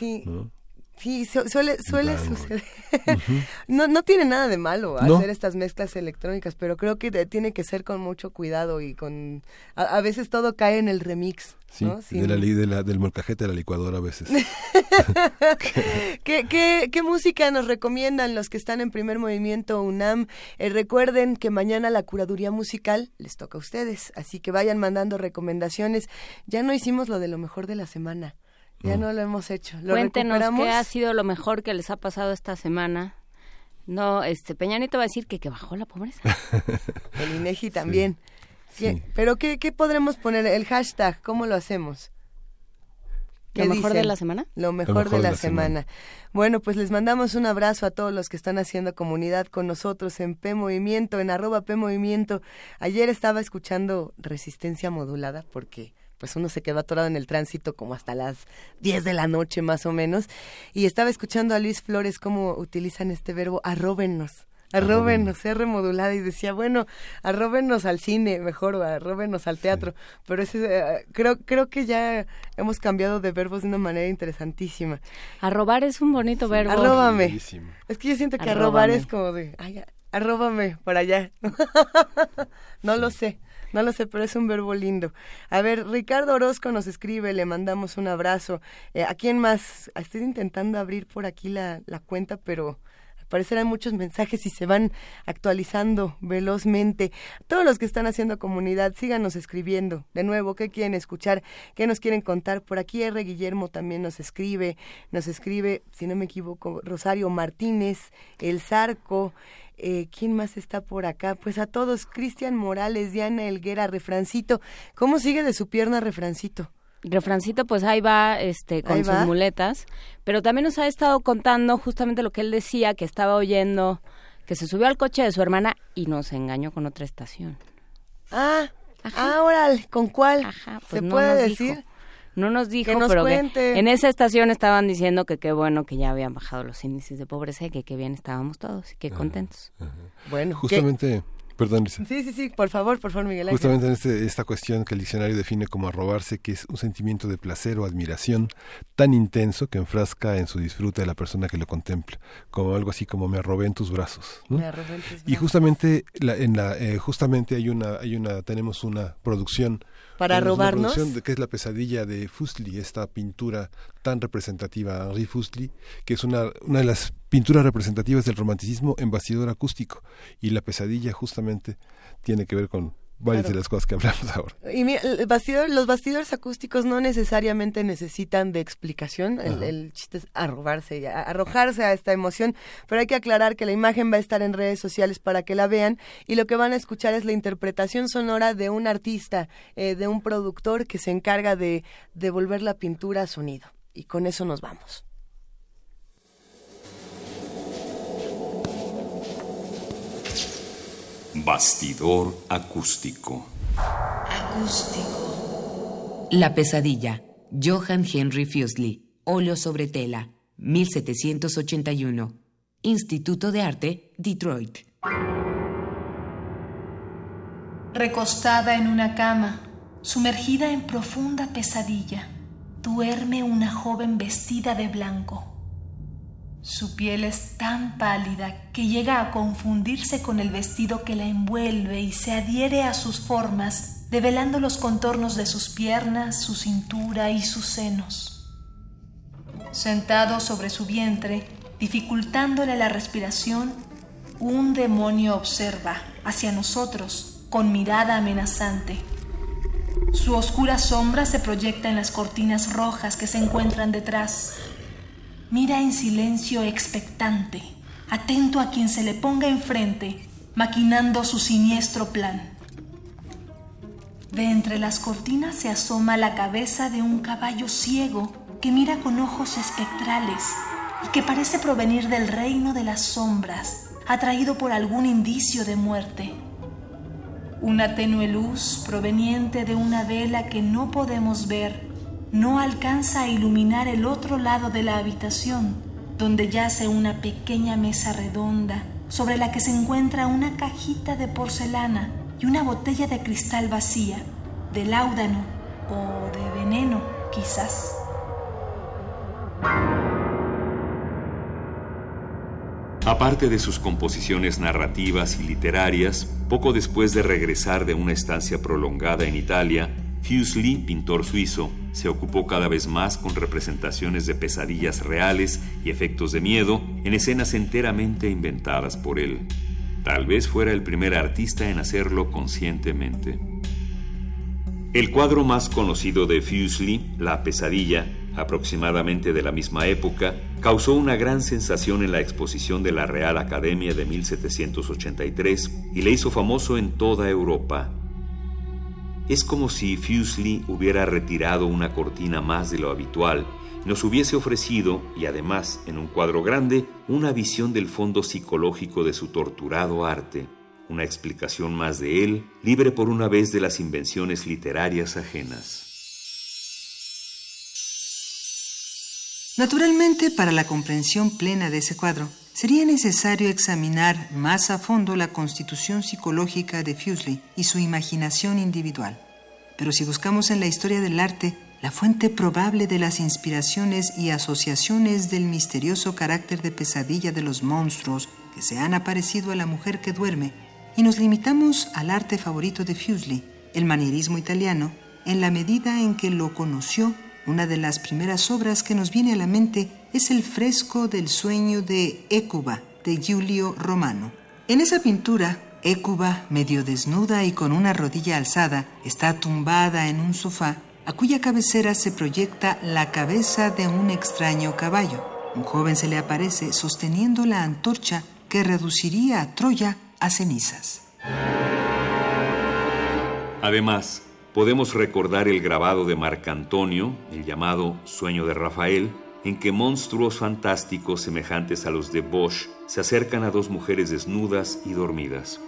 Sí, ¿no? Sí, su- suele, suele suceder. (laughs) no, no tiene nada de malo No. hacer estas mezclas electrónicas, pero creo que tiene que ser con mucho cuidado y con... A, a veces todo cae en el remix, Sí, ¿no? de la ley de la, del molcajete a la licuadora a veces. (laughs) ¿Qué, qué, qué música nos recomiendan los que están en primer movimiento UNAM? Eh, recuerden que mañana la curaduría musical les toca a ustedes, así que vayan mandando recomendaciones. Ya no hicimos lo de lo mejor de la semana, ya no, lo hemos hecho. ¿Lo Cuéntenos recuperamos? qué ha sido lo mejor que les ha pasado esta semana. No, este Peña Nieto va a decir que, que bajó la pobreza. (laughs) el INEGI también. Sí. Pero ¿qué, ¿qué podremos poner? El hashtag, ¿cómo lo hacemos? ¿Lo mejor de la semana? Lo mejor, de, la, semana. Bueno, pues les mandamos un abrazo a todos los que están haciendo comunidad con nosotros en P Movimiento, en arroba P Movimiento. Ayer estaba escuchando Resistencia Modulada porque pues uno se quedó atorado en el tránsito como hasta las 10 de la noche más o menos y estaba escuchando a Luis Flores cómo utilizan este verbo arróbenos arróbenos, R remodulada y decía, bueno, arróbenos al cine mejor o arróbenos al teatro, pero ese, eh, creo, creo que ya hemos cambiado de verbos de una manera interesantísima. Arrobar es un bonito verbo. Arróbame. Es que yo siento que arrobar es como de, ay, arróbame por allá. no (laughs) lo sé. No lo sé, pero es un verbo lindo. A ver, Ricardo Orozco nos escribe, le mandamos un abrazo. Eh, ¿A quién más? Estoy intentando abrir por aquí la, la cuenta, pero parecerán muchos mensajes y se van actualizando velozmente. Todos los que están haciendo comunidad, síganos escribiendo. De nuevo, ¿qué quieren escuchar? ¿Qué nos quieren contar? Por aquí R. Guillermo también nos escribe. Nos escribe, si no me equivoco, Rosario Martínez, El Zarco. Eh, ¿Quién más está por acá? Pues a todos, Cristian Morales, Diana Elguera, Refrancito. ¿Cómo sigue de su pierna Refrancito? Refrancito, pues ahí va este, con sus muletas, pero también nos ha estado contando justamente lo que él decía, que estaba oyendo, que se subió al coche de su hermana y nos engañó con otra estación. Ah, ahora, ¿con cuál? pues ¿Se puede decir? No nos dijo, pero en esa estación estaban diciendo que qué bueno que ya habían bajado los índices de pobreza y que qué bien estábamos todos y qué contentos. Bueno, justamente... Perdón, Sí, sí, sí, por favor, por favor, Miguel Justamente en este, esta cuestión que el diccionario define como arrobarse, que es un sentimiento de placer o admiración tan intenso que enfrasca en su disfrute de la persona que lo contempla, como algo así como me arrobé en tus brazos. Me arrobé en tus brazos. Y justamente, la, en la, eh, justamente hay una, hay una, tenemos una producción para robarnos. De, que es la pesadilla de Fuseli, esta pintura tan representativa, Henri Fuseli, que es una, una de las pinturas representativas del romanticismo en bastidor acústico. Y la pesadilla justamente tiene que ver con varias de las cosas que hablamos (laughs) ahora. Y los bastidores acústicos no necesariamente necesitan de explicación, el, chiste es arrojarse, arrojarse a esta emoción, pero hay que aclarar que la imagen va a estar en redes sociales para que la vean y lo que van a escuchar es la interpretación sonora de un artista, eh, de un productor que se encarga de devolver la pintura a sonido. Y con eso nos vamos. Bastidor acústico. Acústico. La pesadilla. Johann Henry Fuseli. Óleo sobre tela. 1781. Instituto de Arte, Detroit. Recostada en una cama, sumergida en profunda pesadilla, duerme una joven vestida de blanco. Su piel es tan pálida que llega a confundirse con el vestido que la envuelve y se adhiere a sus formas, develando los contornos de sus piernas, su cintura y sus senos. Sentado sobre su vientre, dificultándole la respiración, un demonio observa hacia nosotros con mirada amenazante. Su oscura sombra se proyecta en las cortinas rojas que se encuentran detrás mira en silencio expectante, atento a quien se le ponga enfrente, maquinando su siniestro plan. De entre las cortinas se asoma la cabeza de un caballo ciego que mira con ojos espectrales y que parece provenir del reino de las sombras, atraído por algún indicio de muerte. Una tenue luz proveniente de una vela que no podemos ver no alcanza a iluminar el otro lado de la habitación, donde yace una pequeña mesa redonda sobre la que se encuentra una cajita de porcelana y una botella de cristal vacía, de láudano o de veneno, quizás. Aparte de sus composiciones narrativas y literarias, poco después de regresar de una estancia prolongada en Italia, Fuseli, pintor suizo, se ocupó cada vez más con representaciones de pesadillas reales y efectos de miedo en escenas enteramente inventadas por él. Tal vez fuera el primer artista en hacerlo conscientemente. El cuadro más conocido de Fuseli, La pesadilla, aproximadamente de la misma época, causó una gran sensación en la exposición de la Real Academia de 1783 y le hizo famoso en toda Europa. Es como si Fuseli hubiera retirado una cortina más de lo habitual nos hubiese ofrecido, y además en un cuadro grande, una visión del fondo psicológico de su torturado arte, una explicación más de él, libre por una vez de las invenciones literarias ajenas. Naturalmente, para la comprensión plena de ese cuadro, sería necesario examinar más a fondo la constitución psicológica de Fuseli y su imaginación individual. Pero si buscamos en la historia del arte la fuente probable de las inspiraciones y asociaciones del misterioso carácter de pesadilla de los monstruos que se han aparecido a la mujer que duerme, y nos limitamos al arte favorito de Fuseli, el manierismo italiano, en la medida en que lo conoció una de las primeras obras que nos viene a la mente es el fresco del sueño de Écuba de Giulio Romano. En esa pintura, Écuba, medio desnuda y con una rodilla alzada, está tumbada en un sofá a cuya cabecera se proyecta la cabeza de un extraño caballo. Un joven se le aparece sosteniendo la antorcha que reduciría a Troya a cenizas. Además, podemos recordar el grabado de Marcantonio, el llamado Sueño de Rafael, en que monstruos fantásticos semejantes a los de Bosch se acercan a dos mujeres desnudas y dormidas.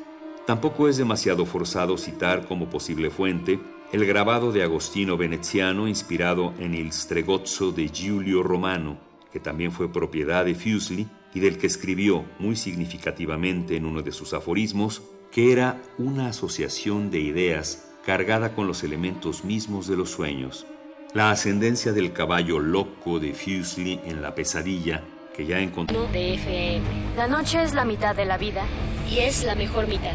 Tampoco es demasiado forzado citar como posible fuente el grabado de Agostino Veneziano inspirado en el Stregozzo de Giulio Romano, que también fue propiedad de Fuseli y del que escribió muy significativamente en uno de sus aforismos que era una asociación de ideas cargada con los elementos mismos de los sueños. La ascendencia del caballo loco de Fuseli en la pesadilla que ya. De FM. La noche es la mitad de la vida y es la mejor mitad.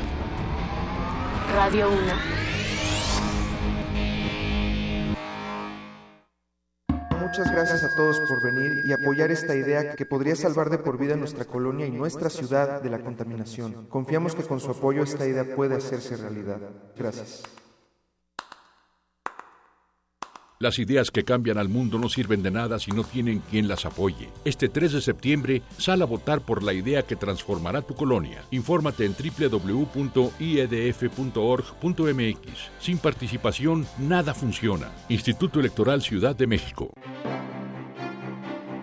Radio 1. Muchas gracias a todos por venir y apoyar esta idea que podría salvar de por vida nuestra colonia y nuestra ciudad de la contaminación. Confiamos que con su apoyo esta idea puede hacerse realidad. Gracias. Las ideas que cambian al mundo no sirven de nada si no tienen quien las apoye. Este 3 de septiembre, sal a votar por la idea que transformará tu colonia. Infórmate en www.iedf.org.mx. Sin participación, nada funciona. Instituto Electoral Ciudad de México.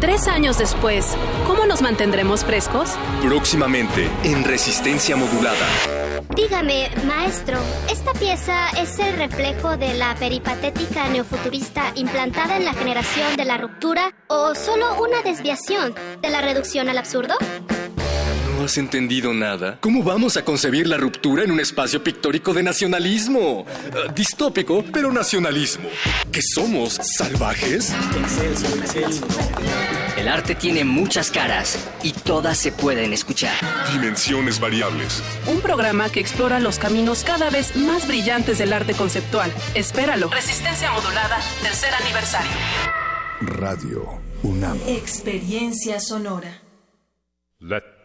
Tres años después, ¿cómo nos mantendremos frescos? Próximamente, en resistencia modulada. Dígame, maestro, ¿esta pieza es el reflejo de la peripatética neofuturista implantada en la generación de la ruptura o solo una desviación de la reducción al absurdo? ¿No has entendido nada? ¿Cómo vamos a concebir la ruptura en un espacio pictórico de nacionalismo? Uh, distópico, pero nacionalismo. ¿Que somos salvajes? El arte tiene muchas caras y todas se pueden escuchar. Dimensiones variables. Un programa que explora los caminos cada vez más brillantes del arte conceptual. Espéralo. Resistencia modulada, tercer aniversario. Radio UNAM. Experiencia sonora. Let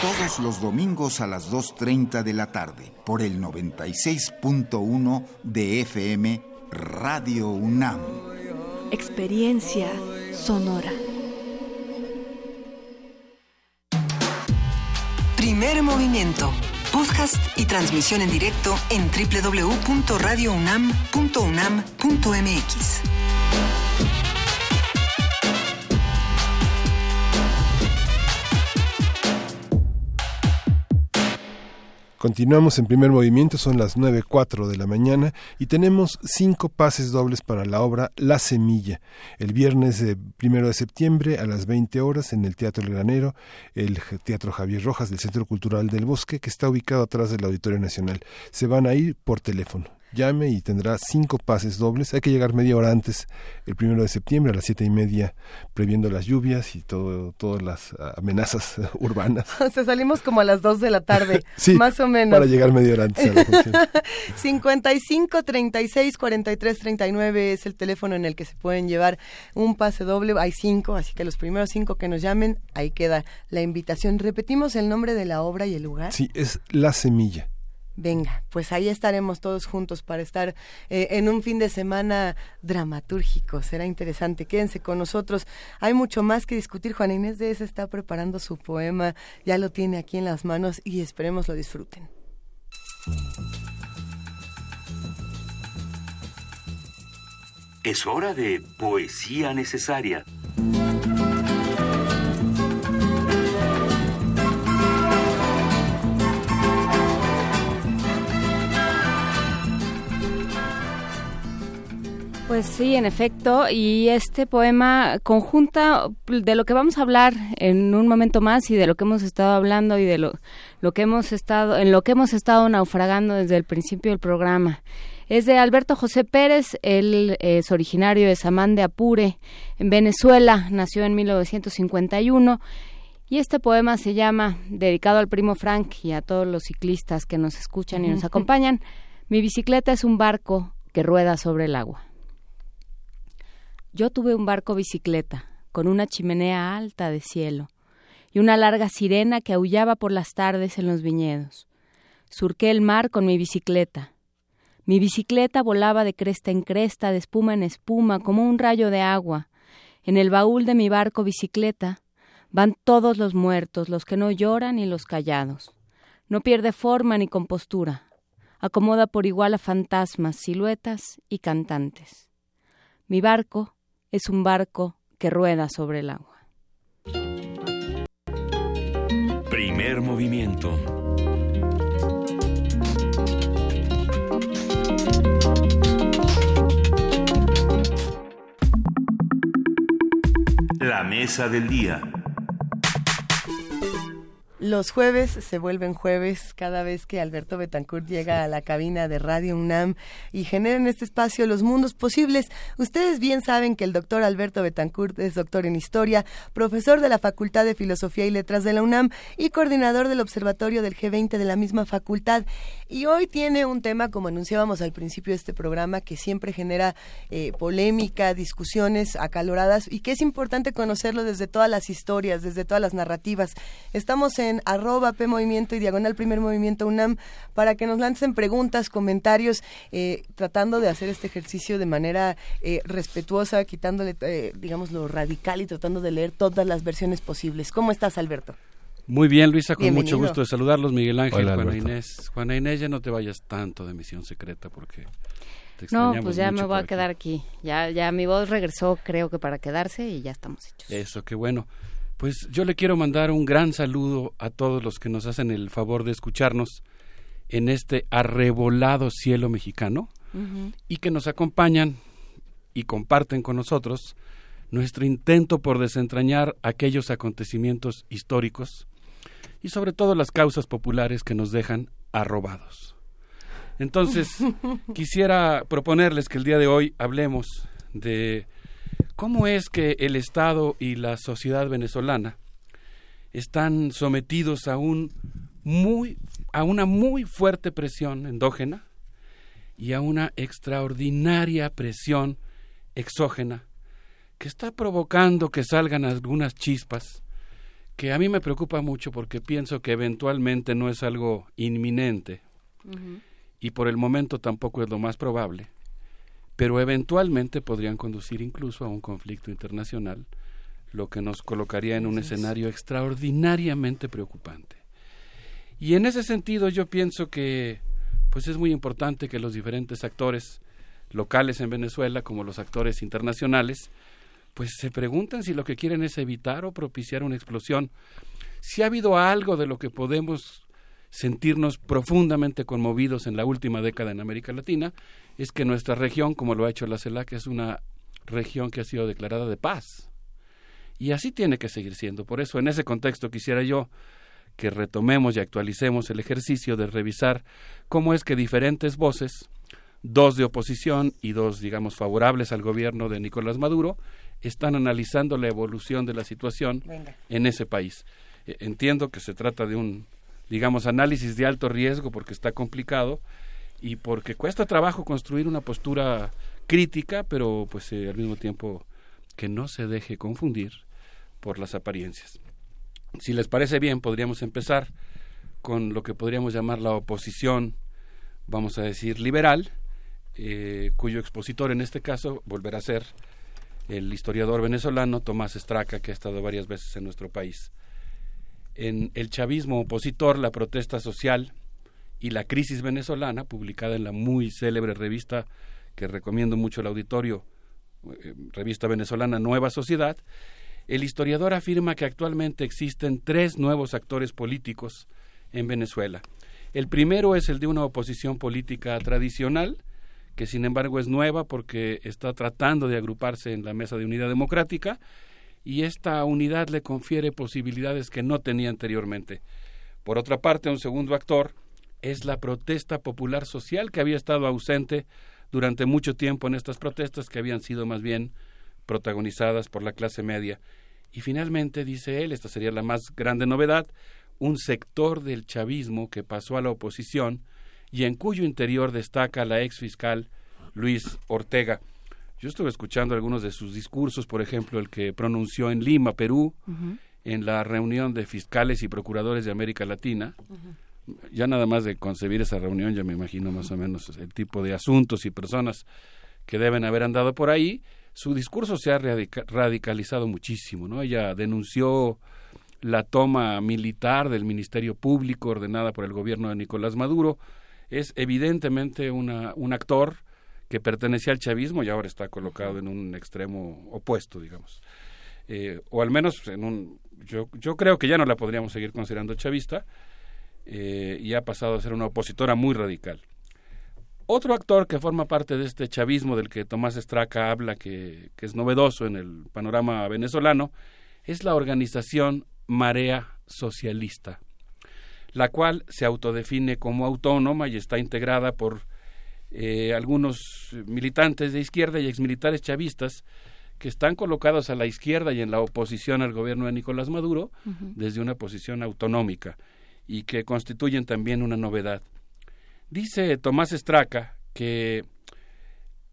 Todos los domingos a las 2.30 de la tarde por el 96.1 de FM Radio UNAM. Experiencia sonora. Primer movimiento. Podcast y transmisión en directo en www.radiounam.unam.mx. Continuamos en primer movimiento, son las 9.04 de la mañana y tenemos cinco pases dobles para la obra La Semilla. El viernes primero de septiembre a las 20 horas en el Teatro El Granero, el Teatro Javier Rojas del Centro Cultural del Bosque, que está ubicado atrás del Auditorio Nacional. Se van a ir por teléfono llame y tendrá cinco pases dobles. Hay que llegar media hora antes, el primero de septiembre a las siete y media, previendo las lluvias y todo, todas las amenazas (laughs) urbanas. (laughs) O sea, salimos como a las dos de la tarde, (laughs) más o menos. Para llegar media hora antes a la función. 55 36 43 39 es el teléfono en el que se pueden llevar un pase doble. Hay cinco, así que los primeros cinco que nos llamen, ahí queda la invitación. Repetimos el nombre de la obra y el lugar. Sí, es La Semilla. Venga, pues ahí estaremos todos juntos para estar eh, en un fin de semana dramatúrgico. Será interesante. Quédense con nosotros. Hay mucho más que discutir. Juana Inés de está preparando su poema. Ya lo tiene aquí en las manos y esperemos lo disfruten. Es hora de poesía necesaria. Pues sí, en efecto, y este poema conjunta de lo que vamos a hablar en un momento más y de lo que hemos estado hablando y de lo, lo que hemos estado en lo que hemos estado naufragando desde el principio del programa. Es de Alberto José Pérez, él es originario de Samán de Apure, en Venezuela, nació en 1951 y este poema se llama, dedicado al primo Frank y a todos los ciclistas que nos escuchan y nos acompañan, Mi bicicleta es un barco que rueda sobre el agua. Yo tuve un barco bicicleta, con una chimenea alta de cielo, y una larga sirena que aullaba por las tardes en los viñedos. Surqué el mar con mi bicicleta. Mi bicicleta volaba de cresta en cresta, de espuma en espuma, como un rayo de agua. En el baúl de mi barco bicicleta van todos los muertos, los que no lloran y los callados. No pierde forma ni compostura. Acomoda por igual a fantasmas, siluetas y cantantes. Mi barco es un barco que rueda sobre el agua. Primer movimiento. La mesa del día. Los jueves se vuelven jueves cada vez que Alberto Betancourt llega a la cabina de Radio UNAM y genera en este espacio los mundos posibles. Ustedes bien saben que el doctor Alberto Betancourt es doctor en historia, profesor de la Facultad de Filosofía y Letras de la UNAM y coordinador del Observatorio del G20 de la misma facultad. Y hoy tiene un tema, como anunciábamos al principio de este programa, que siempre genera eh, polémica, discusiones acaloradas y que es importante conocerlo desde todas las historias, desde todas las narrativas. Estamos en arroba P Movimiento y Diagonal Primer Movimiento UNAM para que nos lancen preguntas, comentarios, eh, tratando de hacer este ejercicio de manera eh, respetuosa, quitándole, eh, digamos, lo radical y tratando de leer todas las versiones posibles. ¿Cómo estás, Alberto? Muy bien, Luisa, con mucho gusto de saludarlos, Miguel Ángel, Juana Inés. Juana Inés, ya no te vayas tanto de misión secreta porque te No, pues ya me voy a quedar aquí. Ya, ya mi voz regresó, creo que para quedarse y ya estamos hechos. Eso, qué bueno. Pues yo le quiero mandar un gran saludo a todos los que nos hacen el favor de escucharnos en este arrebolado cielo mexicano y que nos acompañan y comparten con nosotros nuestro intento por desentrañar aquellos acontecimientos históricos y sobre todo las causas populares que nos dejan arrobados. Entonces, (laughs) quisiera proponerles que el día de hoy hablemos de ¿Cómo es que el Estado y la sociedad venezolana están sometidos a un muy a una muy fuerte presión endógena y a una extraordinaria presión exógena que está provocando que salgan algunas chispas que a mí me preocupa mucho porque pienso que eventualmente no es algo inminente y por el momento tampoco es lo más probable pero eventualmente podrían conducir incluso a un conflicto internacional, lo que nos colocaría en un escenario extraordinariamente preocupante. Y en ese sentido yo pienso que pues es muy importante que los diferentes actores locales en Venezuela como los actores internacionales pues se pregunten si lo que quieren es evitar o propiciar una explosión. Si ha habido algo de lo que podemos sentirnos profundamente conmovidos en la última década en América Latina es que nuestra región, como lo ha hecho la CELAC, es una región que ha sido declarada de paz. Y así tiene que seguir siendo. Por eso, en ese contexto, quisiera yo que retomemos y actualicemos el ejercicio de revisar cómo es que diferentes voces, dos de oposición y dos, digamos, favorables al gobierno de Nicolás Maduro, están analizando la evolución de la situación en ese país. Eh, entiendo que se trata de un, digamos, análisis de alto riesgo porque está complicado y porque cuesta trabajo construir una postura crítica, pero pues eh, al mismo tiempo que no se deje confundir por las apariencias. Si les parece bien, podríamos empezar con lo que podríamos llamar la oposición, vamos a decir, liberal, eh, cuyo expositor en este caso volverá a ser el historiador venezolano Tomás Estraca, que ha estado varias veces en nuestro país. En El chavismo opositor, la protesta social y la crisis venezolana, publicada en la muy célebre revista que recomiendo mucho al auditorio, eh, revista venezolana Nueva Sociedad, el historiador afirma que actualmente existen tres nuevos actores políticos en Venezuela. El primero es el de una oposición política tradicional, que sin embargo es nueva porque está tratando de agruparse en la Mesa de Unidad Democrática y esta unidad le confiere posibilidades que no tenía anteriormente. Por otra parte, un segundo actor es la protesta popular social que había estado ausente durante mucho tiempo en estas protestas que habían sido más bien protagonizadas por la clase media. Y finalmente, dice él, esta sería la más grande novedad, un sector del chavismo que pasó a la oposición y en cuyo interior destaca la ex fiscal Luis Ortega. Yo estuve escuchando algunos de sus discursos, por ejemplo, el que pronunció en Lima, Perú, en la reunión de fiscales y procuradores de América Latina. Ya nada más de concebir esa reunión, ya me imagino más o menos el tipo de asuntos y personas que deben haber andado por ahí. Su discurso se ha radicalizado muchísimo, ¿no? Ella denunció la toma militar del Ministerio Público ordenada por el gobierno de Nicolás Maduro. Es evidentemente una, un actor que pertenecía al chavismo y ahora está colocado en un extremo opuesto, digamos. Eh, o al menos en un... Yo, yo creo que ya no la podríamos seguir considerando chavista eh, y ha pasado a ser una opositora muy radical. Otro actor que forma parte de este chavismo del que Tomás Estraca habla, que, que es novedoso en el panorama venezolano, es la organización Marea Socialista, la cual se autodefine como autónoma y está integrada por eh, algunos militantes de izquierda y exmilitares chavistas que están colocados a la izquierda y en la oposición al gobierno de Nicolás Maduro desde una posición autonómica y que constituyen también una novedad. Dice Tomás Estraca que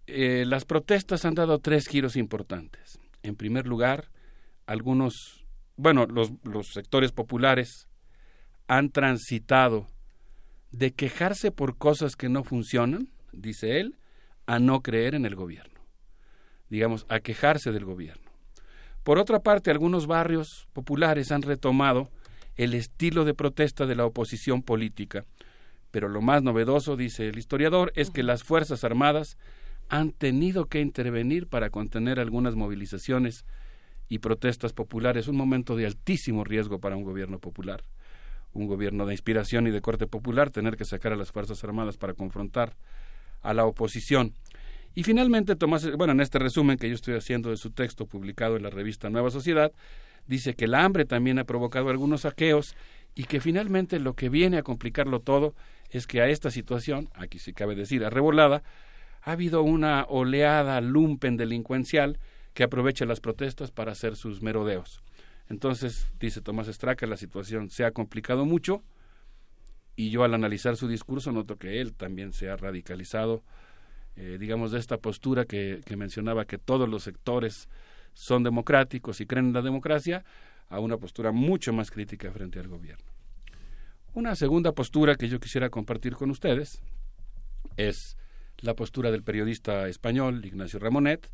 eh, las protestas han dado tres giros importantes. En primer lugar, algunos, bueno, los, los sectores populares han transitado de quejarse por cosas que no funcionan dice él, a no creer en el gobierno, digamos, a quejarse del gobierno. Por otra parte, algunos barrios populares han retomado el estilo de protesta de la oposición política, pero lo más novedoso, dice el historiador, es que las Fuerzas Armadas han tenido que intervenir para contener algunas movilizaciones y protestas populares, un momento de altísimo riesgo para un gobierno popular, un gobierno de inspiración y de corte popular, tener que sacar a las Fuerzas Armadas para confrontar a la oposición. Y finalmente, Tomás, bueno, en este resumen que yo estoy haciendo de su texto publicado en la revista Nueva Sociedad, dice que el hambre también ha provocado algunos saqueos y que finalmente lo que viene a complicarlo todo es que a esta situación, aquí sí cabe decir arrebolada, ha habido una oleada lumpen delincuencial que aprovecha las protestas para hacer sus merodeos. Entonces, dice Tomás Estraca, la situación se ha complicado mucho, y yo al analizar su discurso noto que él también se ha radicalizado, eh, digamos, de esta postura que, mencionaba que todos los sectores son democráticos y creen en la democracia, a una postura mucho más crítica frente al gobierno. Una segunda postura que yo quisiera compartir con ustedes es la postura del periodista español Ignacio Ramonet,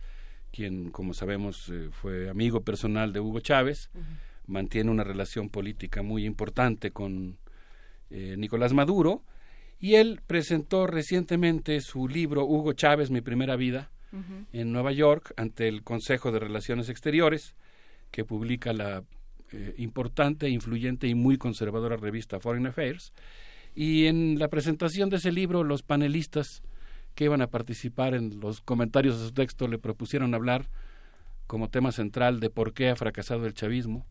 quien, como sabemos, eh, fue amigo personal de Hugo Chávez, mantiene una relación política muy importante con eh, Nicolás Maduro, y él presentó recientemente su libro Hugo Chávez, Mi Primera Vida, en Nueva York, ante el Consejo de Relaciones Exteriores, que publica la eh, importante, influyente y muy conservadora revista Foreign Affairs. Y en la presentación de ese libro, los panelistas que iban a participar en los comentarios de su texto le propusieron hablar como tema central de por qué ha fracasado el chavismo.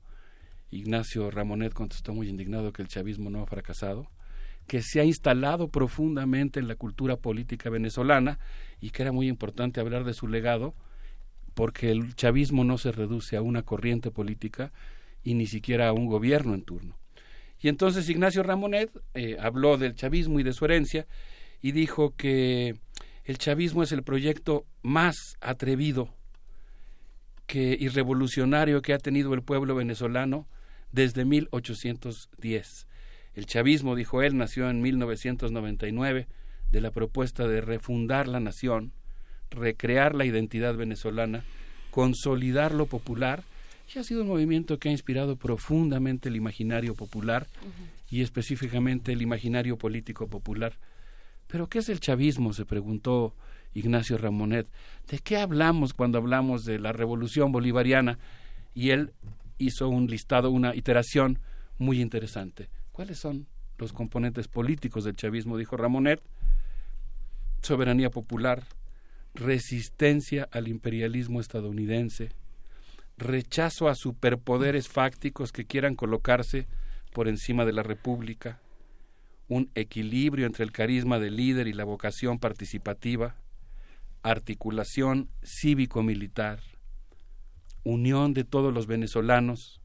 Ignacio Ramonet contestó muy indignado que el chavismo no ha fracasado, que se ha instalado profundamente en la cultura política venezolana y que era muy importante hablar de su legado, porque el chavismo no se reduce a una corriente política y ni siquiera a un gobierno en turno. Y entonces Ignacio Ramonet eh, habló del chavismo y de su herencia y dijo que el chavismo es el proyecto más atrevido que, y revolucionario que ha tenido el pueblo venezolano desde 1810. El chavismo, dijo él, nació en 1999 de la propuesta de refundar la nación, recrear la identidad venezolana, consolidar lo popular, y ha sido un movimiento que ha inspirado profundamente el imaginario popular y específicamente el imaginario político popular. ¿Pero qué es el chavismo? se preguntó Ignacio Ramonet. ¿De qué hablamos cuando hablamos de la revolución bolivariana? Y él hizo un listado, una iteración muy interesante. ¿Cuáles son los componentes políticos del chavismo? Dijo Ramonet. Soberanía popular, resistencia al imperialismo estadounidense, rechazo a superpoderes fácticos que quieran colocarse por encima de la República, un equilibrio entre el carisma del líder y la vocación participativa, articulación cívico-militar, unión de todos los venezolanos,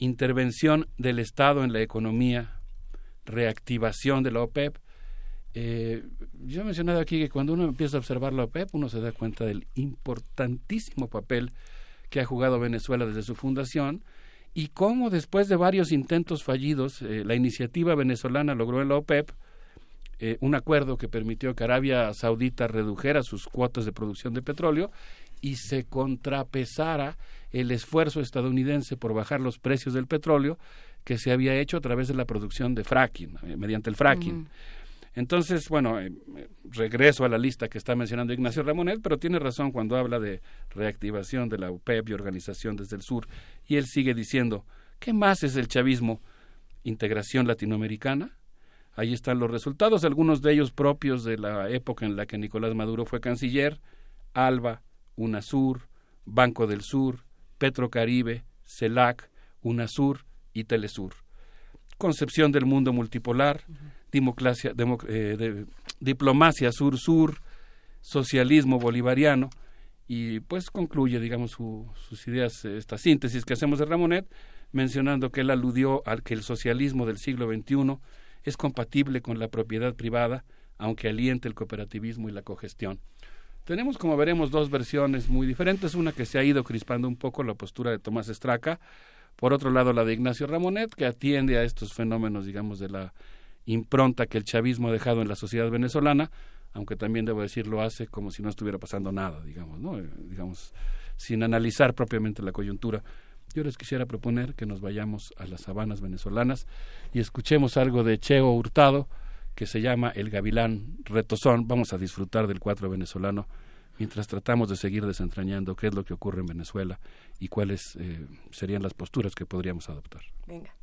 intervención del Estado en la economía, reactivación de la OPEP. Eh, yo he mencionado aquí que cuando uno empieza a observar la OPEP, uno se da cuenta del importantísimo papel que ha jugado Venezuela desde su fundación y cómo después de varios intentos fallidos, eh, la iniciativa venezolana logró en la OPEP eh, un acuerdo que permitió que Arabia Saudita redujera sus cuotas de producción de petróleo y se contrapesara el esfuerzo estadounidense por bajar los precios del petróleo que se había hecho a través de la producción de fracking, eh, mediante el fracking. Entonces, bueno, eh, regreso a la lista que está mencionando Ignacio Ramonet, pero tiene razón cuando habla de reactivación de la UPEP y organización desde el sur. Y él sigue diciendo, ¿qué más es el chavismo? Integración latinoamericana. Ahí están los resultados, algunos de ellos propios de la época en la que Nicolás Maduro fue canciller, ALBA, UNASUR, Banco del Sur, Petrocaribe, CELAC, UNASUR y Telesur. Concepción del mundo multipolar, eh, diplomacia sur-sur, socialismo bolivariano, y pues concluye, digamos, sus ideas, esta síntesis que hacemos de Ramonet, mencionando que él aludió al que el socialismo del siglo XXI es compatible con la propiedad privada, aunque aliente el cooperativismo y la cogestión. Tenemos, como veremos, dos versiones muy diferentes, una que se ha ido crispando un poco la postura de Tomás Estraca, por otro lado la de Ignacio Ramonet, que atiende a estos fenómenos, digamos, de la impronta que el chavismo ha dejado en la sociedad venezolana, aunque también debo decir lo hace como si no estuviera pasando nada, digamos, ¿no? Eh, digamos, sin analizar propiamente la coyuntura. Yo les quisiera proponer que nos vayamos a las sabanas venezolanas y escuchemos algo de Cheo Hurtado que se llama El Gavilán Retozón. Vamos a disfrutar del cuatro venezolano mientras tratamos de seguir desentrañando qué es lo que ocurre en Venezuela y cuáles eh, serían las posturas que podríamos adoptar. Venga.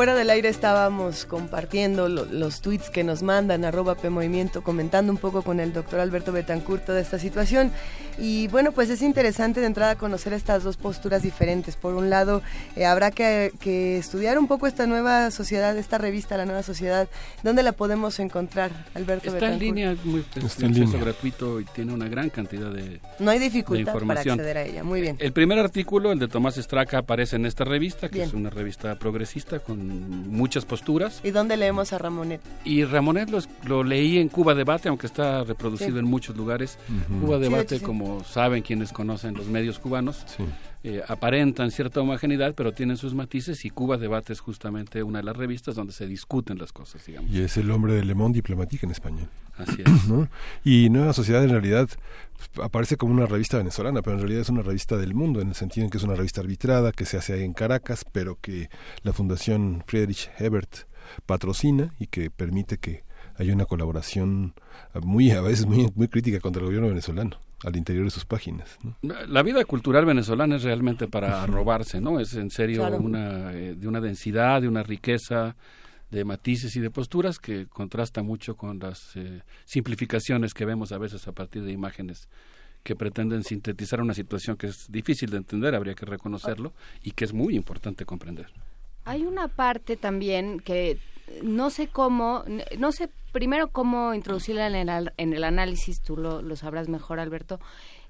Fuera del aire estábamos compartiendo los tweets que nos mandan, arroba P Movimiento, comentando un poco con el doctor Alberto Betancourt toda esta situación. Y bueno, pues es interesante de entrada conocer estas dos posturas diferentes. Por un lado, eh, habrá que, estudiar un poco esta nueva sociedad, esta revista, la nueva sociedad. ¿Dónde la podemos encontrar, Alberto Está en línea, muy, Está en línea. gratuito y tiene una gran cantidad de No hay dificultad para acceder a ella, muy bien. El primer artículo, el de Tomás Estraca, aparece en esta revista, que es una revista progresista con muchas posturas. ¿Y dónde leemos a Ramonet? Y Ramonet lo, leí en Cuba Debate, aunque está reproducido en muchos lugares. Cuba Debate, como saben quienes conocen los medios cubanos, eh, aparentan cierta homogeneidad, pero tienen sus matices y Cuba Debate es justamente una de las revistas donde se discuten las cosas, digamos. Y es el hombre de Le Monde Diplomatique en español. Así (clears throat) es. Y Nueva Sociedad en realidad aparece como una revista venezolana, pero en realidad es una revista del mundo, en el sentido en que es una revista arbitrada que se hace ahí en Caracas, pero que la Fundación Friedrich Hebert patrocina y que permite que haya una colaboración muy a veces muy, muy crítica contra el gobierno venezolano al interior de sus páginas. La vida cultural venezolana es realmente para robarse, ¿no? Es en serio una eh, de una densidad, de una riqueza de matices y de posturas que contrasta mucho con las eh, simplificaciones que vemos a veces a partir de imágenes que pretenden sintetizar una situación que es difícil de entender, habría que reconocerlo, y que es muy importante comprender. Hay una parte también que no sé cómo, no sé primero cómo introducirla en el, en el análisis, tú lo, sabrás mejor, Alberto,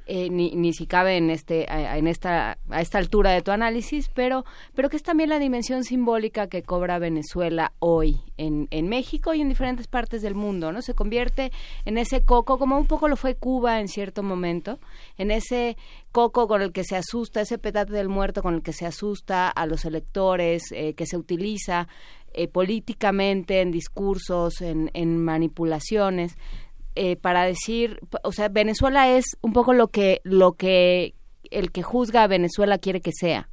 eh, ni, ni, si cabe en este en esta a esta altura de tu análisis pero pero que es también la dimensión simbólica que cobra Venezuela hoy en, en México y en diferentes partes del mundo no se convierte en ese coco como un poco lo fue Cuba en cierto momento en ese coco con el que se asusta ese petate del muerto con el que se asusta a los electores eh, que se utiliza eh, políticamente en discursos en, en manipulaciones eh, para decir, o sea, Venezuela es un poco lo que lo que el que juzga a Venezuela quiere que sea,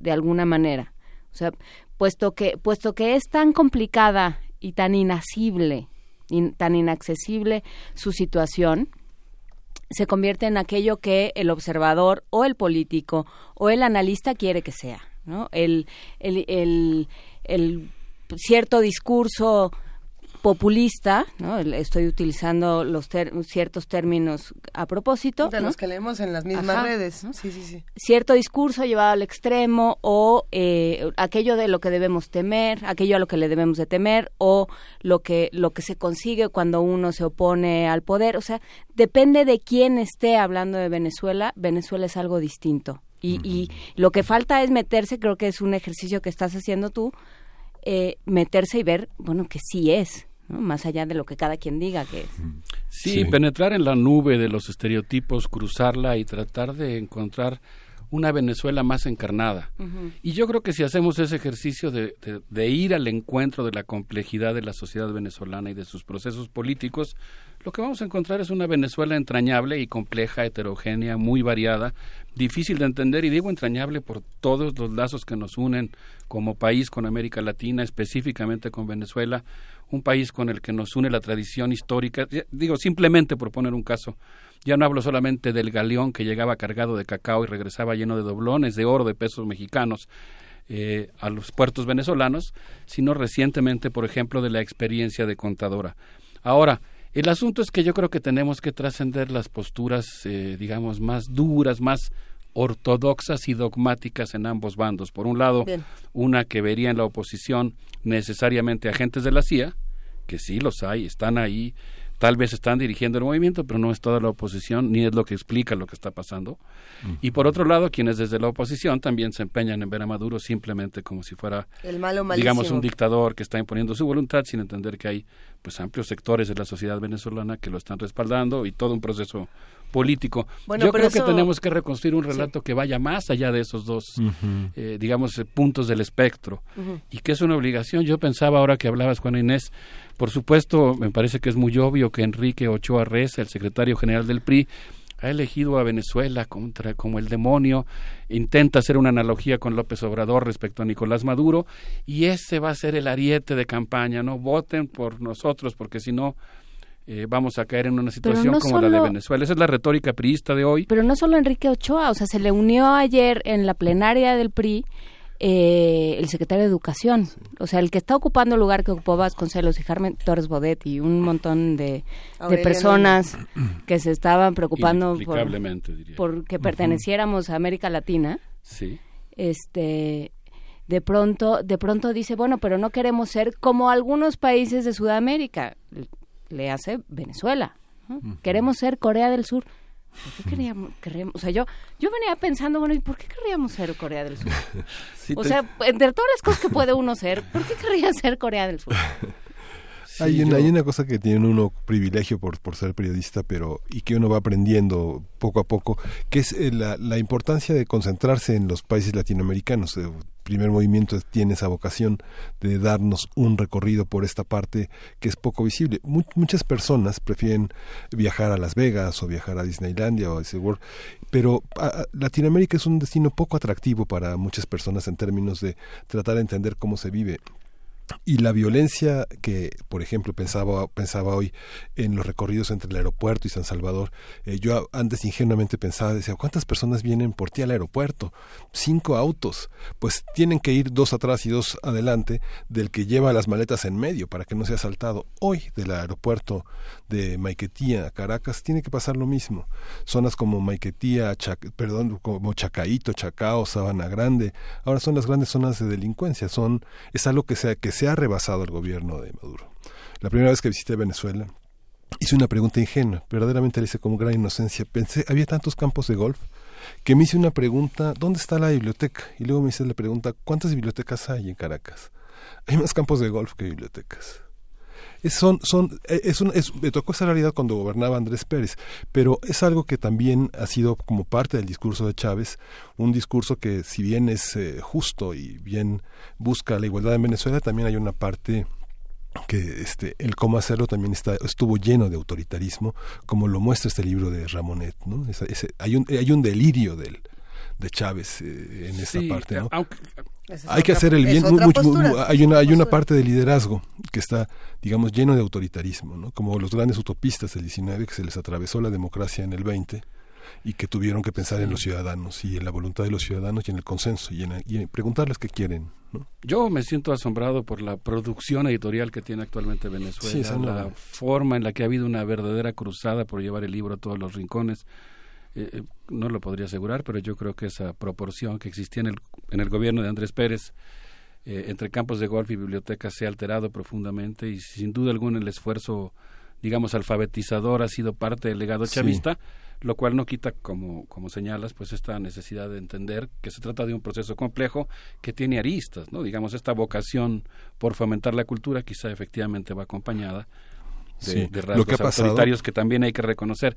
de alguna manera. O sea, puesto que puesto que es tan complicada y tan inasible, tan inaccesible su situación, se convierte en aquello que el observador o el político o el analista quiere que sea, ¿no? El, el, el, el cierto discurso populista, ¿no? estoy utilizando los ciertos términos a propósito. De los que leemos en las mismas redes. Sí, sí, sí. Cierto discurso llevado al extremo o eh, aquello de lo que debemos temer, aquello a lo que le debemos de temer o lo que, lo que se consigue cuando uno se opone al poder. O sea, depende de quién esté hablando de Venezuela, Venezuela es algo distinto. Y, y lo que falta es meterse, creo que es un ejercicio que estás haciendo tú, eh, meterse y ver, bueno, que sí es, más allá de lo que cada quien diga que es. Sí, penetrar en la nube de los estereotipos, cruzarla y tratar de encontrar una Venezuela más encarnada. Y yo creo que si hacemos ese ejercicio de, de, ir al encuentro de la complejidad de la sociedad venezolana y de sus procesos políticos, lo que vamos a encontrar es una Venezuela entrañable y compleja, heterogénea, muy variada, difícil de entender, y digo entrañable por todos los lazos que nos unen como país con América Latina, específicamente con Venezuela, un país con el que nos une la tradición histórica. Digo, simplemente por poner un caso, ya no hablo solamente del galeón que llegaba cargado de cacao y regresaba lleno de doblones de oro de pesos mexicanos eh, a los puertos venezolanos, sino recientemente, por ejemplo, de la experiencia de contadora. Ahora, el asunto es que yo creo que tenemos que trascender las posturas, eh, digamos, más duras, más ortodoxas y dogmáticas en ambos bandos. Por un lado, una que vería en la oposición necesariamente agentes de la CIA, que sí los hay, están ahí, tal vez están dirigiendo el movimiento, pero no es toda la oposición, ni es lo que explica lo que está pasando. Y por otro lado, quienes desde la oposición también se empeñan en ver a Maduro simplemente como si fuera, digamos, un dictador que está imponiendo su voluntad sin entender que hay pues amplios sectores de la sociedad venezolana que lo están respaldando y todo un proceso político. Yo creo que tenemos que reconstruir un relato que vaya más allá de esos dos, eh, digamos, eh, puntos del espectro y que es una obligación. Yo pensaba ahora que hablabas, Juana Inés, por supuesto, me parece que es muy obvio que Enrique Ochoa Reza, el secretario general del PRI, ha elegido a Venezuela contra, como el demonio, intenta hacer una analogía con López Obrador respecto a Nicolás Maduro, y ese va a ser el ariete de campaña, ¿no? Voten por nosotros, porque si no, eh, vamos a caer en una situación como la de Venezuela. Esa es la retórica priista de hoy. Pero no solo Enrique Ochoa, o sea, se le unió ayer en la plenaria del PRI eh, el secretario de Educación. O sea, el que está ocupando el lugar que ocupó Vasconcelos y Carmen Torres Bodet y un montón de, de personas (clears throat) que se estaban preocupando por, por, que perteneciéramos a América Latina. Sí. Este de pronto de pronto dice, bueno, pero no queremos ser como algunos países de Sudamérica. Le hace Venezuela. Queremos ser Corea del Sur. ¿Por qué queríamos, querríamos, o sea, yo, yo venía pensando, bueno, ¿y por qué querríamos ser Corea del Sur? (laughs) o sea, entre todas las cosas que puede uno ser, ¿por qué querría ser Corea del Sur? Hay, una, hay una cosa que tiene uno privilegio por, por ser periodista, pero y que uno va aprendiendo poco a poco, que es eh, la, la importancia de concentrarse en los países latinoamericanos. El primer movimiento tiene esa vocación de darnos un recorrido por esta parte que es poco visible. muchas personas prefieren viajar a Las Vegas o viajar a Disneylandia o a SeaWorld, pero Latinoamérica es un destino poco atractivo para muchas personas en términos de tratar de entender cómo se vive y la violencia que, por ejemplo, pensaba, pensaba hoy en los recorridos entre el aeropuerto y San Salvador, eh, yo antes ingenuamente pensaba, decía, ¿cuántas personas vienen por ti al aeropuerto? Cinco autos, pues tienen que ir dos atrás y dos adelante del que lleva las maletas en medio para que no sea asaltado. Hoy del aeropuerto de Maiquetía a Caracas tiene que pasar lo mismo. Zonas como Maiquetía, perdón, como Chacaito, Chacao, Sabana Grande, ahora son las grandes zonas de delincuencia, son, es algo que sea que se ha rebasado el gobierno de Maduro. La primera vez que visité Venezuela, hice una pregunta ingenua, verdaderamente la hice con gran inocencia. Pensé, había tantos campos de golf que me hice una pregunta, ¿dónde está la biblioteca? Y luego me hice la pregunta, ¿cuántas bibliotecas hay en Caracas? Hay más campos de golf que bibliotecas. Es, son, son, e, es, un, es me tocó esa realidad cuando gobernaba Andrés Pérez, pero es algo que también ha sido como parte del discurso de Chávez, un discurso que si bien es eh, justo y bien busca la igualdad en Venezuela, también hay una parte que este el cómo hacerlo también está estuvo lleno de autoritarismo como lo muestra este libro de Ramonet no hay un hay un delirio del de Chávez eh, en esta parte ¿no? Hay que hacer el bien hay una hay una parte de liderazgo que está digamos lleno de autoritarismo ¿no? como los grandes utopistas del 19 que se les atravesó la democracia en el 20 y que tuvieron que pensar en los ciudadanos y en la voluntad de los ciudadanos y en el consenso y en, preguntarles qué quieren. ¿no? Yo me siento asombrado por la producción editorial que tiene actualmente Venezuela, la forma en la que ha habido una verdadera cruzada por llevar el libro a todos los rincones. Eh, eh, no lo podría asegurar, pero yo creo que esa proporción que existía en el, en el gobierno de Andrés Pérez eh, entre campos de golf y bibliotecas se ha alterado profundamente y sin duda alguna el esfuerzo, digamos, alfabetizador ha sido parte del legado chavista lo cual no quita, como, como señalas, pues esta necesidad de entender que se trata de un proceso complejo que tiene aristas, ¿no? Digamos, esta vocación por fomentar la cultura quizá efectivamente va acompañada de, rasgos lo que autoritarios que también hay que reconocer.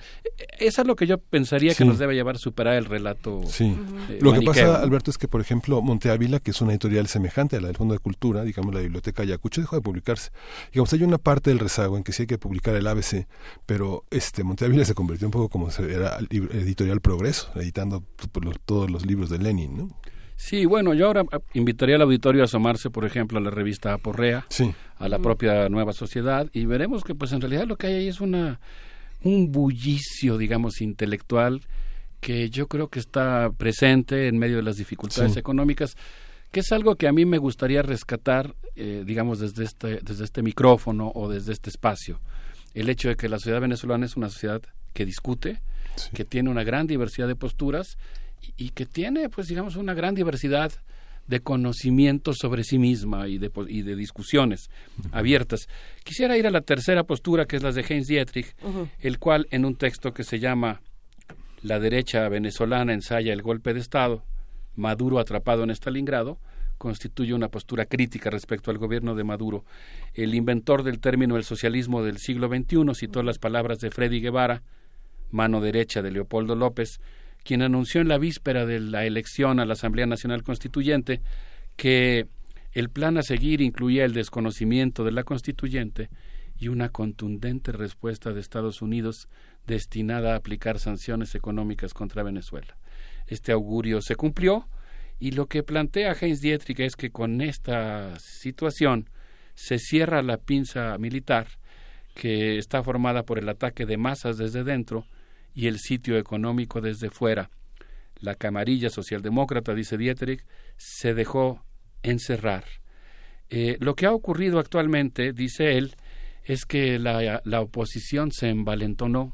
Eso es lo que yo pensaría que nos debe llevar a superar el relato. Sí. Eh, lo que pasa, Alberto, es que, por ejemplo, Monte Ávila, que es una editorial semejante a la del Fondo de Cultura, digamos, la Biblioteca Ayacucho, dejó de publicarse. Digamos, hay una parte del rezago en que sí hay que publicar el ABC, pero este Monte Ávila se convirtió un poco como era editorial Progreso, editando todos los libros de Lenin, ¿no? Sí, bueno, yo ahora invitaría al auditorio a asomarse, por ejemplo, a la revista Aporrea, a la propia Nueva Sociedad, y veremos que, pues, en realidad lo que hay ahí es una un bullicio, digamos, intelectual que yo creo que está presente en medio de las dificultades económicas, que es algo que a mí me gustaría rescatar, eh, digamos, desde este, desde este micrófono o desde este espacio. El hecho de que la sociedad venezolana es una sociedad que discute, que tiene una gran diversidad de posturas y que tiene, pues digamos, una gran diversidad de conocimientos sobre sí misma y de, y de discusiones abiertas. Quisiera ir a la tercera postura, que es la de Heinz Dietrich, el cual en un texto que se llama La derecha venezolana ensaya el golpe de Estado, Maduro atrapado en Stalingrado, constituye una postura crítica respecto al gobierno de Maduro. El inventor del término el socialismo del siglo XXI citó las palabras de Freddy Guevara, mano derecha de Leopoldo López, quien anunció en la víspera de la elección a la Asamblea Nacional Constituyente que el plan a seguir incluía el desconocimiento de la constituyente y una contundente respuesta de Estados Unidos destinada a aplicar sanciones económicas contra Venezuela. Este augurio se cumplió y lo que plantea Heinz Dietrich es que con esta situación se cierra la pinza militar que está formada por el ataque de masas desde dentro y el sitio económico desde fuera. la camarilla socialdemócrata, dice Dietrich, se dejó encerrar. Eh, lo que ha ocurrido actualmente, dice él, es que la, la oposición se envalentonó,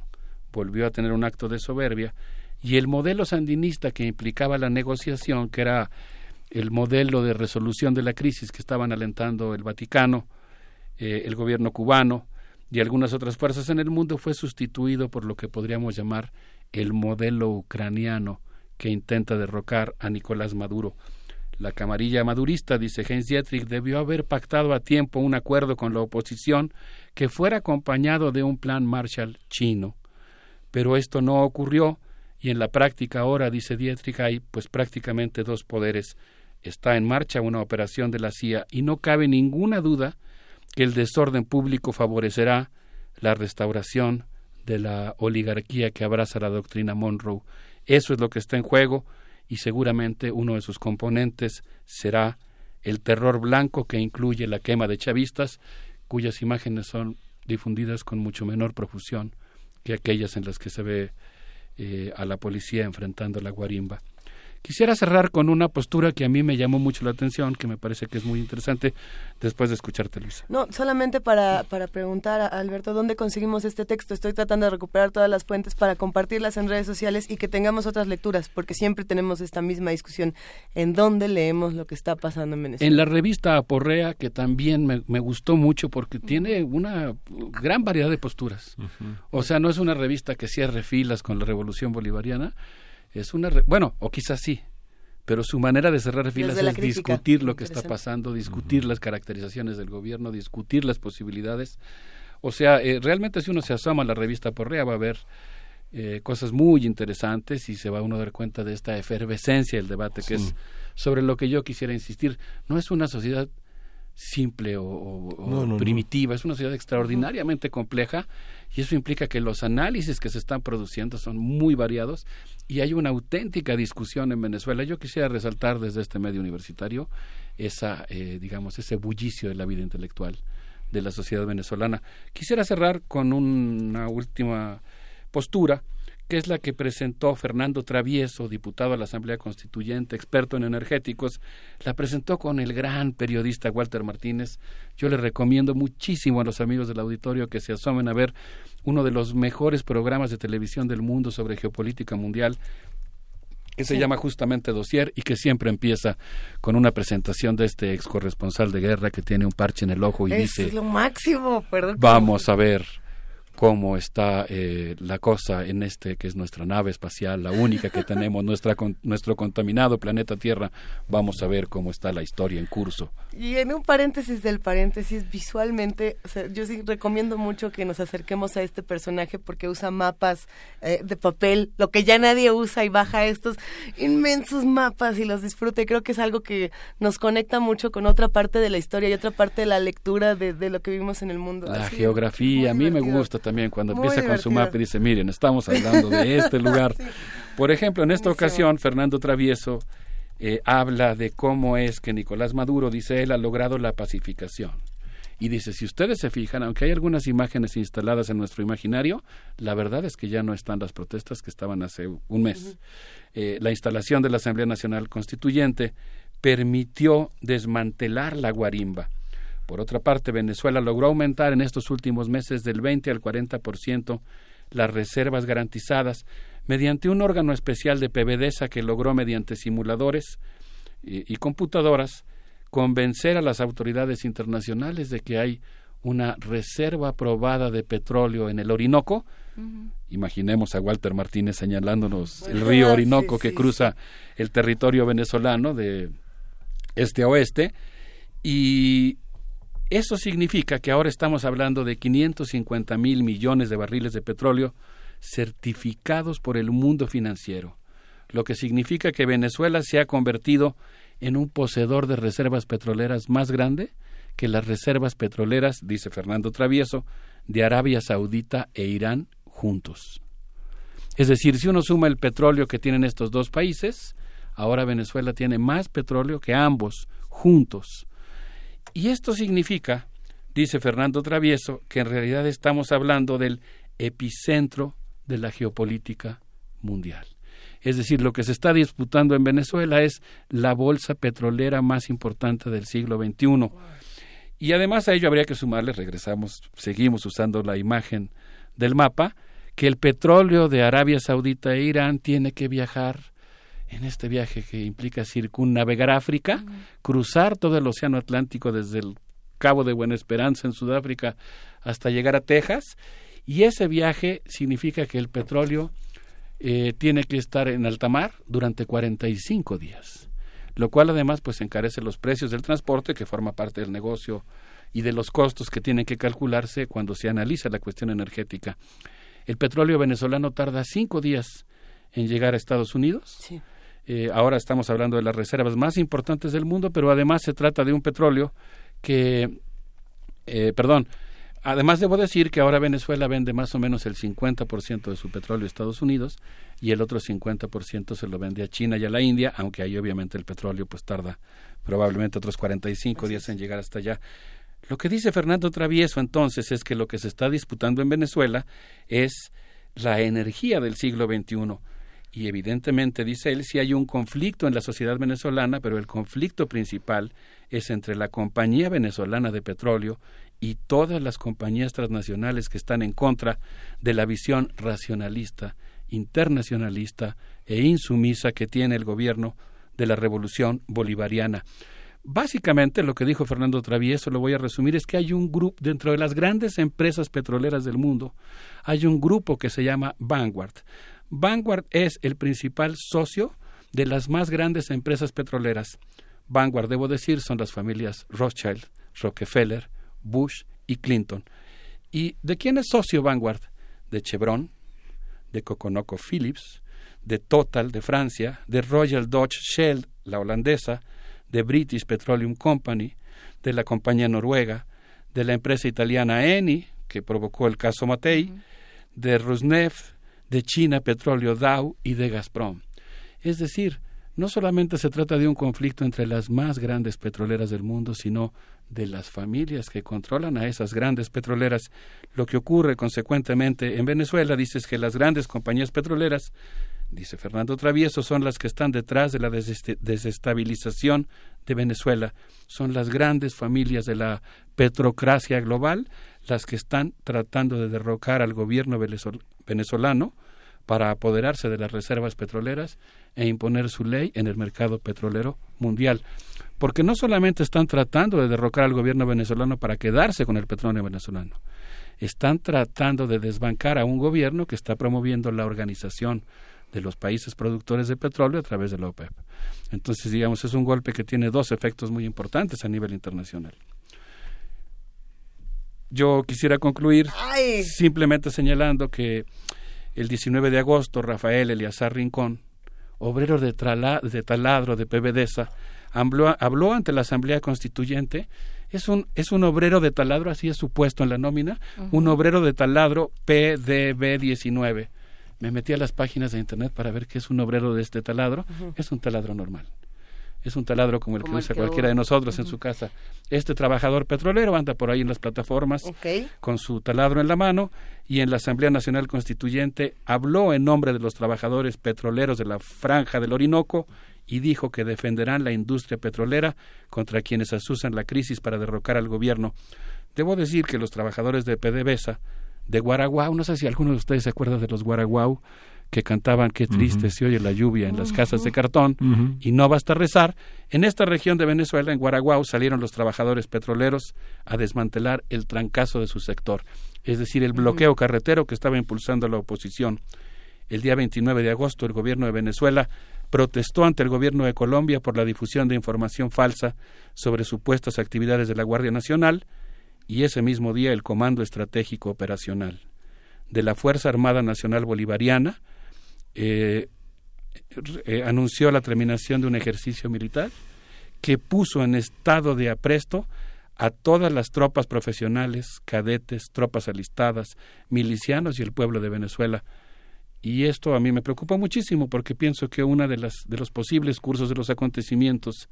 volvió a tener un acto de soberbia, y el modelo sandinista que implicaba la negociación, que era el modelo de resolución de la crisis que estaban alentando el Vaticano, eh, el gobierno cubano y algunas otras fuerzas en el mundo, fue sustituido por lo que podríamos llamar el modelo ucraniano que intenta derrocar a Nicolás Maduro. La camarilla madurista, dice Heinz Dietrich, debió haber pactado a tiempo un acuerdo con la oposición que fuera acompañado de un plan Marshall chino. Pero esto no ocurrió y en la práctica ahora, dice Dietrich, hay pues prácticamente dos poderes. Está en marcha una operación de la CIA y no cabe ninguna duda que el desorden público favorecerá la restauración de la oligarquía que abraza la doctrina Monroe. Eso es lo que está en juego y seguramente uno de sus componentes será el terror blanco que incluye la quema de chavistas, cuyas imágenes son difundidas con mucho menor profusión que aquellas en las que se ve eh, a la policía enfrentando la guarimba. Quisiera cerrar con una postura que a mí me llamó mucho la atención, que me parece que es muy interesante, después de escucharte, Luisa. No, solamente para, para preguntar a Alberto, ¿dónde conseguimos este texto? Estoy tratando de recuperar todas las fuentes para compartirlas en redes sociales y que tengamos otras lecturas, porque siempre tenemos esta misma discusión. ¿En dónde leemos lo que está pasando en Venezuela? En la revista Aporrea, que también me, gustó mucho porque tiene una gran variedad de posturas. O sea, no es una revista que cierre filas con la revolución bolivariana, es una bueno o quizás sí pero su manera de cerrar filas es discutir lo que está pasando discutir las caracterizaciones del gobierno discutir las posibilidades. O sea eh, realmente si uno se asoma a la revista Porrea va a ver eh, cosas muy interesantes y se va uno a dar cuenta de esta efervescencia del debate que es sobre lo que yo quisiera insistir. No es una sociedad simple o, primitiva, es una sociedad extraordinariamente compleja y eso implica que los análisis que se están produciendo son muy variados y hay una auténtica discusión en Venezuela. Yo quisiera resaltar desde este medio universitario esa, eh, digamos, ese bullicio de la vida intelectual de la sociedad venezolana. Quisiera cerrar con una última postura que es la que presentó Fernando Travieso, diputado a la Asamblea Constituyente, experto en energéticos, la presentó con el gran periodista Walter Martínez. Yo le recomiendo muchísimo a los amigos del auditorio que se asomen a ver uno de los mejores programas de televisión del mundo sobre geopolítica mundial, que se llama justamente Dossier y que siempre empieza con una presentación de este ex corresponsal de guerra que tiene un parche en el ojo y dice... Es lo máximo, perdón. Vamos a ver cómo está eh, la cosa en este que es nuestra nave espacial, la única que tenemos, (laughs) nuestra, nuestro contaminado planeta Tierra. Vamos a ver cómo está la historia en curso. Y en un paréntesis del paréntesis, visualmente, yo sí recomiendo mucho que nos acerquemos a este personaje porque usa mapas eh, de papel, lo que ya nadie usa y baja estos inmensos mapas y los disfruta. Y creo que es algo que nos conecta mucho con otra parte de la historia y otra parte de la lectura de, lo que vivimos en el mundo. La geografía, a mí me gusta también cuando empieza con su mapa y dice, miren, estamos hablando de este (laughs) lugar. Por ejemplo, en esta ocasión, Fernando Travieso eh, habla de cómo es que Nicolás Maduro, dice él, ha logrado la pacificación. Y dice, si ustedes se fijan, aunque hay algunas imágenes instaladas en nuestro imaginario, la verdad es que ya no están las protestas que estaban hace un mes. Eh, la instalación de la Asamblea Nacional Constituyente permitió desmantelar la guarimba por otra parte, Venezuela logró aumentar en estos últimos meses del 20 al 40% las reservas garantizadas mediante un órgano especial de PBDESA que logró mediante simuladores y, computadoras convencer a las autoridades internacionales de que hay una reserva probada de petróleo en el Orinoco. Imaginemos a Walter Martínez señalándonos el río Orinoco que cruza el territorio venezolano de este a oeste. Y eso significa que ahora estamos hablando de 550 mil millones de barriles de petróleo certificados por el mundo financiero, lo que significa que Venezuela se ha convertido en un poseedor de reservas petroleras más grande que las reservas petroleras, dice Fernando Travieso, de Arabia Saudita e Irán juntos. Es decir, si uno suma el petróleo que tienen estos dos países, ahora Venezuela tiene más petróleo que ambos juntos. Y esto significa, dice Fernando Travieso, que en realidad estamos hablando del epicentro de la geopolítica mundial. Es decir, lo que se está disputando en Venezuela es la bolsa petrolera más importante del siglo XXI. Y además a ello habría que sumarle, regresamos, seguimos usando la imagen del mapa, que el petróleo de Arabia Saudita e Irán tiene que viajar en este viaje que implica circunnavegar África, cruzar todo el Océano Atlántico desde el Cabo de Buena Esperanza en Sudáfrica hasta llegar a Texas, y ese viaje significa que el petróleo eh, tiene que estar en alta mar durante 45 días, lo cual además pues encarece los precios del transporte que forma parte del negocio y de los costos que tienen que calcularse cuando se analiza la cuestión energética. El petróleo venezolano tarda cinco días en llegar a Estados Unidos. Eh, ahora estamos hablando de las reservas más importantes del mundo, pero además se trata de un petróleo que, eh, perdón, además debo decir que ahora Venezuela vende más o menos el 50% de su petróleo a Estados Unidos y el otro 50% se lo vende a China y a la India, aunque ahí obviamente el petróleo pues tarda probablemente otros 45 días en llegar hasta allá. Lo que dice Fernando Travieso entonces es que lo que se está disputando en Venezuela es la energía del siglo XXI. Y evidentemente, dice él, si hay un conflicto en la sociedad venezolana, pero el conflicto principal es entre la compañía venezolana de petróleo y todas las compañías transnacionales que están en contra de la visión racionalista, internacionalista e insumisa que tiene el gobierno de la revolución bolivariana. Básicamente lo que dijo Fernando Travieso, lo voy a resumir, es que hay un grupo, dentro de las grandes empresas petroleras del mundo, hay un grupo que se llama Vanguard. Vanguard es el principal socio de las más grandes empresas petroleras. Vanguard, debo decir, son las familias Rothschild, Rockefeller, Bush y Clinton. ¿Y de quién es socio Vanguard? De Chevron, de Coconoco Phillips, de Total de Francia, de Royal Dutch Shell, la holandesa, de British Petroleum Company, de la compañía noruega, de la empresa italiana Eni, que provocó el caso Matei, de Rosneft, de China Petróleo Dow y de Gazprom. Es decir, no solamente se trata de un conflicto entre las más grandes petroleras del mundo, sino de las familias que controlan a esas grandes petroleras. Lo que ocurre consecuentemente en Venezuela, dice, es que las grandes compañías petroleras dice Fernando Travieso, son las que están detrás de la desestabilización de Venezuela. Son las grandes familias de la petrocracia global las que están tratando de derrocar al gobierno venezolano para apoderarse de las reservas petroleras e imponer su ley en el mercado petrolero mundial. Porque no solamente están tratando de derrocar al gobierno venezolano para quedarse con el petróleo venezolano, están tratando de desbancar a un gobierno que está promoviendo la organización de los países productores de petróleo a través de la OPEP. Entonces, digamos, es un golpe que tiene dos efectos muy importantes a nivel internacional. Yo quisiera concluir simplemente señalando que el 19 de agosto Rafael Eliazar Rincón, obrero de, de taladro de PBDESA, habló, habló, ante la Asamblea Constituyente. Es un, es un obrero de taladro, así es supuesto en la nómina, un obrero de taladro PDB 19 me metí a las páginas de internet para ver qué es un obrero de este taladro. Es un taladro normal. Es un taladro como el que usa cualquiera de nosotros en su casa. Este trabajador petrolero anda por ahí en las plataformas con su taladro en la mano y en la Asamblea Nacional Constituyente habló en nombre de los trabajadores petroleros de la franja del Orinoco y dijo que defenderán la industria petrolera contra quienes asusan la crisis para derrocar al gobierno. Debo decir que los trabajadores de PDVSA de Guaraguao. No sé si alguno de ustedes se acuerda de los Guaraguao que cantaban qué triste se oye la lluvia en las casas de cartón y no basta rezar. En esta región de Venezuela, en Guaraguao, salieron los trabajadores petroleros a desmantelar el trancazo de su sector, es decir, el bloqueo carretero que estaba impulsando la oposición. El día 29 de agosto, el gobierno de Venezuela protestó ante el gobierno de Colombia por la difusión de información falsa sobre supuestas actividades de la Guardia Nacional y ese mismo día el Comando Estratégico Operacional de la Fuerza Armada Nacional Bolivariana eh, eh, anunció la terminación de un ejercicio militar que puso en estado de apresto a todas las tropas profesionales, cadetes, tropas alistadas, milicianos y el pueblo de Venezuela. Y esto a mí me preocupa muchísimo porque pienso que uno de, las, de los posibles cursos de los acontecimientos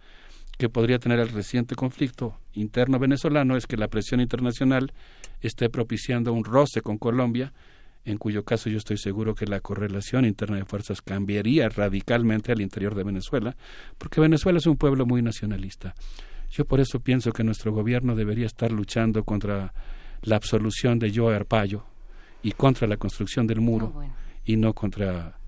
que podría tener el reciente conflicto interno venezolano es que la presión internacional esté propiciando un roce con Colombia en cuyo caso yo estoy seguro que la correlación interna de fuerzas cambiaría radicalmente al interior de Venezuela, porque Venezuela es un pueblo muy nacionalista. Yo por eso pienso que nuestro gobierno debería estar luchando contra la absolución de Joe Arpaio y contra la construcción del muro Ah, y no contra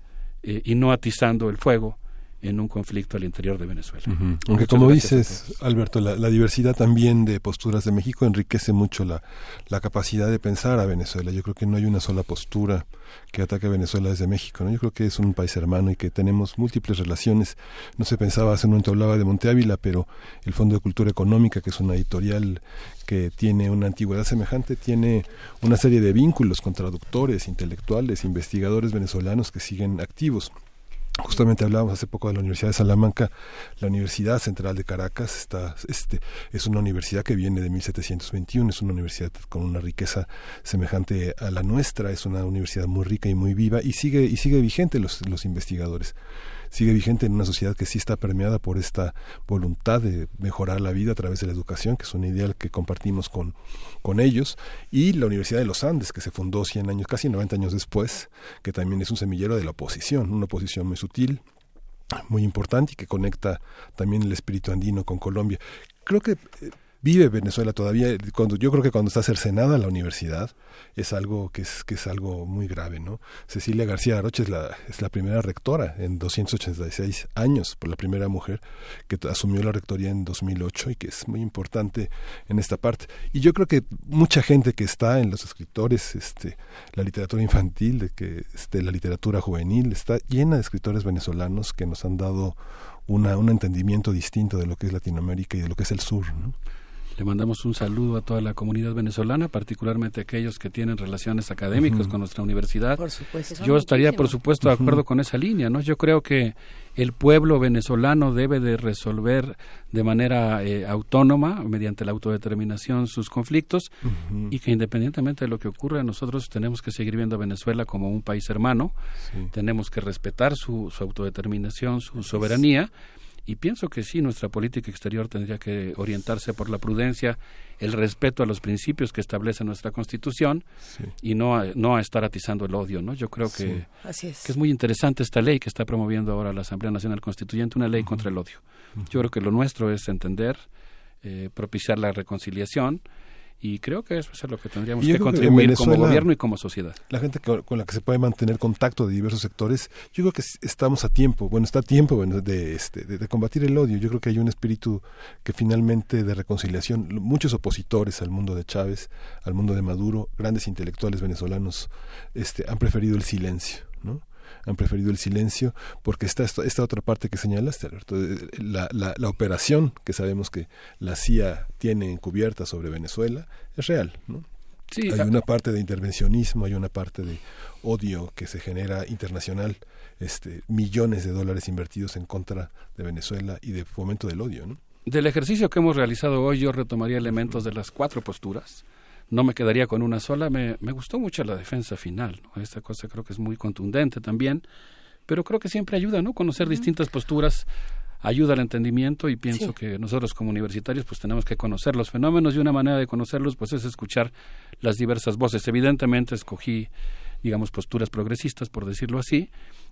eh, y no atizando el fuego en un conflicto al interior de Venezuela. Aunque como dices, Alberto, la, la diversidad también de posturas de México enriquece mucho la, la capacidad de pensar a Venezuela. Yo creo que no hay una sola postura que ataque a Venezuela desde México. ¿no? Yo creo que es un país hermano y que tenemos múltiples relaciones. No se pensaba, hace un momento hablaba de Monte Ávila, pero el Fondo de Cultura Económica, que es una editorial que tiene una antigüedad semejante, tiene una serie de vínculos con traductores, intelectuales, investigadores venezolanos que siguen activos. Justamente hablábamos hace poco de la Universidad de Salamanca, la Universidad Central de Caracas está, este, es una universidad que viene de 1721, es una universidad con una riqueza semejante a la nuestra, es una universidad muy rica y muy viva y sigue, y sigue vigente los, los investigadores sigue vigente en una sociedad que sí está permeada por esta voluntad de mejorar la vida a través de la educación, que es un ideal que compartimos con, con ellos, y la Universidad de los Andes, que se fundó 100 años, casi 90 años después, que también es un semillero de la oposición, una oposición muy sutil, muy importante y que conecta también el espíritu andino con Colombia. Creo que eh, vive Venezuela todavía cuando yo creo que cuando está cercenada la universidad es algo que es que es algo muy grave no Cecilia García Aroche es la es la primera rectora en 286 años por la primera mujer que asumió la rectoría en 2008 y que es muy importante en esta parte y yo creo que mucha gente que está en los escritores este la literatura infantil de que este la literatura juvenil está llena de escritores venezolanos que nos han dado una, un entendimiento distinto de lo que es Latinoamérica y de lo que es el sur. Le mandamos un saludo a toda la comunidad venezolana, particularmente a aquellos que tienen relaciones académicas con nuestra universidad. Por supuesto. Yo estaría, por supuesto, de acuerdo con esa línea, ¿no? Yo creo que el pueblo venezolano debe de resolver de manera eh, autónoma, mediante la autodeterminación, sus conflictos y que independientemente de lo que ocurra, nosotros tenemos que seguir viendo a Venezuela como un país hermano, Sí. tenemos que respetar su, su autodeterminación, su soberanía. Y pienso que sí, nuestra política exterior tendría que orientarse por la prudencia, el respeto a los principios que establece nuestra Constitución y no a, no a estar atizando el odio, ¿no? Yo creo que, Así es. que es muy interesante esta ley que está promoviendo ahora la Asamblea Nacional Constituyente, una ley contra el odio. Yo creo que lo nuestro es entender, eh, propiciar la reconciliación y creo que eso es lo que tendríamos que contribuir como gobierno y como sociedad. La gente que- con la que se puede mantener contacto de diversos sectores, yo creo que estamos a tiempo, bueno, está a tiempo bueno, de, este, de, de combatir el odio. Yo creo que hay un espíritu que finalmente de reconciliación, muchos opositores al mundo de Chávez, al mundo de Maduro, grandes intelectuales venezolanos, este, han preferido el silencio, ¿no? Han preferido el silencio porque está esta, esta otra parte que señalaste, Alberto, eh, la, la, la operación que sabemos que la CIA tiene encubierta sobre Venezuela es real, ¿no? Sí, hay una parte de intervencionismo, hay una parte de odio que se genera internacional, este, millones de dólares invertidos en contra de Venezuela y de fomento del odio, ¿no? Del ejercicio que hemos realizado hoy, yo retomaría elementos de las cuatro posturas. No me quedaría con una sola. Me, me gustó mucho la defensa final. ¿no? Esta cosa creo que es muy contundente también. Pero creo que siempre ayuda, ¿no? Conocer distintas posturas ayuda al entendimiento y pienso Sí. que nosotros como universitarios pues tenemos que conocer los fenómenos y una manera de conocerlos pues es escuchar las diversas voces. Evidentemente escogí digamos posturas progresistas por decirlo así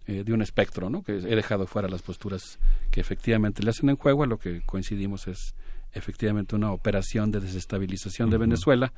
eh, de un espectro, ¿no? Que he dejado fuera las posturas que efectivamente le hacen en juego, a lo que coincidimos es efectivamente una operación de desestabilización de Venezuela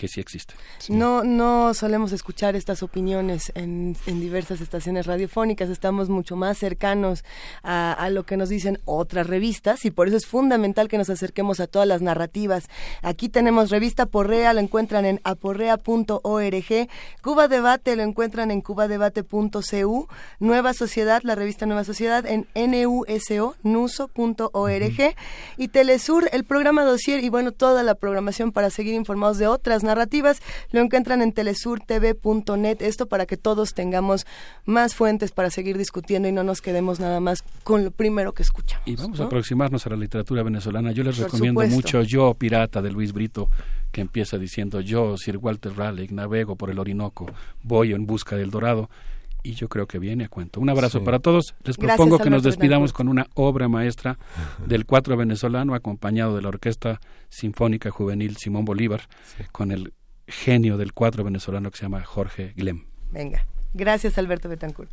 que sí existe. No, no solemos escuchar estas opiniones en, en diversas estaciones radiofónicas, estamos mucho más cercanos a, a lo que nos dicen otras revistas y por eso es fundamental que nos acerquemos a todas las narrativas. Aquí tenemos revista Porrea, lo encuentran en aporrea.org, Cuba Debate lo encuentran en cubadebate.cu, Nueva Sociedad, la revista Nueva Sociedad en nuso, nuso.org y Telesur, el programa Dossier y bueno, toda la programación para seguir informados de otras narrativas lo encuentran en telesurtv.net. Esto para que todos tengamos más fuentes para seguir discutiendo y no nos quedemos nada más con lo primero que escuchamos. Y vamos ¿no? a aproximarnos a la literatura venezolana. Yo les Por recomiendo supuesto. mucho Yo Pirata de Luis Brito, que empieza diciendo yo, Sir Walter Raleigh, navego por el Orinoco, voy en busca del Dorado. Y yo creo que viene a cuento. Un abrazo Sí. para todos. Les Gracias, propongo que nos despidamos con una obra maestra del cuatro venezolano, acompañado de la Orquesta Sinfónica Juvenil Simón Bolívar, con el genio del cuatro venezolano que se llama Jorge Glem. Venga. Gracias, Alberto Betancourt.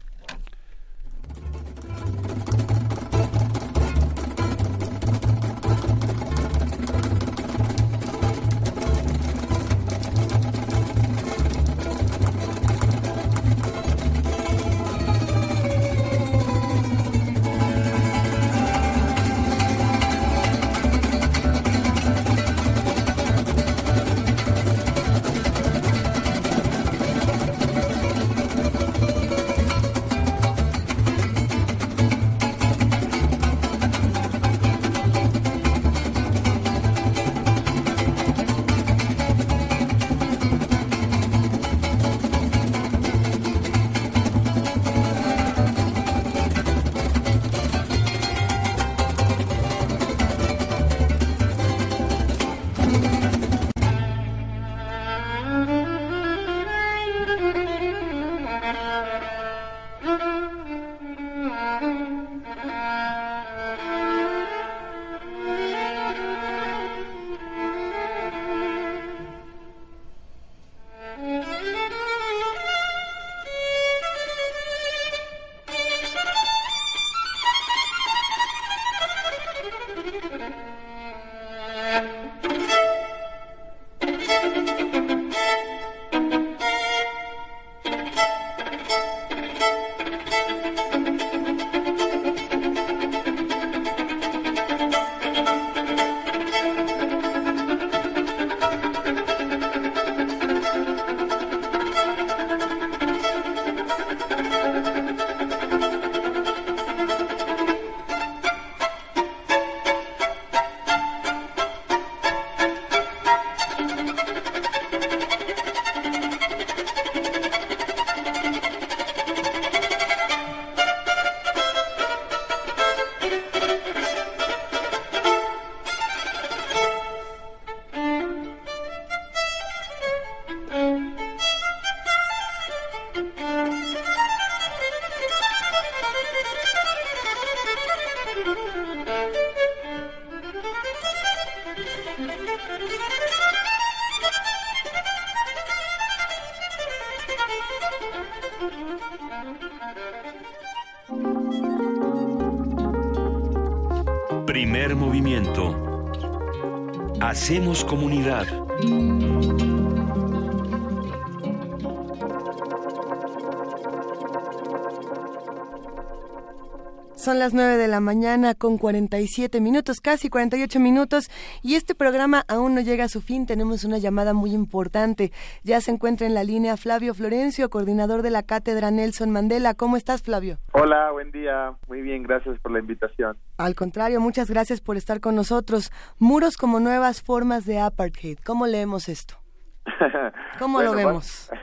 La mañana con 47 minutos, casi 48 minutos, y este programa aún no llega a su fin. Tenemos una llamada muy importante. Ya se encuentra en la línea Flavio Florencio, coordinador de la Cátedra Nelson Mandela. ¿Cómo estás, Flavio? Hola, buen día. Muy bien, gracias por la invitación. Al contrario, muchas gracias por estar con nosotros. Muros como nuevas formas de apartheid. ¿Cómo leemos esto? (laughs) ¿Cómo lo Bueno, vemos? (laughs)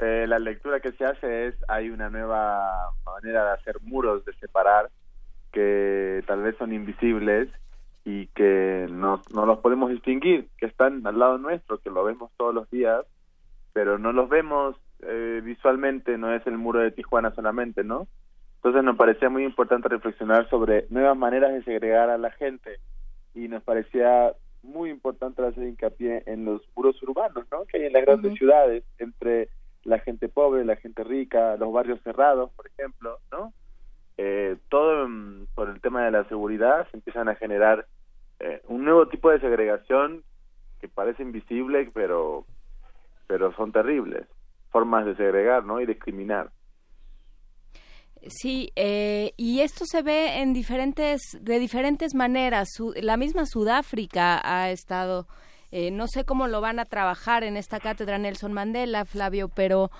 Eh, la lectura que se hace es hay una nueva manera de hacer muros de separar que tal vez son invisibles y que no, no los podemos distinguir que están al lado nuestro que lo vemos todos los días pero no los vemos eh, visualmente no es el muro de Tijuana solamente no entonces nos parecía muy importante reflexionar sobre nuevas maneras de segregar a la gente y nos parecía muy importante hacer hincapié en los muros urbanos ¿no? que hay en las grandes ciudades entre la gente pobre, la gente rica, los barrios cerrados, por ejemplo, ¿no? Eh, todo por el tema de la seguridad se empiezan a generar eh, un nuevo tipo de segregación que parece invisible, pero pero son terribles formas de segregar, ¿no? Y discriminar. Sí, eh, y esto se ve en diferentes, de diferentes maneras. Su- la misma Sudáfrica ha estado, eh, no sé cómo lo van a trabajar en esta cátedra Nelson Mandela, Flavio, pero,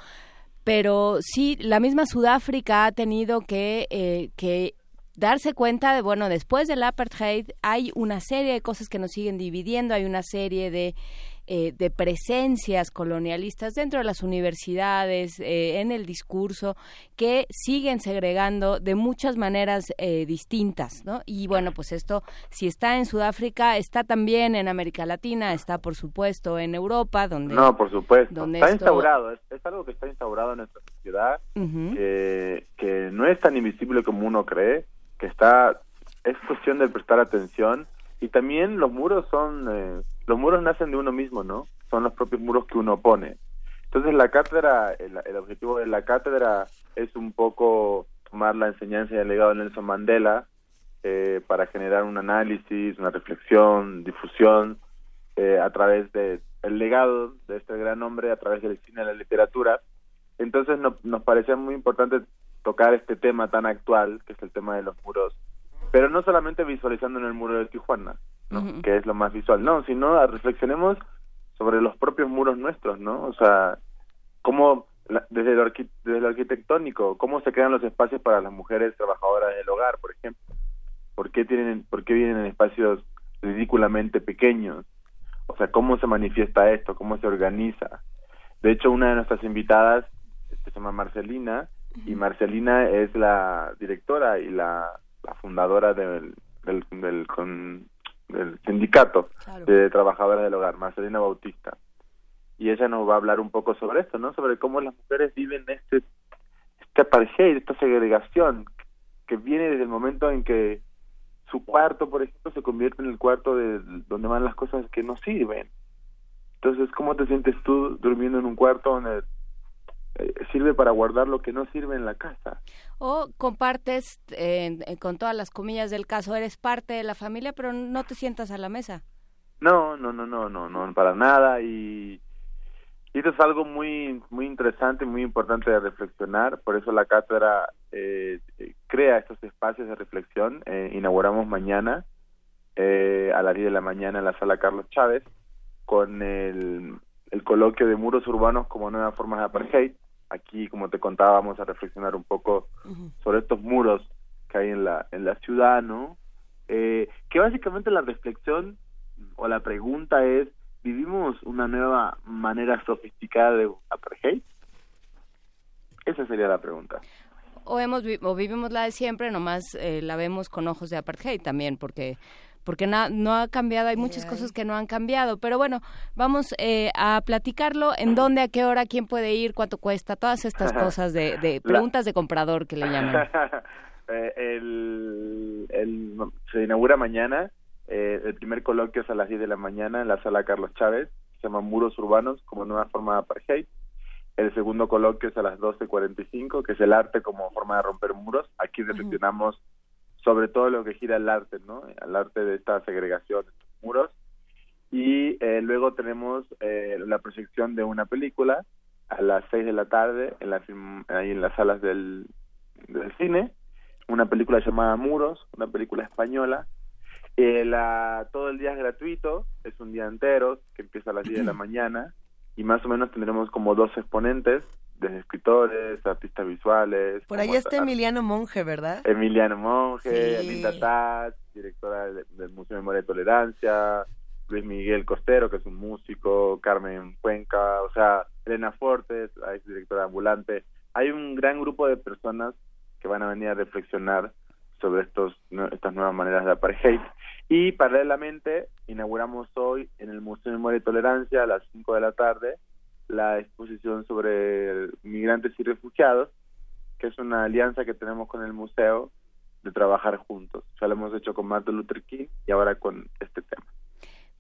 pero sí, la misma Sudáfrica ha tenido que, eh, que darse cuenta de, bueno, después del apartheid hay una serie de cosas que nos siguen dividiendo, hay una serie de, eh, de presencias colonialistas dentro de las universidades, eh, en el discurso, que siguen segregando de muchas maneras eh, distintas, ¿no? Y bueno, pues esto, si está en Sudáfrica, está también en América Latina, está por supuesto en Europa, donde... No, por supuesto. donde Está esto- instaurado, es, es algo que está instaurado en nuestra sociedad, que, que no es tan invisible como uno cree, que está, es cuestión de prestar atención y también los muros son, eh, los muros nacen de uno mismo, ¿no? Son los propios muros que uno pone. Entonces la cátedra, el, objetivo de la cátedra es un poco tomar la enseñanza y el legado de Nelson Mandela eh, para generar un análisis, una reflexión, difusión eh, a través de el legado de este gran hombre, a través del cine y la literatura. Entonces no- nos parecía muy importante tocar este tema tan actual, que es el tema de los muros, pero no solamente visualizando en el muro de Tijuana, ¿no? que es lo más visual, no, sino reflexionemos sobre los propios muros nuestros, ¿no? O sea, cómo la- desde, lo desde lo arquitectónico, cómo se crean los espacios para las mujeres trabajadoras del hogar, por ejemplo. ¿Por qué tienen, por qué vienen en espacios ridículamente pequeños? O sea, ¿cómo se manifiesta esto? ¿Cómo se organiza? De hecho, una de nuestras invitadas este, se llama Marcelina y Marcelina es la directora y la, la fundadora del, del, del, con- del sindicato de trabajadoras del hogar, Marcelina Bautista. Y ella nos va a hablar un poco sobre esto, ¿no? Sobre cómo las mujeres viven este, este apartheid, esta segregación que viene desde el momento en que su cuarto, por ejemplo, se convierte en el cuarto de donde van las cosas que no sirven. Entonces, ¿cómo te sientes tú durmiendo en un cuarto donde sirve para guardar lo que no sirve en la casa? O compartes, eh, eh, con todas las comillas del caso, eres parte de la familia, pero no te sientas a la mesa. No, no, no, no, no, no, para nada. Y, y esto es algo muy, muy interesante, muy importante de reflexionar. Por eso la cátedra eh, eh, crea estos espacios de reflexión. Eh, inauguramos mañana eh, a las 10 de la mañana en la sala Carlos Chávez con el, el coloquio de muros urbanos como nuevas formas de apartheid. Aquí, como te contaba, vamos a reflexionar un poco sobre estos muros que hay en la, en la ciudad, ¿no? Eh, que básicamente la reflexión o la pregunta es, ¿vivimos una nueva manera sofisticada de apartheid? Esa sería la pregunta. O, hemos, o vivimos la de siempre, nomás eh, la vemos con ojos de apartheid también, porque porque na- no ha cambiado, hay muchas cosas que no han cambiado. Pero bueno, vamos eh, a platicarlo. ¿En dónde, a qué hora, quién puede ir, cuánto cuesta? Todas estas cosas de, de preguntas de comprador que le llaman. (laughs) Eh, el, el- se inaugura mañana. eh, el primer coloquio es a las 10 de la mañana en la sala Carlos Chávez. Se llama Muros Urbanos como nueva forma de apartheid. El segundo coloquio es a las 12.45, que es el arte como forma de romper muros. Aquí reflexionamos sobre todo lo que gira el arte, ¿no? El arte de esta segregación, estos muros. Y eh, luego tenemos eh, la proyección de una película a las 6 de la tarde en la film- ahí en las salas del, del cine. Una película llamada Muros, una película española. Eh, la, todo el día es gratuito, es un día entero que empieza a las 10 de la (clears throat) mañana y más o menos tendremos como dos exponentes, desde escritores, artistas visuales. Por ahí está Emiliano Monge, ¿verdad? Emiliano Monge, Sí. Anita Taz, directora del, del Museo de Memoria y Tolerancia, Luis Miguel Costero, que es un músico, Carmen Cuenca, o sea, Elena Fortes, la ex directora ambulante. Hay un gran grupo de personas que van a venir a reflexionar sobre estos estas nuevas maneras de apartheid. (laughs) Y paralelamente inauguramos hoy en el Museo de Memoria y Tolerancia a las 5 de la tarde la exposición sobre migrantes y refugiados, que es una alianza que tenemos con el museo de trabajar juntos. Ya lo hemos hecho con Martin Luther y ahora con este tema.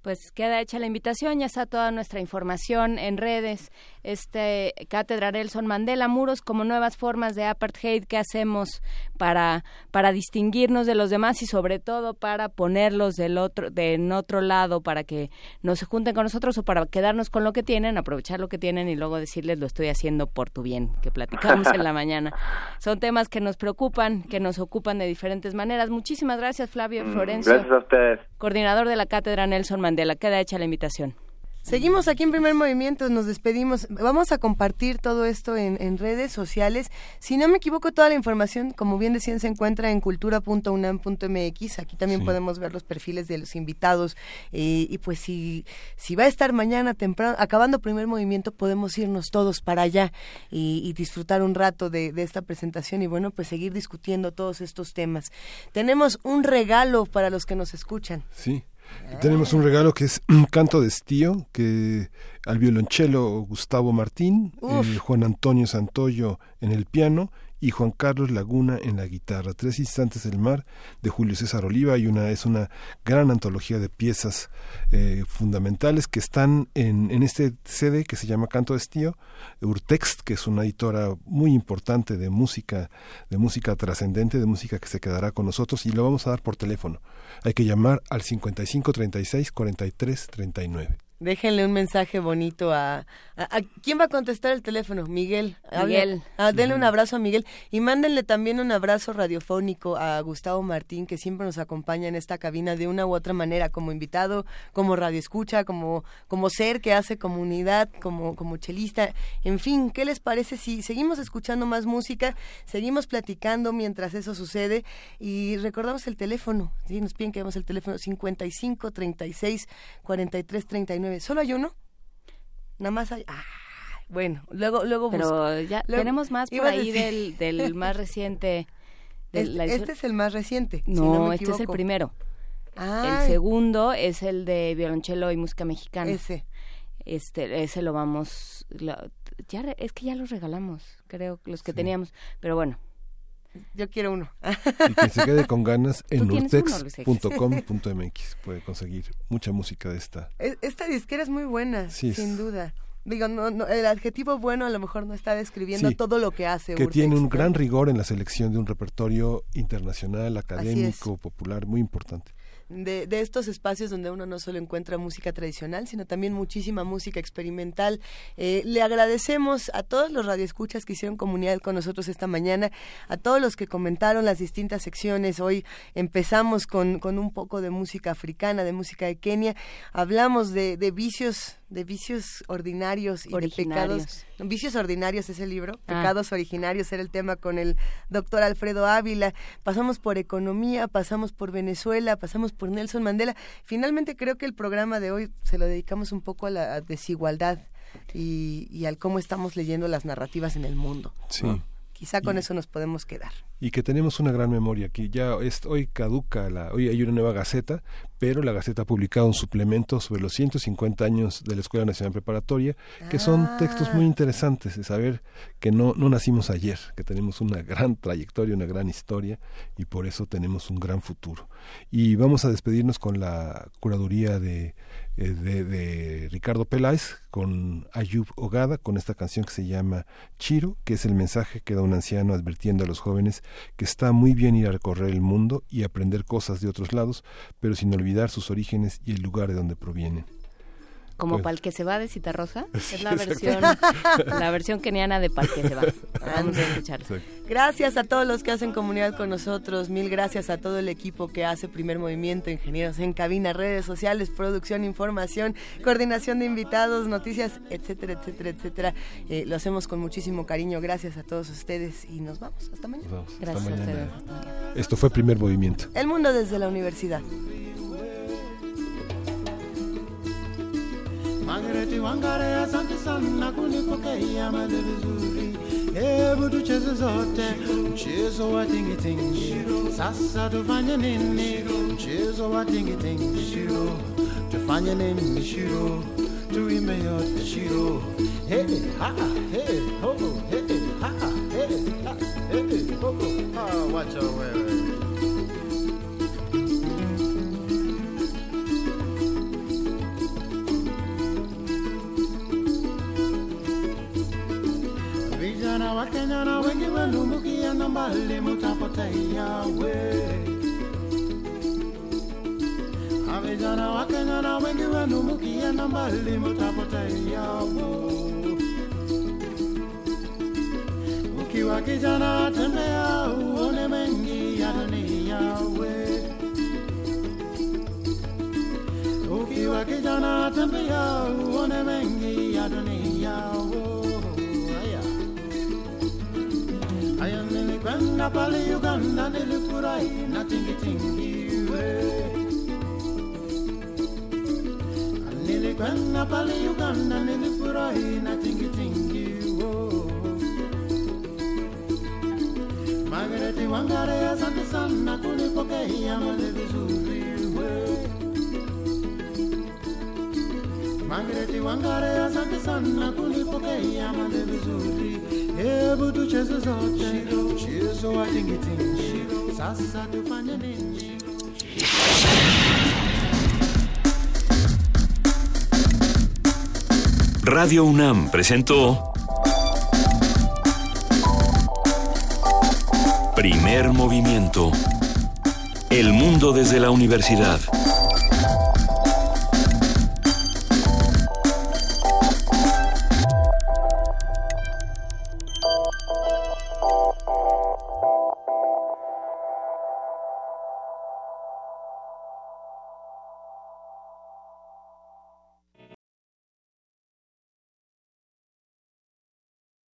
Pues queda hecha la invitación, ya está toda nuestra información en redes. Este Cátedra Nelson Mandela, muros como nuevas formas de apartheid que hacemos para, para distinguirnos de los demás y sobre todo para ponerlos del otro, de en otro lado, para que no se junten con nosotros o para quedarnos con lo que tienen, aprovechar lo que tienen y luego decirles lo estoy haciendo por tu bien, que platicamos en la (laughs) mañana. Son temas que nos preocupan, que nos ocupan de diferentes maneras. Muchísimas gracias, Flavio Mm, Florencio Gracias a ustedes. Coordinador de la Cátedra Nelson Mandela. Queda hecha la invitación. Seguimos aquí en Primer Movimiento, nos despedimos. Vamos a compartir todo esto en, en redes sociales. Si no me equivoco, toda la información, como bien decían, se encuentra en cultura.unam.mx. Aquí también Sí. podemos ver los perfiles de los invitados. eh, y pues si, si va a estar mañana temprano, acabando Primer Movimiento, podemos irnos todos para allá y, y disfrutar un rato de, de esta presentación y bueno, pues seguir discutiendo todos estos temas. Tenemos un regalo para los que nos escuchan. Sí. Tenemos un regalo que es (clears throat) un canto de estío, que al violonchelo Gustavo Martín, eh, Juan Antonio Santoyo en el piano y Juan Carlos Laguna en la guitarra. Tres instantes del mar de Julio César Oliva y una es una gran antología de piezas eh, fundamentales que están en, en este CD que se llama Canto de Estío, Urtext, que es una editora muy importante de música, de música trascendente, de música que se quedará con nosotros y lo vamos a dar por teléfono. Hay que llamar al 55 36 43 39. Déjenle un mensaje bonito a, a, quién va a contestar el teléfono, Miguel. Miguel. Ah, denle un abrazo a Miguel y mándenle también un abrazo radiofónico a Gustavo Martín que siempre nos acompaña en esta cabina de una u otra manera como invitado, como radioescucha, como como ser que hace comunidad, como como chelista. En fin, ¿qué les parece si seguimos escuchando más música, seguimos platicando mientras eso sucede y recordamos el teléfono? Si nos piden que demos el teléfono 55 36 43 39 ¿Solo hay uno? Nada más hay... Ah, bueno, luego luego Pero ya tenemos más por ahí del, del (laughs) más reciente. este, este, es el más reciente. No, este es el primero. El segundo es el de violonchelo y música mexicana. Ese. Este, ese lo vamos... ya, es que ya los regalamos, creo, los que teníamos. Pero bueno, yo quiero uno. y que se quede con ganas en urtex.com.mx. (laughs) Puede conseguir mucha música de esta. Esta disquera es muy buena, sin duda. Digo, no, el adjetivo bueno a lo mejor no está describiendo todo lo que hace. Que tiene un gran rigor en la selección de un repertorio internacional, académico, popular, muy importante de, de, estos espacios donde uno no solo encuentra música tradicional, sino también muchísima música experimental. Eh, le agradecemos a todos los radioescuchas que hicieron comunidad con nosotros esta mañana, a todos los que comentaron las distintas secciones. Hoy empezamos con, con un poco de música africana, de música de Kenia. Hablamos de, de vicios de vicios ordinarios y de pecados. Vicios ordinarios es el libro, ah. pecados originarios era el tema con el doctor Alfredo Ávila. Pasamos por economía, pasamos por Venezuela, pasamos por Nelson Mandela. Finalmente creo que el programa de hoy se lo dedicamos un poco a la desigualdad y, y al cómo estamos leyendo las narrativas en el mundo. Sí. Quizá con eso nos podemos quedar. Y que tenemos una gran memoria aquí. Ya es, hoy caduca, la, hoy hay una nueva Gaceta, pero la Gaceta ha publicado un suplemento sobre los 150 años de la Escuela Nacional Preparatoria, que son textos muy interesantes de saber que no, no nacimos ayer, que tenemos una gran trayectoria, una gran historia, y por eso tenemos un gran futuro. Y vamos a despedirnos con la curaduría de eh, de, Ricardo Peláez con Ayub Ogada, con esta canción que se llama Chiro, que es el mensaje que da un anciano advirtiendo a los jóvenes que está muy bien ir a recorrer el mundo y aprender cosas de otros lados, pero sin olvidar sus orígenes y el lugar de donde provienen como pues. Pal que se va de Citarrosa. (laughs) es la versión, la versión keniana de Pal que se va. (laughs) Vamos a escuchar. Gracias a todos los que hacen comunidad con nosotros. Mil gracias a todo el equipo que hace Primer Movimiento, ingenieros en cabina, redes sociales, producción, información, coordinación de invitados, noticias, etcétera, etcétera, etcétera. Eh, lo hacemos con muchísimo cariño. Gracias a todos ustedes y nos vamos. Hasta mañana. Gracias a ustedes. Esto fue Primer Movimiento. El mundo desde la universidad. Margareti wangare asante sana kunipokea mali vizuri. Hebu tucheze zote mchezo wa tingitingi. Sasa tufanye nini? Mchezo wa tingitingi shiro. Tufanye nini shiro? Tuimbe yote shiro. Hey ha hey ho hey ha hey ha hey ho. Ha wacha wewe Vijana wa Kenya na wengi walumukia na mbali mutapotea we. Vijana wa Kenya na wengi walumukia na mbali mutapotea wo. Ukiwa kijana tembea uone mengi ya dunia we. Ukiwa kijana tembea uone mengi ya dunia wo. Aya nilikwenda pale Uganda nilifurahi na tingitingi we. Nilikwenda pale Uganda nilifurahi na tingitingi wo. Margareti Wangare asante sana kunipokea mali vizuri we. Mangreti wangare asante sana kunipokea mande vizuri Hebu tucheze zote mchezo wa tingitingi Sasa tufanye nini? Radio UNAM presentó Primer movimiento. El mundo desde la universidad.